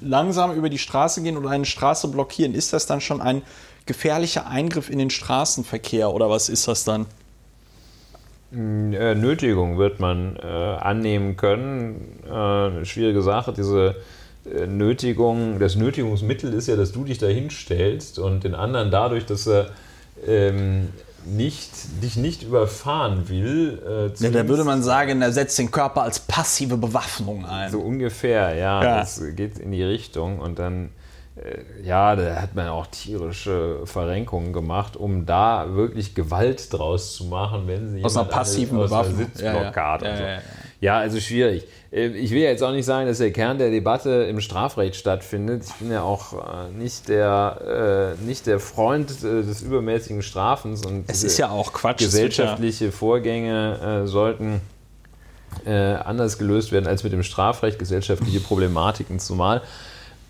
langsam über die Straße gehen oder eine Straße blockieren, ist das dann schon ein gefährlicher Eingriff in den Straßenverkehr oder was ist das dann? Äh, Nötigung wird man äh, annehmen können. Äh, schwierige Sache. Diese äh, Nötigung, das Nötigungsmittel ist ja, dass du dich da hinstellst und den anderen dadurch, dass er ähm, nicht, dich nicht überfahren will. Äh, ja, da würde man sagen, er setzt den Körper als passive Bewaffnung ein. So ungefähr, ja. ja. Das geht in die Richtung und dann ja, da hat man auch tierische Verrenkungen gemacht, um da wirklich Gewalt draus zu machen, wenn sie aus einer passiven eine, aus einer Sitzblockade ja, ja. so. Ja, ja, also schwierig. Äh, ich will ja jetzt auch nicht sagen, dass der Kern der Debatte im Strafrecht stattfindet. Ich bin ja auch äh, nicht der, nicht der Freund des übermäßigen Strafens und es ist ja auch Quatsch. Gesellschaftliche Vorgänge sollten anders gelöst werden als mit dem Strafrecht, gesellschaftliche Problematiken zumal.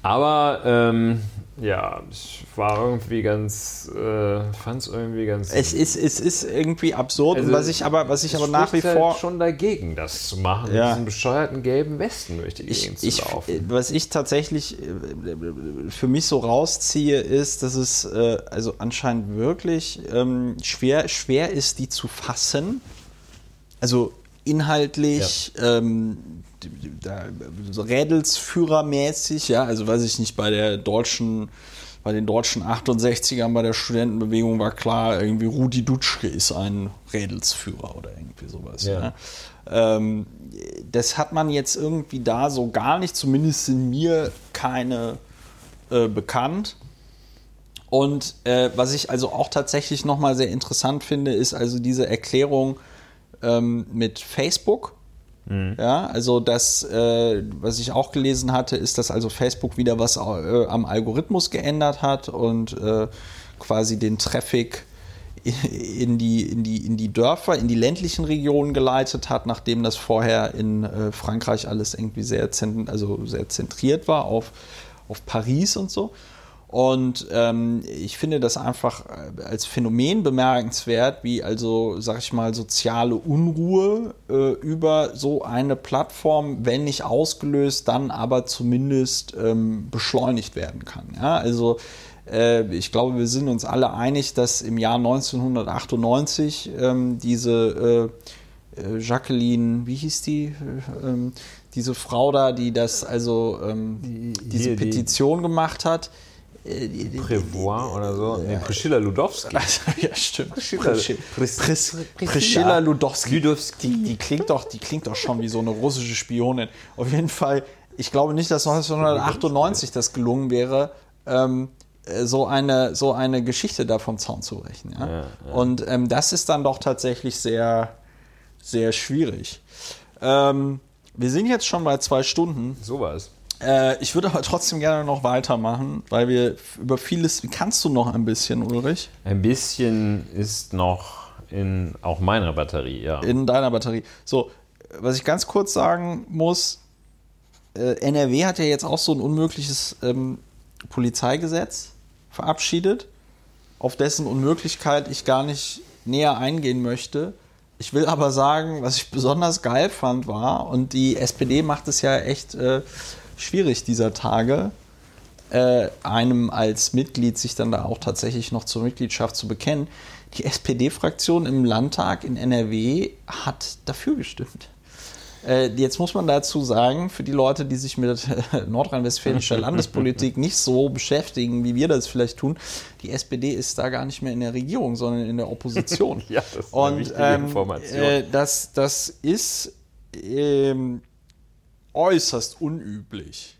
Aber ähm, ja, ich war irgendwie ganz, äh, fand es irgendwie ganz. Es ist, es ist irgendwie absurd, also, was ich aber, was ich aber nach wie halt vor schon dagegen, das zu machen, ja. diesen bescheuerten gelben Westen durch die Gegend ich, zu laufen. Ich, was ich tatsächlich äh, für mich so rausziehe, ist, dass es äh, also anscheinend wirklich ähm, schwer, schwer ist, die zu fassen. Also inhaltlich. Ja. Ähm, so Rädelsführermäßig, ja, also weiß ich nicht, bei der deutschen, bei den deutschen 68ern bei der Studentenbewegung war klar, irgendwie Rudi Dutschke ist ein Rädelsführer oder irgendwie sowas. Ja. ja. Ähm, das hat man jetzt irgendwie da so gar nicht, zumindest sind mir keine äh, bekannt. Und äh, was ich also auch tatsächlich nochmal sehr interessant finde, ist also diese Erklärung ähm, mit Facebook Mhm. Ja, also das, äh, was ich auch gelesen hatte, ist, dass also Facebook wieder was äh, am Algorithmus geändert hat und äh, quasi den Traffic in die, in, die, in die Dörfer, in die ländlichen Regionen geleitet hat, nachdem das vorher in äh, Frankreich alles irgendwie sehr, also sehr zentriert war auf, auf Paris und so. Und ähm, ich finde das einfach äh, als Phänomen bemerkenswert, wie also, sag ich mal, soziale Unruhe äh, über so eine Plattform, wenn nicht ausgelöst, dann aber zumindest ähm, beschleunigt werden kann. Ja? Also äh, ich glaube, wir sind uns alle einig, dass im Jahr 1998 ähm, diese äh, äh, Jacqueline, wie hieß die? Äh, ähm, diese Frau da, die das also ähm, die, diese Petition die. gemacht hat Prévoir oder so. Nee, Priscilla Ludowski. ja, stimmt. Priscilla, Priscilla Ludowski. Ludowski. Die, die, klingt doch, die klingt doch schon wie so eine russische Spionin. Auf jeden Fall, ich glaube nicht, dass 1998 das gelungen wäre, ähm, so, eine, so eine Geschichte da vom Zaun zu brechen. Ja? Ja, ja. Und ähm, das ist dann doch tatsächlich sehr, sehr schwierig. Ähm, wir sind jetzt schon bei zwei Stunden. So war es. Äh, ich würde aber trotzdem gerne noch weitermachen, weil wir über vieles. Kannst du noch ein bisschen, Ulrich? Ein bisschen ist noch in auch meiner Batterie, ja. In deiner Batterie. So, was ich ganz kurz sagen muss: äh, NRW hat ja jetzt auch so ein unmögliches ähm, Polizeigesetz verabschiedet, auf dessen Unmöglichkeit ich gar nicht näher eingehen möchte. Ich will aber sagen, was ich besonders geil fand war, und die SPD macht es ja echt äh, schwierig dieser Tage, äh, einem als Mitglied sich dann da auch tatsächlich noch zur Mitgliedschaft zu bekennen. Die SPD-Fraktion im Landtag in NRW hat dafür gestimmt. Äh, jetzt muss man dazu sagen, für die Leute, die sich mit äh, nordrhein-westfälischer Landespolitik nicht so beschäftigen, wie wir das vielleicht tun, die SPD ist da gar nicht mehr in der Regierung, sondern in der Opposition. ja, das ist Und eine wichtige ähm, Information. äh, das, das ist ähm, äußerst unüblich.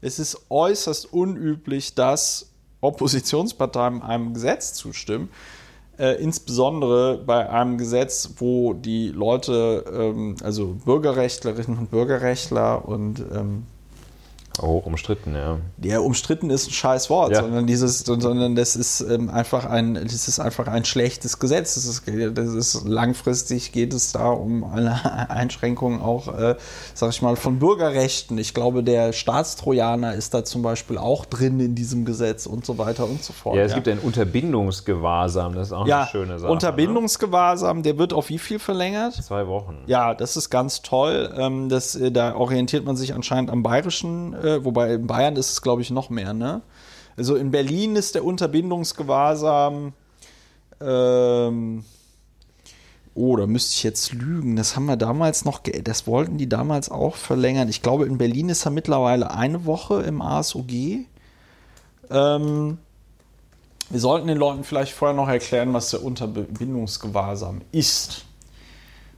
Es ist äußerst unüblich, dass Oppositionsparteien einem Gesetz zustimmen. Äh, insbesondere bei einem Gesetz, wo die Leute, ähm, also Bürgerrechtlerinnen und Bürgerrechtler und ähm, Hoch umstritten, ja. der umstritten ist ein scheiß Wort, Ja. sondern dieses, sondern das ist ähm, einfach ein, das ist einfach ein schlechtes Gesetz. Das ist, das ist langfristig geht es da um eine Einschränkung auch, äh, sag ich mal, von Bürgerrechten. Ich glaube, der Staatstrojaner ist da zum Beispiel auch drin in diesem Gesetz und so weiter und so fort. Ja, es gibt ein Unterbindungsgewahrsam, das ist auch ja, eine schöne Sache. Ne? Unterbindungsgewahrsam, der wird auf wie viel verlängert? Zwei Wochen. Ja, das ist ganz toll. Ähm, das, äh, da orientiert man sich anscheinend am bayerischen, äh, wobei in Bayern ist es, glaube ich, noch mehr. Ne? Also in Berlin ist der Unterbindungsgewahrsam. Ähm, oh, da müsste ich jetzt lügen. Das haben wir damals noch, das wollten die damals auch verlängern. Ich glaube, in Berlin ist er mittlerweile eine Woche im ASOG. Ähm, wir sollten den Leuten vielleicht vorher noch erklären, was der Unterbindungsgewahrsam ist.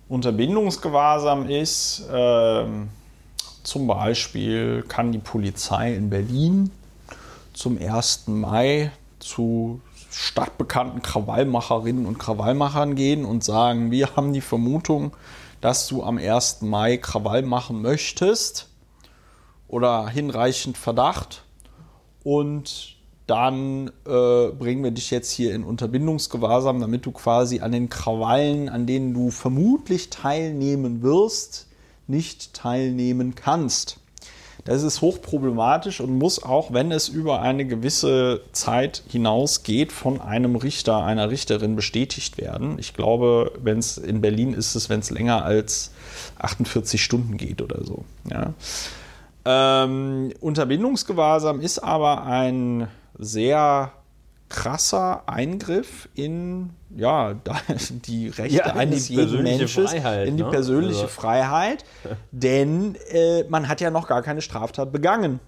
Unterbindungsgewahrsam ist, ähm, zum Beispiel kann die Polizei in Berlin zum 1. Mai zu stadtbekannten Krawallmacherinnen und Krawallmachern gehen und sagen, wir haben die Vermutung, dass du am 1. Mai Krawall machen möchtest oder hinreichend Verdacht und dann äh, bringen wir dich jetzt hier in Unterbindungsgewahrsam, damit du quasi an den Krawallen, an denen du vermutlich teilnehmen wirst, nicht teilnehmen kannst. Das ist hochproblematisch und muss auch, wenn es über eine gewisse Zeit hinausgeht, von einem Richter, einer Richterin bestätigt werden. Ich glaube, wenn es in Berlin ist es, wenn es länger als 48 Stunden geht oder so. Ja. Ähm, Unterbindungsgewahrsam ist aber ein sehr krasser Eingriff in ja, die Rechte Ja, eines jeden Menschen, in die ne? persönliche Also- Freiheit, denn äh, man hat ja noch gar keine Straftat begangen.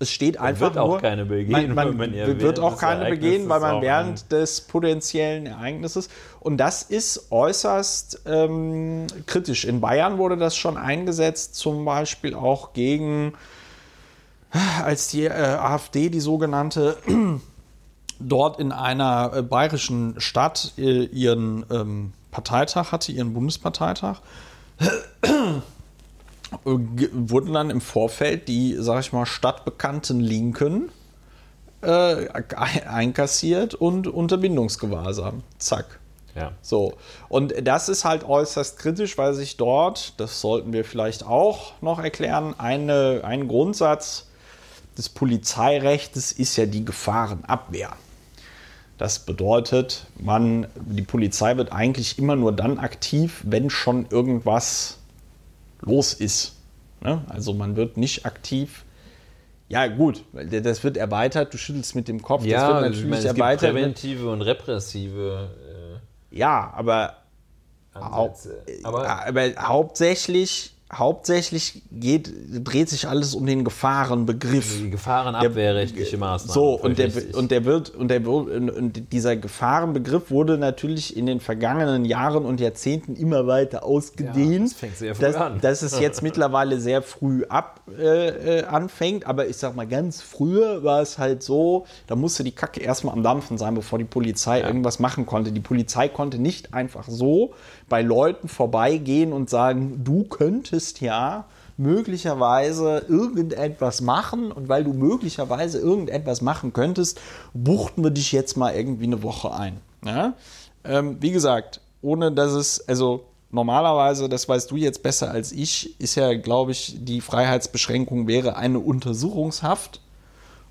Es steht einfach wird auch nur, keine begehen, Man, man man wird während auch des keine Ereignisses begehen, weil man auch während des potenziellen Ereignisses und das ist äußerst ähm, kritisch. In Bayern wurde das schon eingesetzt, zum Beispiel auch gegen als die äh, AfD die sogenannte dort in einer äh, bayerischen Stadt äh, ihren ähm, Parteitag hatte, ihren Bundesparteitag, äh, wurden dann im Vorfeld die, sag ich mal, stadtbekannten Linken äh, ein- einkassiert und Unterbindungsgewahrsam. Zack. Ja. So, und das ist halt äußerst kritisch, weil sich dort, das sollten wir vielleicht auch noch erklären, eine, ein Grundsatz des Polizeirechts ist ja die Gefahrenabwehr. Das bedeutet, man, die Polizei wird eigentlich immer nur dann aktiv, wenn schon irgendwas los ist. Ne? Also man wird nicht aktiv. Ja, gut, das wird erweitert, du schüttelst mit dem Kopf, das Ja, wird ich natürlich meine, es gibt erweitert. mit- präventive und repressive Ja, aber äh, Ansätze. aber, Aber aber hauptsächlich, hauptsächlich geht, dreht sich alles um den Gefahrenbegriff. die gefahrenabwehrrechtliche Maßnahmen. So, und der, und der wird, und der und- dieser Gefahrenbegriff wurde natürlich in den vergangenen Jahren und Jahrzehnten immer weiter ausgedehnt. Ja, das fängt sehr früh dass, an. Dass es jetzt mittlerweile sehr früh ab äh, äh, anfängt, aber ich sag mal, ganz früher war es halt so, da musste die Kacke erstmal am Dampfen sein, bevor die Polizei irgendwas machen konnte. Die Polizei konnte nicht einfach so bei Leuten vorbeigehen und sagen, du könntest ja möglicherweise irgendetwas machen und weil du möglicherweise irgendetwas machen könntest, buchten wir dich jetzt mal irgendwie eine Woche ein. Ja? Ähm, wie gesagt, ohne dass es, also normalerweise, das weißt du jetzt besser als ich, ist ja, glaube ich, die Freiheitsbeschränkung wäre eine Untersuchungshaft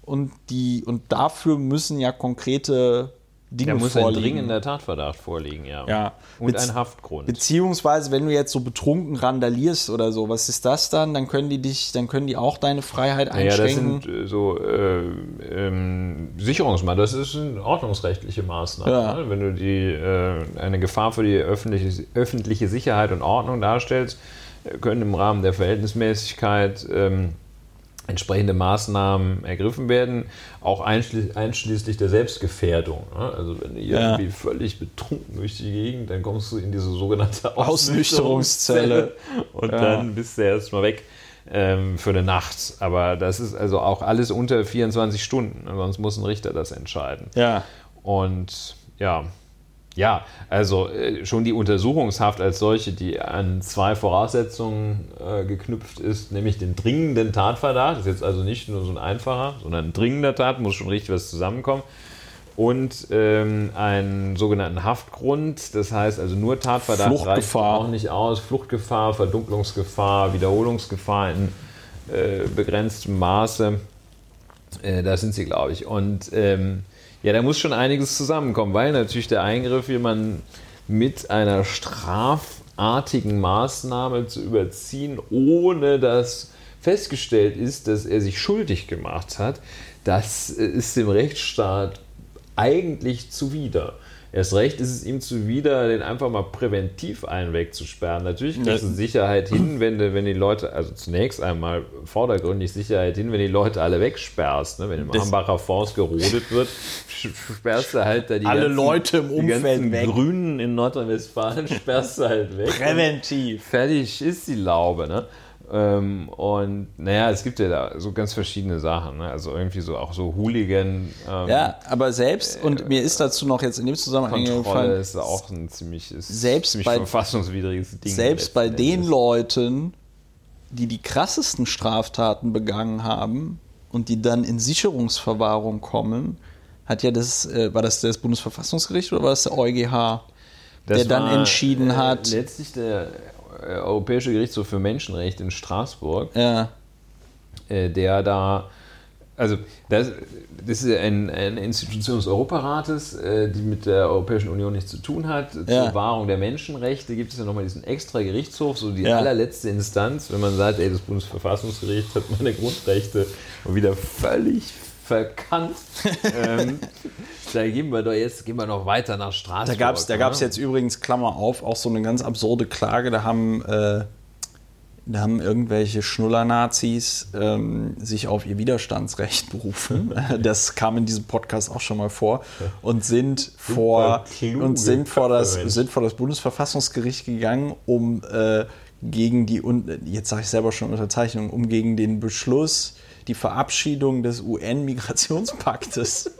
und die und dafür müssen ja konkrete Dinge Da muss vorliegen. ein dringender Tatverdacht vorliegen, ja. Ja. Und Bez- ein Haftgrund. Beziehungsweise, wenn du jetzt so betrunken randalierst oder so, was ist das dann? Dann können die dich, dann können die auch deine Freiheit Naja, das einschränken. sind äh, so äh, ähm, Sicherungsmaßnahmen, das ist eine ordnungsrechtliche Maßnahme. Ja. Ne? Wenn du die, äh, eine Gefahr für die öffentliche, öffentliche Sicherheit und Ordnung darstellst, äh, können im Rahmen der Verhältnismäßigkeit ähm, entsprechende Maßnahmen ergriffen werden, auch einschli einschließlich der Selbstgefährdung. Ne? Also wenn du Ja. irgendwie völlig betrunken durch die Gegend, dann kommst du in diese sogenannte Ausnüchterungszelle. und Ja. dann bist du erstmal weg ähm, für eine Nacht. Aber das ist also auch alles unter 24 Stunden, sonst muss ein Richter das entscheiden. ja. Und ja, ja, also äh, schon die Untersuchungshaft als solche, die an zwei Voraussetzungen äh, geknüpft ist, nämlich den dringenden Tatverdacht, das ist jetzt also nicht nur so ein einfacher, sondern ein dringender Tat, muss schon richtig was zusammenkommen. Und ähm, einen sogenannten Haftgrund, das heißt also nur Tatverdacht reicht Fluchtgefahr. auch nicht aus. Fluchtgefahr, Verdunklungsgefahr, Wiederholungsgefahr in äh, begrenztem Maße. Äh, da sind sie, glaube ich. Und ähm, ja, da muss schon einiges zusammenkommen, weil natürlich der Eingriff, jemanden mit einer strafartigen Maßnahme zu überziehen, ohne dass festgestellt ist, dass er sich schuldig gemacht hat, das äh, ist dem Rechtsstaat eigentlich zuwider. Erst recht ist es ihm zuwider, den einfach mal präventiv einen wegzusperren. Natürlich kriegst du Sicherheit hin, wenn, du, wenn die Leute, also zunächst einmal vordergründig Sicherheit hin, wenn die Leute alle wegsperrst. Ne? Wenn im Das- Hambacher Forst gerodet wird, sperrst du halt da die Alle ganzen, Leute im die Umfeld ganzen weg. Grünen in Nordrhein-Westfalen, sperrst du halt weg. Präventiv. Fertig ist die Laube, ne? Ähm, und naja, es gibt ja da so ganz verschiedene Sachen, ne? Also irgendwie so auch so Hooligan. Ähm, Ja, aber selbst, und mir ist dazu noch jetzt in dem Zusammenhang Kontrolle ist auch ein ziemlich, Selbst ziemlich bei- verfassungswidriges Ding. selbst bei letzten den Endes. Leuten, die die krassesten Straftaten begangen haben und die dann in Sicherungsverwahrung kommen, hat ja das, äh, war das das Bundesverfassungsgericht oder war das der EuGH, der Das dann war, entschieden äh, hat, Letztlich der äh, Europäische Gerichtshof für Menschenrechte in Straßburg, ja, äh, der da, also das, das ist ein, eine Institution des Europarates, äh, die mit der Europäischen Union nichts zu tun hat. Zur Ja. Wahrung der Menschenrechte gibt es ja nochmal diesen extra Gerichtshof, so die Ja. allerletzte Instanz, wenn man sagt, ey, das Bundesverfassungsgericht hat meine Grundrechte wieder völlig verkannt. ähm, da gehen wir doch jetzt, gehen wir noch weiter nach Straßburg. Da gab es da gab's jetzt übrigens, Klammer auf, auch so eine ganz absurde Klage. Da haben, äh, da haben irgendwelche Schnuller-Nazis ähm, sich auf ihr Widerstandsrecht berufen. Das kam in diesem Podcast auch schon mal vor. Und sind, vor, und sind, vor, das, sind vor das Bundesverfassungsgericht gegangen, um äh, gegen die, jetzt sage ich selber schon Unterzeichnung, um gegen den Beschluss, die Verabschiedung des UN-Migrationspaktes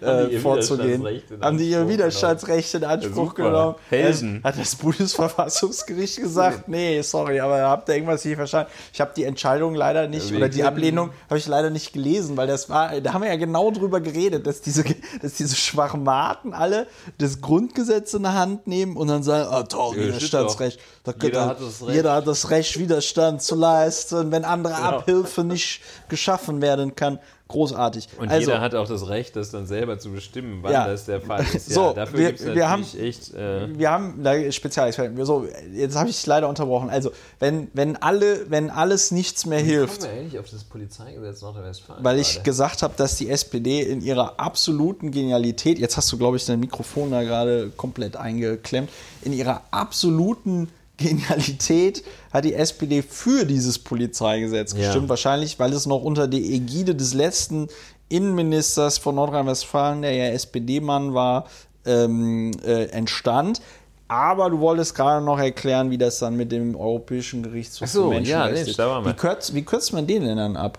äh, vorzugehen. Haben die ihr Widerstandsrecht in Anspruch super. genommen? Helden. Hat das Bundesverfassungsgericht gesagt, nee, sorry, aber habt ihr irgendwas nicht verstanden? Ich habe die Entscheidung leider nicht, Ja, oder die Ablehnung habe ich leider nicht gelesen, weil das war, da haben wir ja genau drüber geredet, dass diese, dass diese Schwachmaten alle das Grundgesetz in der Hand nehmen und dann sagen, ah toll, Ja, Widerstandsrecht. Da Jeder hat das Recht. jeder hat das Recht, Widerstand zu leisten, wenn andere Abhilfe nicht geschaffen werden kann. Großartig. Und also, jeder hat auch das Recht, das dann selber zu bestimmen, wann Ja. das der Fall ist. Ja, So, dafür wir- gibt es wir natürlich haben- echt. Äh, wir haben da Spezialexperten. So, jetzt habe ich leider unterbrochen. Also, wenn, wenn, alle, wenn alles nichts mehr hilft, Kommen wir eigentlich auf das Polizeigesetz Nordrhein-Westfalen? weil ich gerade? gesagt habe, dass die SPD in ihrer absoluten Genialität, jetzt hast du, glaube ich, dein Mikrofon da gerade komplett eingeklemmt, in ihrer absoluten Genialität hat die SPD für dieses Polizeigesetz Ja. gestimmt. Wahrscheinlich, weil es noch unter der Ägide des letzten Innenministers von Nordrhein-Westfalen, der ja SPD-Mann war, ähm, äh, entstand. Aber du wolltest gerade noch erklären, wie das dann mit dem Europäischen Gerichtshof so, für Menschenrechte ja, ist. Wie kürzt, wie kürzt man den denn dann ab?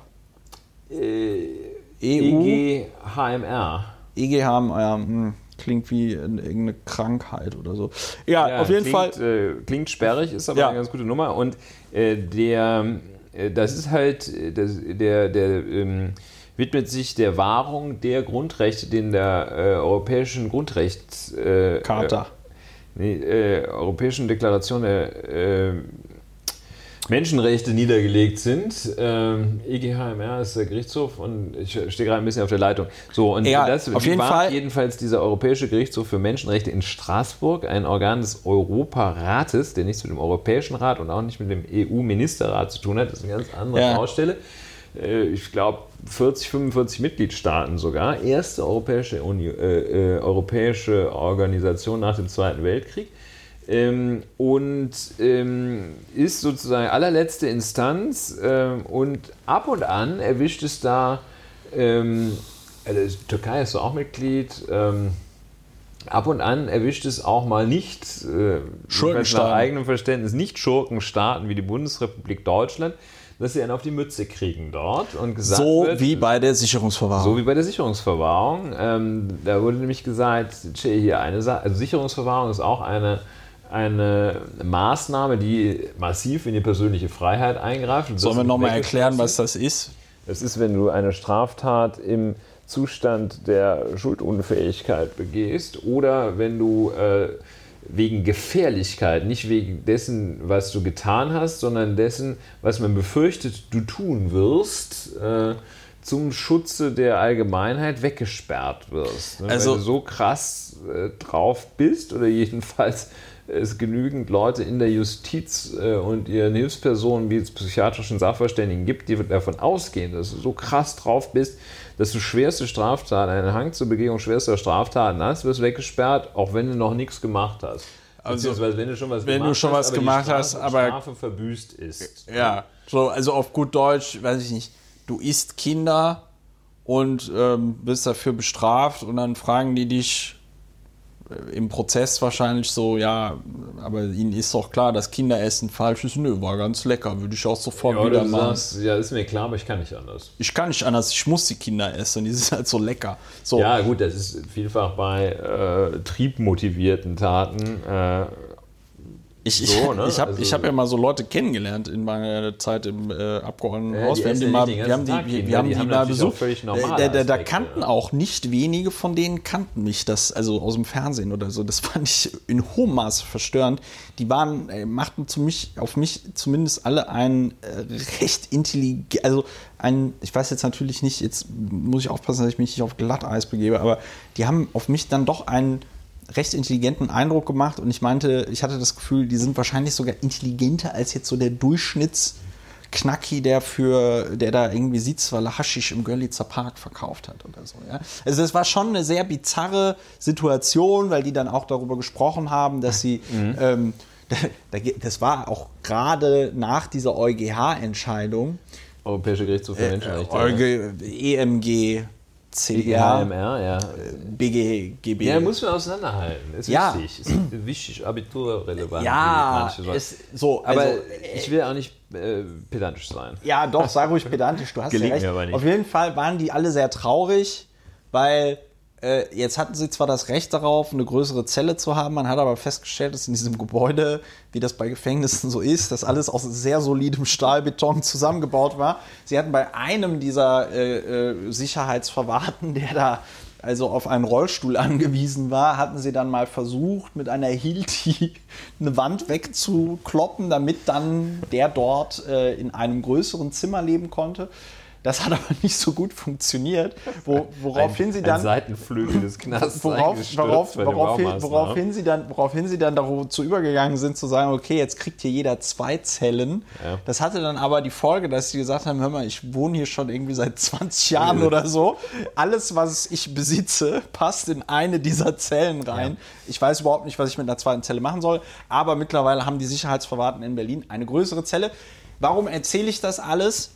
Äh, EU? EGHMR. EGH, ja, hm, klingt wie eine- irgendeine Krankheit oder so. Ja, Ja, auf jeden klingt, Fall. Äh, klingt sperrig, ist aber Ja. eine ganz gute Nummer. Und äh, der, äh, das ist halt, äh, das, der, der ähm, widmet sich der Wahrung der Grundrechte, die in der äh, europäischen Grundrechts... Äh. Äh, nee, äh, Europäischen Deklaration der... Menschenrechte niedergelegt sind. Ähm, EGHMR ist der Gerichtshof und ich stehe gerade ein bisschen auf der Leitung. So, und Ja, das auf jeden war Fall. jedenfalls dieser Europäische Gerichtshof für Menschenrechte in Straßburg, ein Organ des Europarates, der nichts mit dem Europäischen Rat und auch nicht mit dem EU-Ministerrat zu tun hat. Das ist eine ganz andere Ja. Baustelle. Äh, Ich glaube, 40, 45 Mitgliedstaaten sogar. Erste europäische, Uni äh, äh, europäische Organisation nach dem Zweiten Weltkrieg. Ähm, und ähm, ist sozusagen allerletzte Instanz ähm, und ab und an erwischt es da, ähm, also Türkei ist so auch Mitglied, ähm, ab und an erwischt es auch mal nicht, äh, Schurkenstaaten. nach eigenem Verständnis, nicht Schurkenstaaten wie die Bundesrepublik Deutschland, dass sie einen auf die Mütze kriegen dort und gesagt So wird, wie bei der Sicherungsverwahrung. so wie bei der Sicherungsverwahrung. Ähm, da wurde nämlich gesagt, hier eine Sache, also Sicherungsverwahrung ist auch eine, eine Maßnahme, die massiv in die persönliche Freiheit eingreift. Sollen wir nochmal erklären, was das ist? Das ist, wenn du eine Straftat im Zustand der Schuldunfähigkeit begehst oder wenn du äh, wegen Gefährlichkeit, nicht wegen dessen, was du getan hast, sondern dessen, was man befürchtet, du tun wirst, äh, zum Schutze der Allgemeinheit weggesperrt wirst. Ne? Also- Weil du so krass äh, drauf bist oder jedenfalls es genügend Leute in der Justiz äh, und ihren Hilfspersonen wie es psychiatrischen Sachverständigen gibt, die davon ausgehen, dass du so krass drauf bist, dass du schwerste Straftaten, einen Hang zur Begehung schwerster Straftaten hast, wirst weggesperrt, auch wenn du noch nichts gemacht hast. Also, wenn du schon was wenn gemacht du schon hast, was aber die gemacht Strafe, hast, aber- Strafe verbüßt ist. Ja, so, also auf gut Deutsch, weiß ich nicht, du isst Kinder und ähm, bist dafür bestraft und dann fragen die dich im Prozess wahrscheinlich so, ja, aber ihnen ist doch klar, dass Kinderessen falsch ist. Nö, war ganz lecker, würde ich auch sofort Ja, wieder machen. sagst, ja, ist mir klar, aber ich kann nicht anders. Ich kann nicht anders, ich muss die Kinder essen, die sind halt so lecker. So, Ja, gut, das ist vielfach bei äh, triebmotivierten Taten. Äh, ich, so, ne? ich habe Also- hab ja mal so Leute kennengelernt in meiner Zeit im äh, Abgeordnetenhaus. Ja, wir haben die mal, wir haben die, wir, wir haben die die mal besucht. normale Da, da, da kannten ja. auch nicht wenige von denen kannten mich, das, also aus dem Fernsehen oder so. Das fand ich in hohem Maße verstörend. Die waren, äh, machten zu mich, auf mich zumindest alle einen äh, recht intelligent, also ein, ich weiß jetzt natürlich nicht, jetzt muss ich aufpassen, dass ich mich nicht auf Glatteis begebe, aber die haben auf mich dann doch einen recht intelligenten Eindruck gemacht und ich meinte, ich hatte das Gefühl, die sind wahrscheinlich sogar intelligenter als jetzt so der Durchschnitts Knacki, der für, der da irgendwie sitzt, weil er Haschisch im Görlitzer Park verkauft hat oder so. Ja? Also das war schon eine sehr bizarre Situation, weil die dann auch darüber gesprochen haben, dass sie, ähm, da, ge- das war auch gerade nach dieser EuGH-Entscheidung, Europäische Gerichtshof für Menschenrechte. EuG, EMG, CDR, EMR, ja. BGGB. Ja, muss man auseinanderhalten. Ist Ja. wichtig. Ist wichtig, abiturrelevant. Ja, es, so, aber also, ich will auch nicht äh, pedantisch sein. Ja, doch, sag ruhig pedantisch, du hast Gelingt ja recht. mir aber nicht. Auf jeden Fall waren die alle sehr traurig, weil äh, jetzt hatten sie zwar das Recht darauf, eine größere Zelle zu haben, man hat aber festgestellt, dass in diesem Gebäude, wie das bei Gefängnissen so ist, dass alles aus sehr solidem Stahlbeton zusammengebaut war. Sie hatten bei einem dieser äh, äh, Sicherheitsverwahrten, der da also auf einen Rollstuhl angewiesen war, hatten sie dann mal versucht, mit einer Hilti eine Wand wegzukloppen, damit dann der dort äh, in einem größeren Zimmer leben konnte. Das hat aber nicht so gut funktioniert, wo, woraufhin sie ein dann Seitenflügel des Knastes worauf, worauf, woraufhin, woraufhin, sie dann, woraufhin sie dann dazu übergegangen sind, zu sagen, okay, jetzt kriegt hier jeder zwei Zellen. Ja. Das hatte dann aber die Folge, dass sie gesagt haben, hör mal, ich wohne hier schon irgendwie seit 20 Jahren oder so. Alles, was ich besitze, passt in eine dieser Zellen rein. Ich weiß überhaupt nicht, was ich mit einer zweiten Zelle machen soll, aber mittlerweile haben die Sicherheitsverwahrten in Berlin eine größere Zelle. Warum erzähle ich das alles?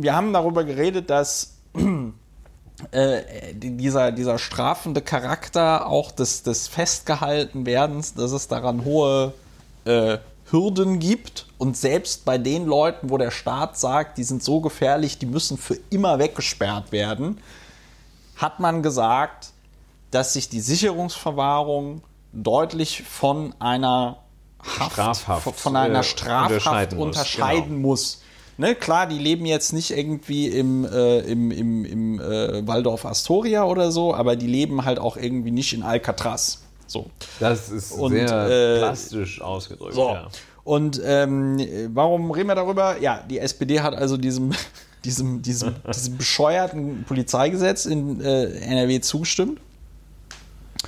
Wir haben darüber geredet, dass äh, die- dieser, dieser strafende Charakter auch des, des Festgehaltenwerdens, dass es daran hohe äh, Hürden gibt. Und selbst bei den Leuten, wo der Staat sagt, die sind so gefährlich, die müssen für immer weggesperrt werden, hat man gesagt, dass sich die Sicherungsverwahrung deutlich von einer Haft, Strafhaft, von einer äh, Strafhaft unterscheiden unterscheiden, muss, muss. Ne, klar, die leben jetzt nicht irgendwie im, äh, im, im, im äh, Waldorf Astoria oder so, aber die leben halt auch irgendwie nicht in Alcatraz. So. Das ist Und, sehr äh, plastisch ausgedrückt. So. Ja. Und ähm, warum reden wir darüber? Ja, die SPD hat also diesem, diesem, diesem, diesem bescheuerten Polizeigesetz in äh, NRW zugestimmt.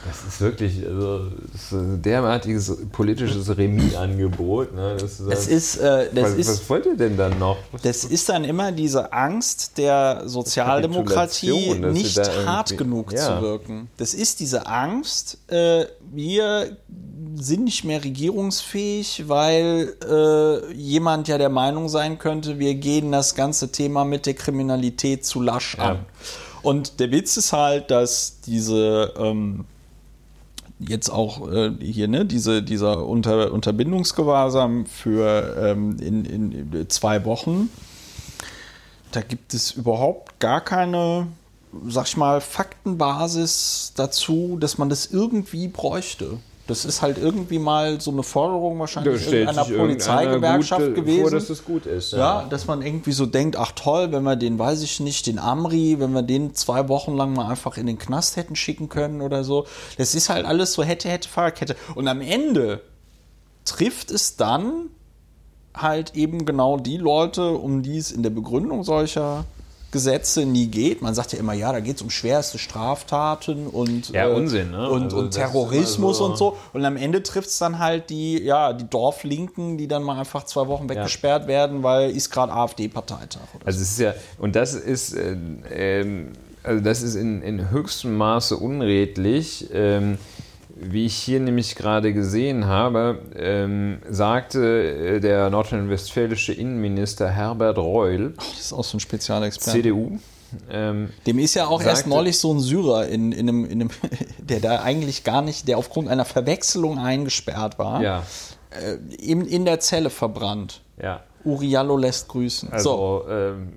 Das ist wirklich also, das ist ein derartiges politisches Remis-Angebot. Ne? Das ist, Das ist, äh, das was, ist, was wollt ihr denn dann noch? Was, das ist dann immer diese Angst der Sozialdemokratie, nicht hart genug Ja. zu wirken. Das ist diese Angst, äh, wir sind nicht mehr regierungsfähig, weil äh, jemand ja der Meinung sein könnte, wir gehen das ganze Thema mit der Kriminalität zu lasch Ja. an. Und der Witz ist halt, dass diese ähm, jetzt auch äh, hier, ne, diese, dieser Unter, Unterbindungsgewahrsam für ähm, in, in zwei Wochen, da gibt es überhaupt gar keine, sag ich mal, Faktenbasis dazu, dass man das irgendwie bräuchte. Das ist halt irgendwie mal so eine Forderung wahrscheinlich irgendeiner Polizeigewerkschaft gewesen. Vor, dass es gut ist. Ja, dass man irgendwie so denkt, ach toll, wenn wir den, weiß ich nicht, den Amri, wenn wir den zwei Wochen lang mal einfach in den Knast hätten schicken können oder so. Das ist halt alles so hätte, hätte, Fahrradkette. Und am Ende trifft es dann halt eben genau die Leute, um die es in der Begründung solcher Gesetze nie geht. Man sagt ja immer, ja, da geht es um schwerste Straftaten und, Ja, Unsinn, ne? und, Also und Terrorismus so- und so. Und am Ende trifft es dann halt die, ja, die Dorflinken, die dann mal einfach zwei Wochen weggesperrt werden, weil ist gerade AfD-Parteitag. Also es ist ja, und das ist, äh, ähm, also das ist in, in höchstem Maße unredlich. Ähm, wie ich hier nämlich gerade gesehen habe, ähm, sagte äh, der nordrhein-westfälische Innenminister Herbert Reul, Das ist auch so ein Spezialexperte. CDU, ähm, Dem ist ja auch erst Sagte- neulich so ein Syrer in, in, einem, in einem, der da eigentlich gar nicht, der aufgrund einer Verwechslung eingesperrt war, ja, äh, in, in der Zelle verbrannt. ja. Uriallo lässt grüßen. so. Also ähm,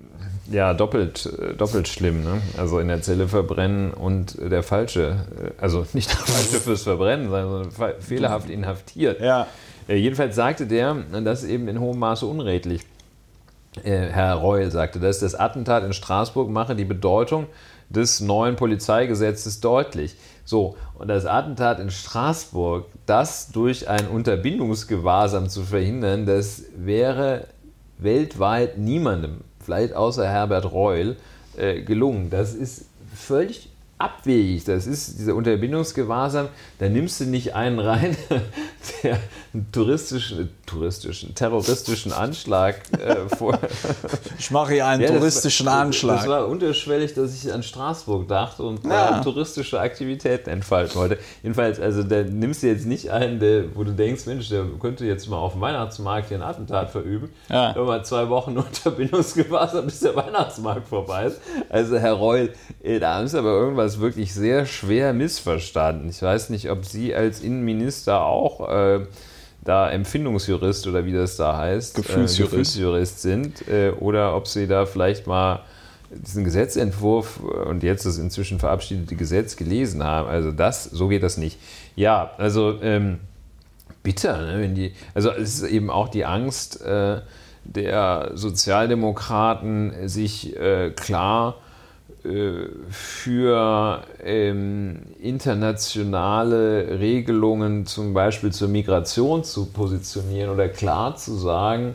ja, doppelt, äh, doppelt schlimm. Ne? Also in der Zelle verbrennen und der falsche, äh, also nicht der falsche fürs Verbrennen, sondern fe- fehlerhaft inhaftiert. Ja. Äh, jedenfalls sagte der, das ist eben in hohem Maße unredlich. Äh, Herr Reul sagte das, das Attentat in Straßburg mache die Bedeutung des neuen Polizeigesetzes deutlich. So, und das Attentat in Straßburg, das durch ein Unterbindungsgewahrsam zu verhindern, das wäre weltweit niemandem, vielleicht außer Herbert Reul, äh, gelungen. Das ist völlig abwegig. Das ist dieser Unterbindungsgewahrsam, da nimmst du nicht einen rein, der einen touristischen, touristischen, terroristischen Anschlag äh, vor. Ich mache hier einen Ja, touristischen war, Anschlag. Das war unterschwellig, dass ich an Straßburg dachte und Ja. da touristische Aktivitäten entfalten wollte. Jedenfalls, also da nimmst du jetzt nicht einen, der, wo du denkst, Mensch, der könnte jetzt mal auf dem Weihnachtsmarkt hier ein Attentat verüben. Ja. Nur mal zwei Wochen Unterbindungsgewahrsam, bis der Weihnachtsmarkt vorbei ist. Also Herr Reul, da haben Sie aber irgendwas wirklich sehr schwer missverstanden. Ich weiß nicht, ob Sie als Innenminister auch äh, da Empfindungsjurist oder wie das da heißt, Gefühlsjurist. äh, Gefühlsjurist sind äh, oder ob Sie da vielleicht mal diesen Gesetzentwurf äh, und jetzt das inzwischen verabschiedete Gesetz gelesen haben. Also das, so geht das nicht. Ja, also ähm, bitter, ne, wenn die, also es ist eben auch die Angst äh, der Sozialdemokraten, sich äh, klar äh, für ähm, internationale Regelungen zum Beispiel zur Migration zu positionieren oder klar zu sagen,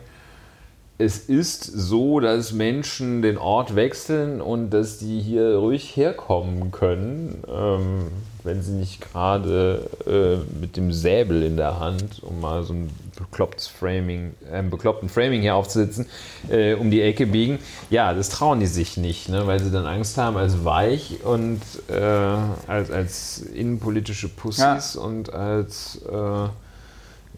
es ist so, dass Menschen den Ort wechseln und dass die hier ruhig herkommen können, ähm, wenn sie nicht gerade äh, mit dem Säbel in der Hand, um mal so ein beklopptes Framing, einen bekloppten Framing hier aufzusitzen, äh, um die Ecke biegen. Ja, das trauen die sich nicht, ne, weil sie dann Angst haben als weich und äh, als, als innenpolitische Pussys und als äh,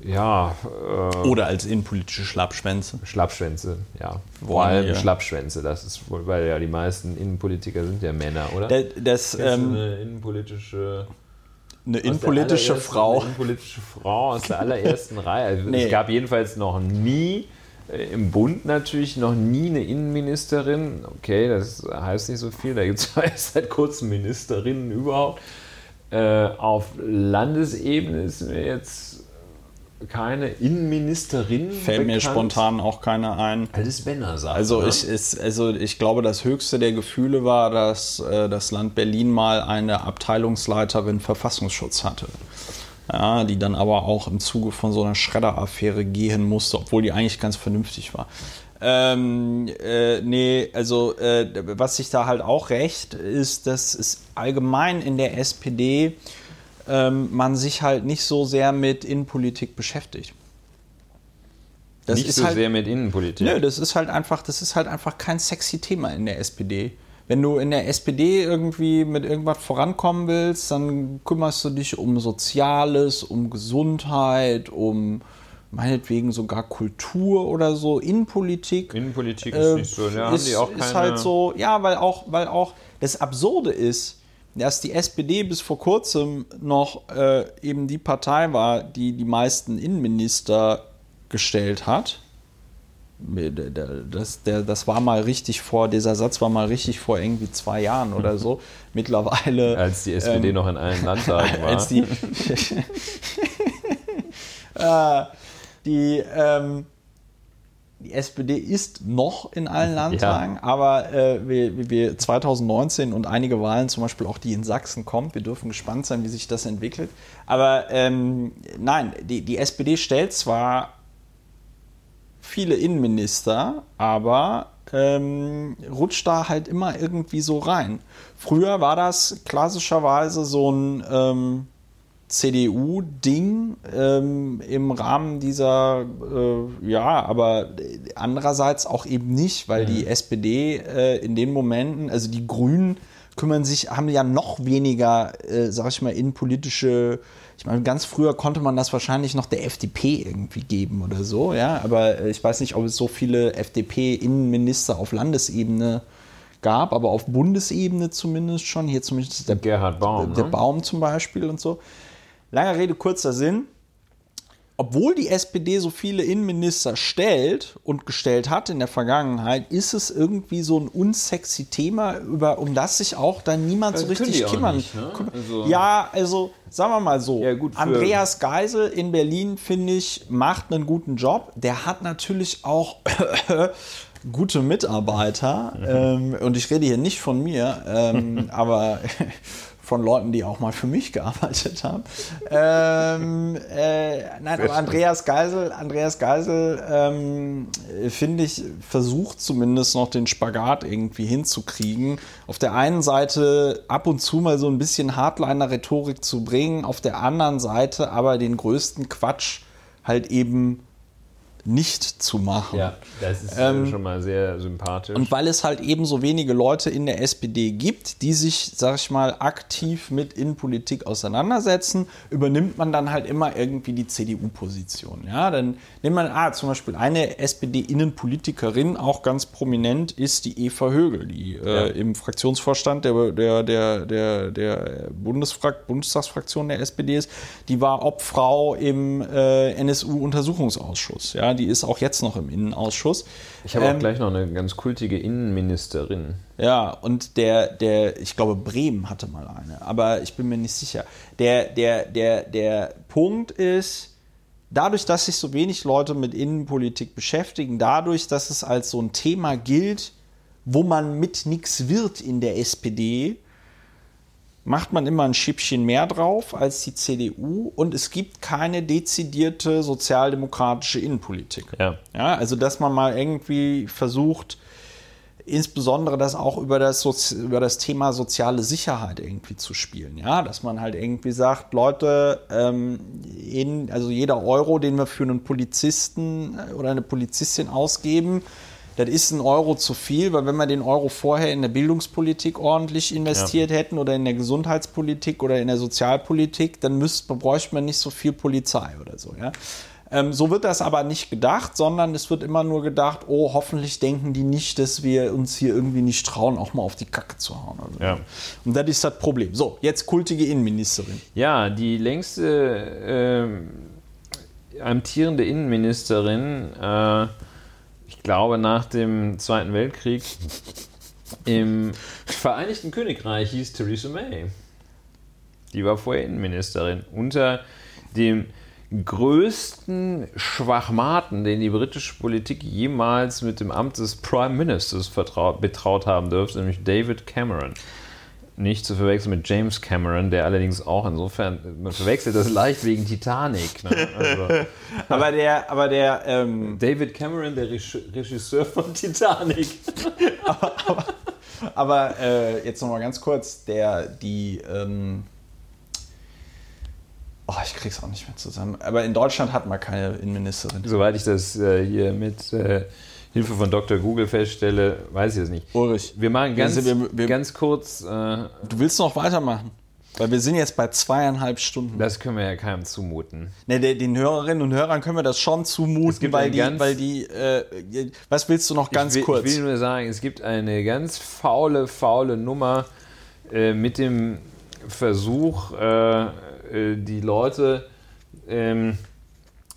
ja, äh, Oder als innenpolitische Schlappschwänze. Schlappschwänze, ja. Vor Wollen allem wir. Schlappschwänze, das ist wohl, weil ja die meisten Innenpolitiker sind ja Männer, oder? Da- Das, du ähm, eine innenpolitische eine innenpolitische Frau. Eine innenpolitische Frau aus der allerersten Reihe. Also Nee. Es gab jedenfalls noch nie äh, im Bund natürlich noch nie eine Innenministerin. Okay, das heißt nicht so viel. Da gibt es erst seit kurzem Ministerinnen überhaupt. Äh, auf Landesebene ist mir jetzt keine Innenministerin Fällt mir bekannt. spontan auch keiner ein. Alles Männersache. Also ne? ich, ist, also ich glaube, das höchste der Gefühle war, dass äh, das Land Berlin mal eine Abteilungsleiterin Verfassungsschutz hatte. Ja, die dann aber auch im Zuge von so einer Schredder-Affäre gehen musste, obwohl die eigentlich ganz vernünftig war. Ähm, äh, nee, also äh, was sich da halt auch recht ist, dass es allgemein in der SPD ähm, man sich halt nicht so sehr mit Innenpolitik beschäftigt. Das nicht so halt, sehr mit Innenpolitik. Nö, das ist halt einfach, das ist halt einfach kein sexy Thema in der SPD. Wenn du in der SPD irgendwie mit irgendwas vorankommen willst, dann kümmerst du dich um Soziales, um Gesundheit, um meinetwegen sogar Kultur oder so, Innenpolitik. Innenpolitik ist äh, nicht so, ja, ist, haben die auch keine... ist halt so, ja, weil auch, weil auch das Absurde ist, dass die SPD bis vor kurzem noch äh, eben die Partei war, die die meisten Innenminister gestellt hat. Das, der, das war mal richtig vor, dieser Satz war mal richtig vor irgendwie zwei Jahren oder so. Mittlerweile. Als die SPD ähm, noch in allen Landtagen war. Als die. äh, die, ähm, die SPD ist noch in allen Landtagen, ja. aber äh, wir, wir 2019 und einige Wahlen, zum Beispiel auch die in Sachsen kommt, wir dürfen gespannt sein, wie sich das entwickelt. Aber ähm, nein, die, die SPD stellt zwar viele Innenminister, aber ähm, rutscht da halt immer irgendwie so rein. Früher war das klassischerweise so ein ähm, CDU-Ding ähm, im Rahmen dieser, äh, ja, aber andererseits auch eben nicht, weil mhm. die SPD äh, in den Momenten, also die Grünen kümmern sich, haben ja noch weniger, äh, sag ich mal, innenpolitische ich meine, ganz früher konnte man das wahrscheinlich noch der FDP irgendwie geben oder so, ja. Aber äh, ich weiß nicht, ob es so viele FDP-Innenminister auf Landesebene gab, aber auf Bundesebene zumindest schon. Hier zumindest der Gerhard Baum. Der, der ne? Baum zum Beispiel und so. Lange Rede, kurzer Sinn obwohl die SPD so viele Innenminister stellt und gestellt hat in der Vergangenheit, ist es irgendwie so ein unsexy Thema, über, um das sich auch dann niemand so richtig kümmern. Nicht, ne? also ja, also sagen wir mal so, ja, Andreas Geisel in Berlin, finde ich, macht einen guten Job. Der hat natürlich auch gute Mitarbeiter. Mhm. Ähm, und ich rede hier nicht von mir, ähm, aber von Leuten, die auch mal für mich gearbeitet haben. ähm, äh, nein, aber Andreas Geisel, Andreas Geisel, ähm, finde ich, versucht zumindest noch den Spagat irgendwie hinzukriegen. Auf der einen Seite ab und zu mal so ein bisschen Hardliner-Rhetorik zu bringen, auf der anderen Seite aber den größten Quatsch halt eben nicht zu machen. Ja, das ist ähm, schon mal sehr sympathisch. Und weil es halt eben so wenige Leute in der SPD gibt, die sich, sag ich mal, aktiv mit Innenpolitik auseinandersetzen, übernimmt man dann halt immer irgendwie die CDU-Position. Ja, dann nimmt man, ah, zum Beispiel eine SPD-Innenpolitikerin, auch ganz prominent, ist die Eva Högel, die äh, ja. äh, im Fraktionsvorstand der, der, der, der, der Bundesfrak Bundestagsfraktion der SPD ist. Die war Obfrau im äh, NSU-Untersuchungsausschuss. Ja, die ist auch jetzt noch im Innenausschuss. Ich habe ähm, auch gleich noch eine ganz kultige Innenministerin. Ja, und der, der, ich glaube, Bremen hatte mal eine, aber ich bin mir nicht sicher. Der, der, der, der Punkt ist, dadurch, dass sich so wenig Leute mit Innenpolitik beschäftigen, dadurch, dass es als so ein Thema gilt, wo man mit nichts wird in der SPD, macht man immer ein Schippchen mehr drauf als die CDU und es gibt keine dezidierte sozialdemokratische Innenpolitik. Ja. ja also, dass man mal irgendwie versucht, insbesondere das auch über das, über das Thema soziale Sicherheit irgendwie zu spielen. Ja, dass man halt irgendwie sagt, Leute, ähm, in, also jeder Euro, den wir für einen Polizisten oder eine Polizistin ausgeben, das ist ein Euro zu viel, weil wenn wir den Euro vorher in der Bildungspolitik ordentlich investiert ja. hätten oder in der Gesundheitspolitik oder in der Sozialpolitik, dann müsste, bräuchte man nicht so viel Polizei oder so. Ja? Ähm, so wird das aber nicht gedacht, sondern es wird immer nur gedacht, oh, hoffentlich denken die nicht, dass wir uns hier irgendwie nicht trauen, auch mal auf die Kacke zu hauen. Also, ja. Und das ist das Problem. So, jetzt kultige Innenministerin. Ja, die längste äh, amtierende Innenministerin äh, ich glaube, nach dem Zweiten Weltkrieg im Vereinigten Königreich hieß Theresa May. Die war vorher Innenministerin. Unter dem größten Schwachmaten, den die britische Politik jemals mit dem Amt des Prime Ministers betraut haben dürfte, nämlich David Cameron. Nicht zu verwechseln mit James Cameron, der allerdings auch insofern, man verwechselt das leicht wegen Titanic. Ne? Also, aber der, aber der, ähm, David Cameron, der Regisseur von Titanic. aber, aber, aber äh, jetzt nochmal ganz kurz, der, die, ähm, oh, ich krieg's auch nicht mehr zusammen, aber in Deutschland hat man keine Innenministerin. Soweit ich das äh, hier mit äh, Hilfe von Dr. Google feststelle, weiß ich es nicht. Ulrich. Wir machen ganz, wir, wir, ganz kurz. Äh, du willst noch weitermachen? Weil wir sind jetzt bei zweieinhalb Stunden. Das können wir ja keinem zumuten. Ne, den Hörerinnen und Hörern können wir das schon zumuten, weil die, weil die, äh, was willst du noch ganz will, kurz? Ich will nur sagen, es gibt eine ganz faule, faule Nummer äh, mit dem Versuch, äh, äh die Leute, ähm,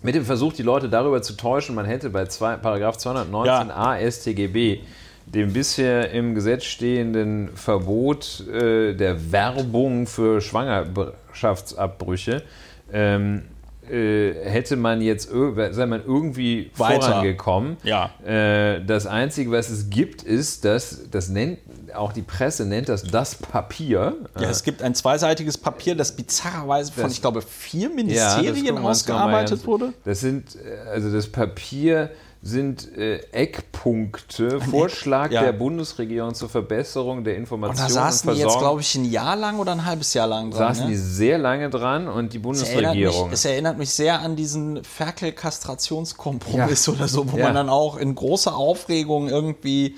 mit dem Versuch, die Leute darüber zu täuschen, man hätte bei zwei, Paragraph 219a ja. StGB dem bisher im Gesetz stehenden Verbot äh, der Werbung für Schwangerschaftsabbrüche ähm, äh, hätte man jetzt sei man irgendwie Weiter. vorangekommen. Ja. Äh, das Einzige, was es gibt, ist, dass das nennt auch die Presse nennt das das Papier. Ja, es gibt ein zweiseitiges Papier, das bizarrerweise von, das, ich glaube, vier Ministerien ja, ausgearbeitet wurde. Das sind äh, also das Papier sind äh, Eckpunkte, Vorschlag ja. der Bundesregierung zur Verbesserung der Information. Und da saßen und die jetzt, glaube ich, ein Jahr lang oder ein halbes Jahr lang dran. Saßen ne? die sehr lange dran und die Bundesregierung. Es erinnert mich, es erinnert mich sehr an diesen Ferkel-Kastrationskompromiss ja. oder so, wo ja. man dann auch in großer Aufregung irgendwie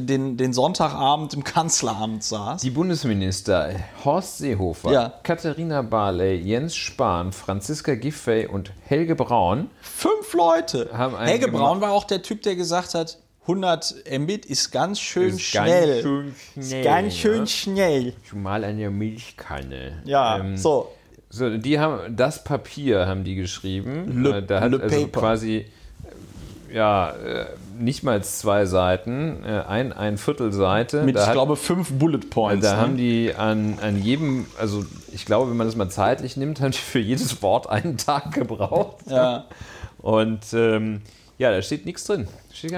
den, den Sonntagabend im Kanzleramt saß. Die Bundesminister Horst Seehofer, ja. Katharina Barley, Jens Spahn, Franziska Giffey und Helge Braun. Fünf Leute. Helge Braun war auch der Typ, der gesagt hat, 100 Mbit ist ganz schön ist schnell. Ganz schön schnell. Ist ganz schön ne? schnell. Zumal an der Milchkanne. Ja, ähm, so. So, die haben das Papier haben die geschrieben. Le, da hat also paper. quasi ja, äh, nicht mal zwei Seiten, äh, ein, ein Viertel Seite. Mit, da ich hat, glaube, fünf Bullet Points. Da ne? haben die an, an jedem, also ich glaube, wenn man das mal zeitlich nimmt, haben die für jedes Wort einen Tag gebraucht. Ja. Und ähm, ja, da steht nichts drin.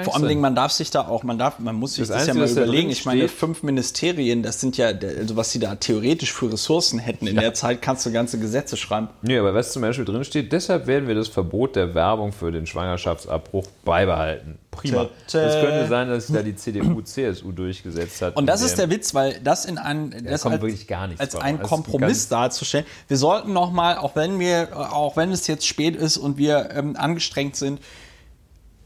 Vor allem, man darf sich da auch, man darf, man muss sich das, das Einzige, ja mal überlegen. Ich meine, fünf Ministerien, das sind ja, also was sie da theoretisch für Ressourcen hätten. In ja. der Zeit kannst du ganze Gesetze schreiben. Nee, aber was zum Beispiel drin steht, deshalb werden wir das Verbot der Werbung für den Schwangerschaftsabbruch beibehalten. Prima. Es könnte sein, dass sich da die CDU, CSU durchgesetzt hat. Und das ist der Witz, weil das in ein, das kommt als, wirklich gar nichts als ein Kompromiss darzustellen. Wir sollten nochmal, auch wenn wir, auch wenn es jetzt spät ist und wir ähm, angestrengt sind,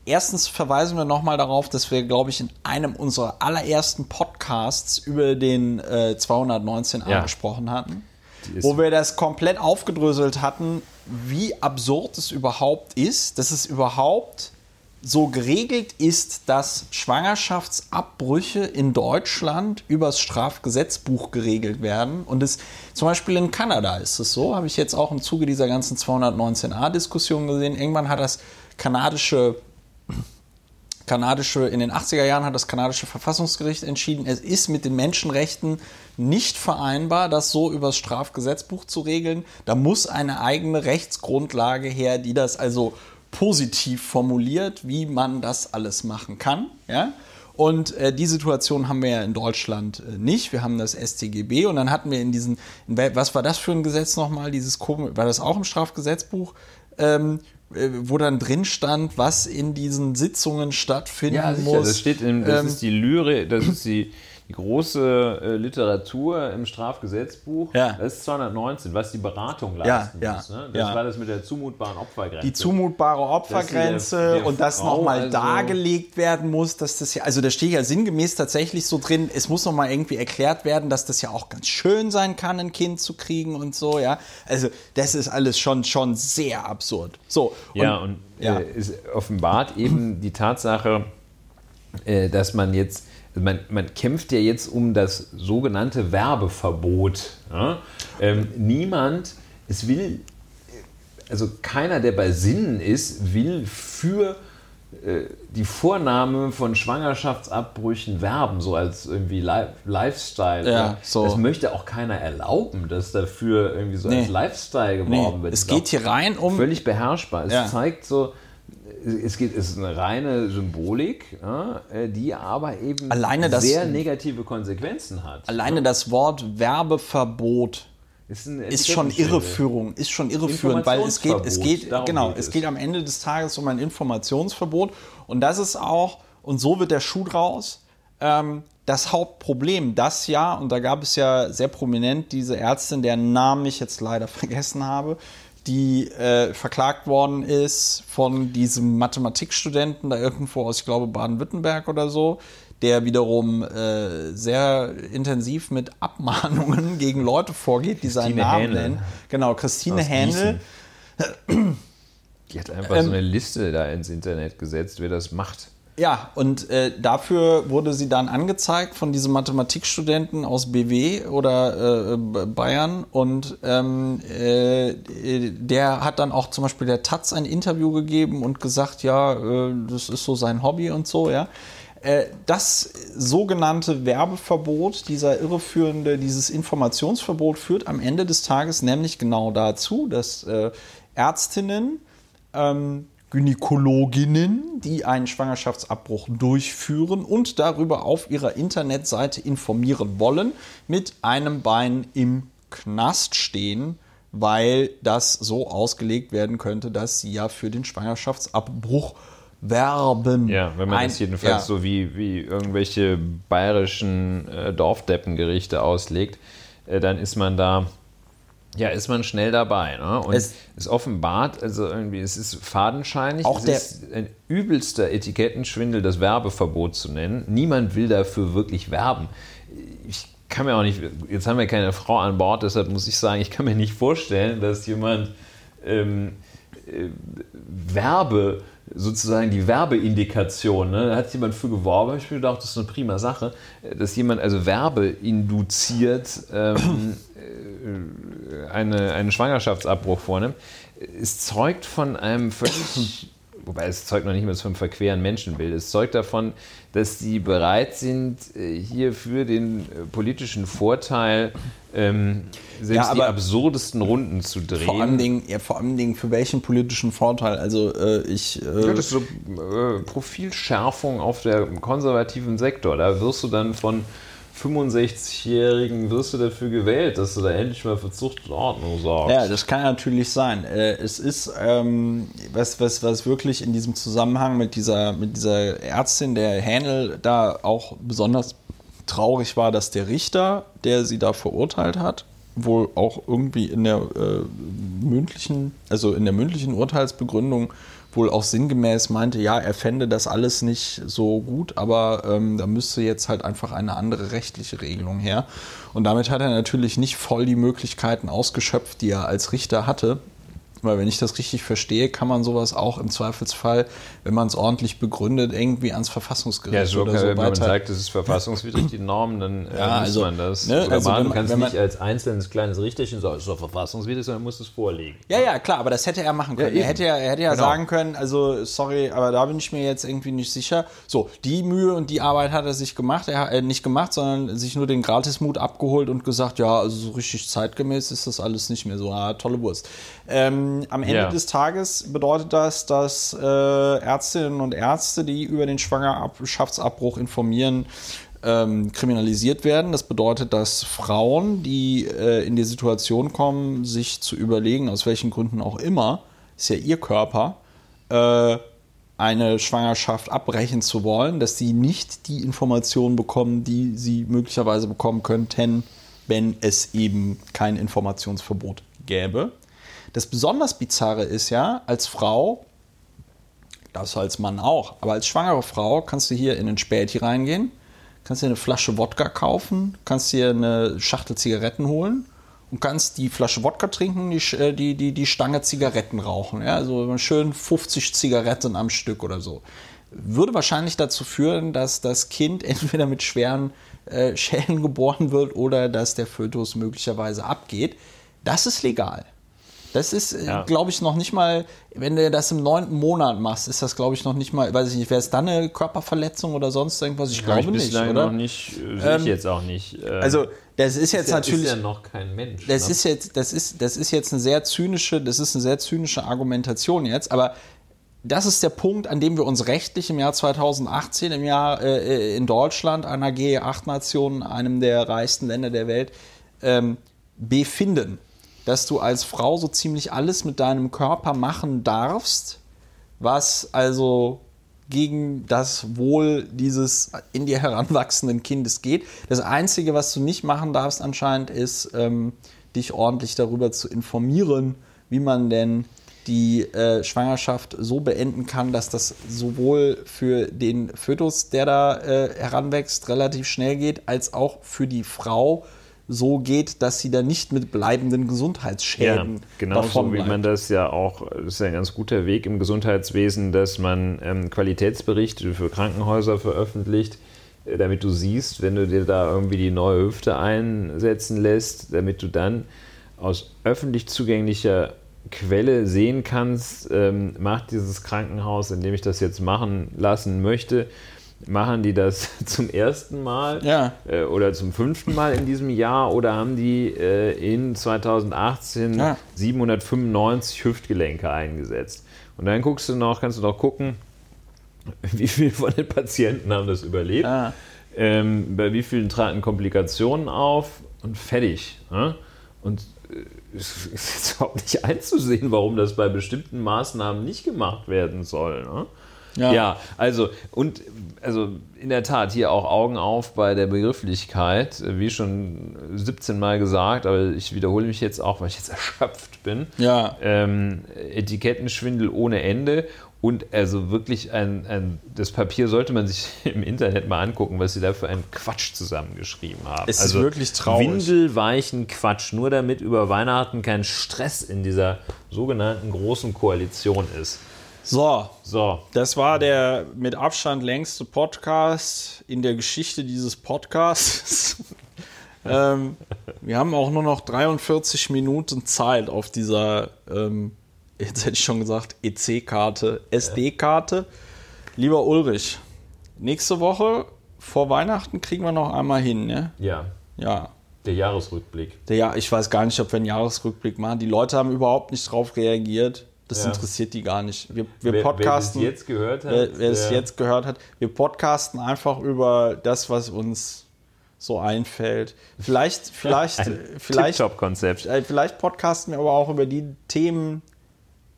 Erstens verweisen wir nochmal darauf, dass wir, glaube ich, in einem unserer allerersten Podcasts über den äh, 219a ja. gesprochen hatten, wo wir das komplett aufgedröselt hatten, wie absurd es überhaupt ist, dass es überhaupt so geregelt ist, dass Schwangerschaftsabbrüche in Deutschland übers Strafgesetzbuch geregelt werden. Und es, zum Beispiel in Kanada ist es so, habe ich jetzt auch im Zuge dieser ganzen 219a-Diskussion gesehen. Irgendwann hat das kanadische kanadische, in den 80er Jahren hat das kanadische Verfassungsgericht entschieden, es ist mit den Menschenrechten nicht vereinbar, das so übers Strafgesetzbuch zu regeln. Da muss eine eigene Rechtsgrundlage her, die das also positiv formuliert, wie man das alles machen kann. Ja? Und äh, die Situation haben wir ja in Deutschland äh, nicht. Wir haben das StGB und dann hatten wir in diesen, was war das für ein Gesetz nochmal? Dieses war das auch im Strafgesetzbuch? Ähm, äh, wo dann drin stand, was in diesen Sitzungen stattfinden ja, sicher, muss. Das steht in, das ähm, ist die Lyrik, das ist die die große äh, Literatur im Strafgesetzbuch, ja. das ist 219, was die Beratung leisten ja, muss. Ne? Das ja. war das mit der zumutbaren Opfergrenze. Die zumutbare Opfergrenze der, der und das nochmal also dargelegt werden muss, dass das ja, also da steht ja sinngemäß tatsächlich so drin, es muss nochmal irgendwie erklärt werden, dass das ja auch ganz schön sein kann, ein Kind zu kriegen und so, ja. Also das ist alles schon, schon sehr absurd. So. Und, ja, und ja. Äh, es offenbart eben die Tatsache, äh, dass man jetzt man, man kämpft ja jetzt um das sogenannte Werbeverbot. Ja? Ähm, niemand, es will, also keiner, der bei Sinnen ist, will für äh, die Vornahme von Schwangerschaftsabbrüchen werben, so als irgendwie Lifestyle. Ja, so. Das möchte auch keiner erlauben, dass dafür irgendwie so nee. als Lifestyle geworben nee. wird. Es geht hier rein um. Völlig beherrschbar. Es ja. zeigt so, es geht, es ist eine reine Symbolik, die aber eben Alleine das- sehr negative Konsequenzen hat. Alleine das Wort Werbeverbot ist, ist schon. Irreführung, ist schon irreführend, weil es geht, es geht, genau, geht es es. geht am Ende des Tages um ein Informationsverbot und das ist auch, und so wird der Schuh draus, ähm, das Hauptproblem, das ja, und da gab es ja sehr prominent diese Ärztin, deren Namen ich jetzt leider vergessen habe, die äh, verklagt worden ist von diesem Mathematikstudenten da irgendwo aus, ich glaube, Baden-Württemberg oder so, der wiederum äh, sehr intensiv mit Abmahnungen gegen Leute vorgeht, die seinen Namen Hähnel. nennen. Genau, Christine Aus Hähnel. Die hat einfach Ähm, so eine Liste da ins Internet gesetzt, wer das macht. Ja, und äh, dafür wurde sie dann angezeigt von diesem Mathematikstudenten aus BW oder äh, Bayern. Und ähm, äh, der hat dann auch zum Beispiel der Taz ein Interview gegeben und gesagt, ja, äh, das ist so sein Hobby und so, ja. Äh, Das sogenannte Werbeverbot, dieser irreführende, dieses Informationsverbot führt am Ende des Tages nämlich genau dazu, dass äh, Ärztinnen ähm, Gynäkologinnen, die einen Schwangerschaftsabbruch durchführen und darüber auf ihrer Internetseite informieren wollen, mit einem Bein im Knast stehen, weil das so ausgelegt werden könnte, dass sie ja für den Schwangerschaftsabbruch werben. Ja, wenn man Ein- das jedenfalls ja. so wie, wie irgendwelche bayerischen äh, Dorfdeppengerichte auslegt, äh, dann ist man da, ja, ist man schnell dabei. Ne? Und Es- es, offenbart, also irgendwie, es ist fadenscheinig, Auch es der- ist ein übelster Etikettenschwindel, das Werbeverbot zu nennen. Niemand will dafür wirklich werben. Ich kann mir auch nicht, jetzt haben wir keine Frau an Bord, deshalb muss ich sagen, ich kann mir nicht vorstellen, dass jemand ähm, äh, Werbe, sozusagen die Werbeindikation, ne? da hat jemand für geworben, ich mir gedacht, das ist eine prima Sache, dass jemand also Werbe induziert ähm, äh, eine, einen Schwangerschaftsabbruch vornimmt. Es zeugt von einem völlig, wobei es zeugt noch nicht mal vom verqueren Menschenbild, es zeugt davon, dass sie bereit sind, äh, hier für den äh, politischen Vorteil ähm, selbst Ja, die absurdesten Runden zu drehen. Vor allen Dingen, ja, vor allen Dingen für welchen politischen Vorteil? Also äh, ich. Äh, Ja, das ist so äh, Profilschärfung auf der konservativen Sektor. Da wirst du dann von 65-Jährigen wirst du dafür gewählt, dass du da endlich mal für Zucht und Ordnung sorgst. Ja, das kann natürlich sein. Äh, Es ist, ähm, was, was, was wirklich in diesem Zusammenhang mit dieser, mit dieser Ärztin, der Hähnel, da auch besonders traurig war, dass der Richter, der sie da verurteilt hat, wohl auch irgendwie in der äh, mündlichen, also in der mündlichen Urteilsbegründung wohl auch sinngemäß meinte, ja, er fände das alles nicht so gut, aber ähm, da müsste jetzt halt einfach eine andere rechtliche Regelung her. Und damit hat er natürlich nicht voll die Möglichkeiten ausgeschöpft, die er als Richter hatte. Weil wenn ich das richtig verstehe, kann man sowas auch im Zweifelsfall, wenn man es ordentlich begründet, irgendwie ans Verfassungsgericht Ja, so, oder so wenn man weiter. sagt, das ist verfassungswidrig, die Norm, dann äh, Ja, muss also, man das. ne, also man, wenn du man- kannst wenn man- nicht als einzelnes kleines Richterchen sagen, es ist doch verfassungswidrig, sondern musst es vorlegen. Ja, ja, klar, aber das hätte er machen können. Ja, er hätte ja, er hätte ja Genau. sagen können, also sorry, aber da bin ich mir jetzt irgendwie nicht sicher. So, die Mühe und die Arbeit hat er sich gemacht, er hat äh, nicht gemacht, sondern sich nur den Gratismut abgeholt und gesagt, ja, also so richtig zeitgemäß ist das alles nicht mehr so. Ah, tolle Wurst. Ähm, am Ende Ja. des Tages bedeutet das, dass äh, Ärztinnen und Ärzte, die über den Schwangerschaftsabbruch informieren, ähm, kriminalisiert werden. Das bedeutet, dass Frauen, die äh, in die Situation kommen, sich zu überlegen, aus welchen Gründen auch immer, ist ja ihr Körper, äh, eine Schwangerschaft abbrechen zu wollen, dass sie nicht die Informationen bekommen, die sie möglicherweise bekommen könnten, wenn es eben kein Informationsverbot gäbe. Das besonders Bizarre ist ja, als Frau, das als Mann auch, aber als schwangere Frau kannst du hier in den Späti reingehen, kannst dir eine Flasche Wodka kaufen, kannst dir eine Schachtel Zigaretten holen und kannst die Flasche Wodka trinken, die, äh, die, die, die Stange Zigaretten rauchen. Ja, also schön 50 Zigaretten am Stück oder so. Würde wahrscheinlich dazu führen, dass das Kind entweder mit schweren äh, Schäden geboren wird oder dass der Fötus möglicherweise abgeht. Das ist legal. Das ist, äh, Ja. glaube ich, noch nicht mal, wenn du das im neunten Monat machst, ist das, glaube ich, noch nicht mal, weiß ich nicht, wäre es dann eine Körperverletzung oder sonst irgendwas? Ich glaube ich nicht, oder? noch nicht, äh, sehe ich Ähm, jetzt auch nicht. Äh, Also, das ist jetzt ja, natürlich. Ist ja noch kein Mensch. Das ne? ist jetzt, das ist, das ist jetzt eine sehr zynische, das ist eine sehr zynische Argumentation jetzt, aber das ist der Punkt, an dem wir uns rechtlich im Jahr 2018 im Jahr äh, in Deutschland, einer G8-Nation, einem der reichsten Länder der Welt, ähm, befinden. Dass du als Frau so ziemlich alles mit deinem Körper machen darfst, was also gegen das Wohl dieses in dir heranwachsenden Kindes geht. Das Einzige, was du nicht machen darfst anscheinend, ist, ähm, dich ordentlich darüber zu informieren, wie man denn die äh, Schwangerschaft so beenden kann, dass das sowohl für den Fötus, der da äh, heranwächst, relativ schnell geht, als auch für die Frau so geht, dass sie da nicht mit bleibenden Gesundheitsschäden. Ja, genauso wie man das ja auch, das ist ja ein ganz guter Weg im Gesundheitswesen, dass man ähm, Qualitätsberichte für Krankenhäuser veröffentlicht, äh, damit du siehst, wenn du dir da irgendwie die neue Hüfte einsetzen lässt, damit du dann aus öffentlich zugänglicher Quelle sehen kannst, ähm, macht dieses Krankenhaus, in dem ich das jetzt machen lassen möchte, machen die das zum ersten Mal ja. äh, oder zum fünften Mal in diesem Jahr oder haben die äh, in 2018 ja. 795 Hüftgelenke eingesetzt? Und dann guckst du noch, kannst du noch gucken, wie viele von den Patienten haben das überlebt, ja. ähm, bei wie vielen traten Komplikationen auf und fertig. Ne? Und äh, es ist jetzt überhaupt nicht einzusehen, warum das bei bestimmten Maßnahmen nicht gemacht werden soll. Ne? Ja. ja, also und also in der Tat hier auch Augen auf bei der Begrifflichkeit, wie schon 17 Mal gesagt, aber ich wiederhole mich jetzt auch, weil ich jetzt erschöpft bin. Ja. Ähm, Etikettenschwindel ohne Ende und also wirklich ein, ein, das Papier sollte man sich im Internet mal angucken, was sie da für einen Quatsch zusammengeschrieben haben. Es also ist wirklich traurig. Windelweichen Quatsch, nur damit über Weihnachten kein Stress in dieser sogenannten großen Koalition ist. So, so, das war der mit Abstand längste Podcast in der Geschichte dieses Podcasts. ähm, wir haben auch nur noch 43 Minuten Zeit auf dieser, ähm, jetzt hätte ich schon gesagt, EC-Karte, SD-Karte. Lieber Ulrich, nächste Woche vor Weihnachten kriegen wir noch einmal hin, ne? Ja. Ja. Der Jahresrückblick. Der, ja, ich weiß gar nicht, ob wir einen Jahresrückblick machen. Die Leute haben überhaupt nicht drauf reagiert. Das ja. interessiert die gar nicht. Wir, wir podcasten. Wer, wer es jetzt gehört hat. Wer, wer es jetzt gehört hat. Wir podcasten einfach über das, was uns so einfällt. Vielleicht, vielleicht, vielleicht. Konzept. Äh, vielleicht podcasten wir aber auch über die Themen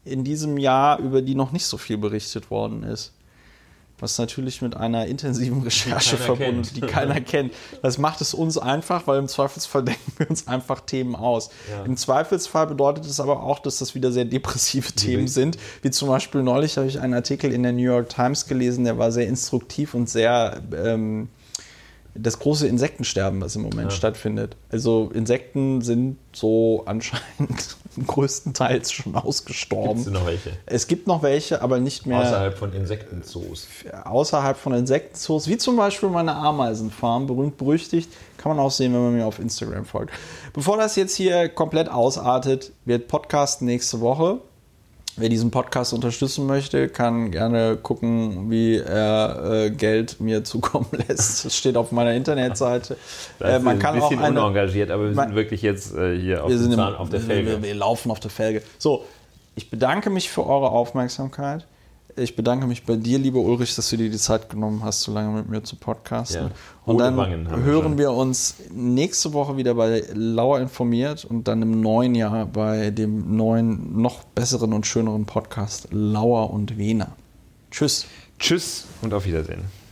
in diesem Jahr, über die noch nicht so viel berichtet worden ist was natürlich mit einer intensiven Recherche die verbunden, kennt. die keiner kennt. Das macht es uns einfach, weil im Zweifelsfall denken wir uns einfach Themen aus. Ja. Im Zweifelsfall bedeutet es aber auch, dass das wieder sehr depressive Themen sind, wie zum Beispiel neulich habe ich einen Artikel in der New York Times gelesen, der war sehr instruktiv und sehr ähm, das große Insektensterben, was im Moment ja. stattfindet. Also Insekten sind so anscheinend größtenteils schon ausgestorben. Gibt es noch welche? Es gibt noch welche, aber nicht mehr. Außerhalb von Insektenzoos. Außerhalb von Insektenzoos, wie zum Beispiel meine Ameisenfarm, berühmt berüchtigt. Kann man auch sehen, wenn man mir auf Instagram folgt. Bevor das jetzt hier komplett ausartet, wird Podcast nächste Woche. Wer diesen Podcast unterstützen möchte, kann gerne gucken, wie er äh, Geld mir zukommen lässt. Das steht auf meiner Internetseite. Äh, man kann ein bisschen auch eine, unengagiert, aber wir sind wirklich jetzt äh, hier auf, im, auf der Felge. Wir, wir laufen auf der Felge. So, ich bedanke mich für eure Aufmerksamkeit. Ich bedanke mich bei dir, lieber Ulrich, dass du dir die Zeit genommen hast, so lange mit mir zu podcasten. Ja. Und dann hören wir, wir uns nächste Woche wieder bei Lauer informiert und dann im neuen Jahr bei dem neuen, noch besseren und schöneren Podcast Lauer und Wiener. Tschüss. Tschüss und auf Wiedersehen.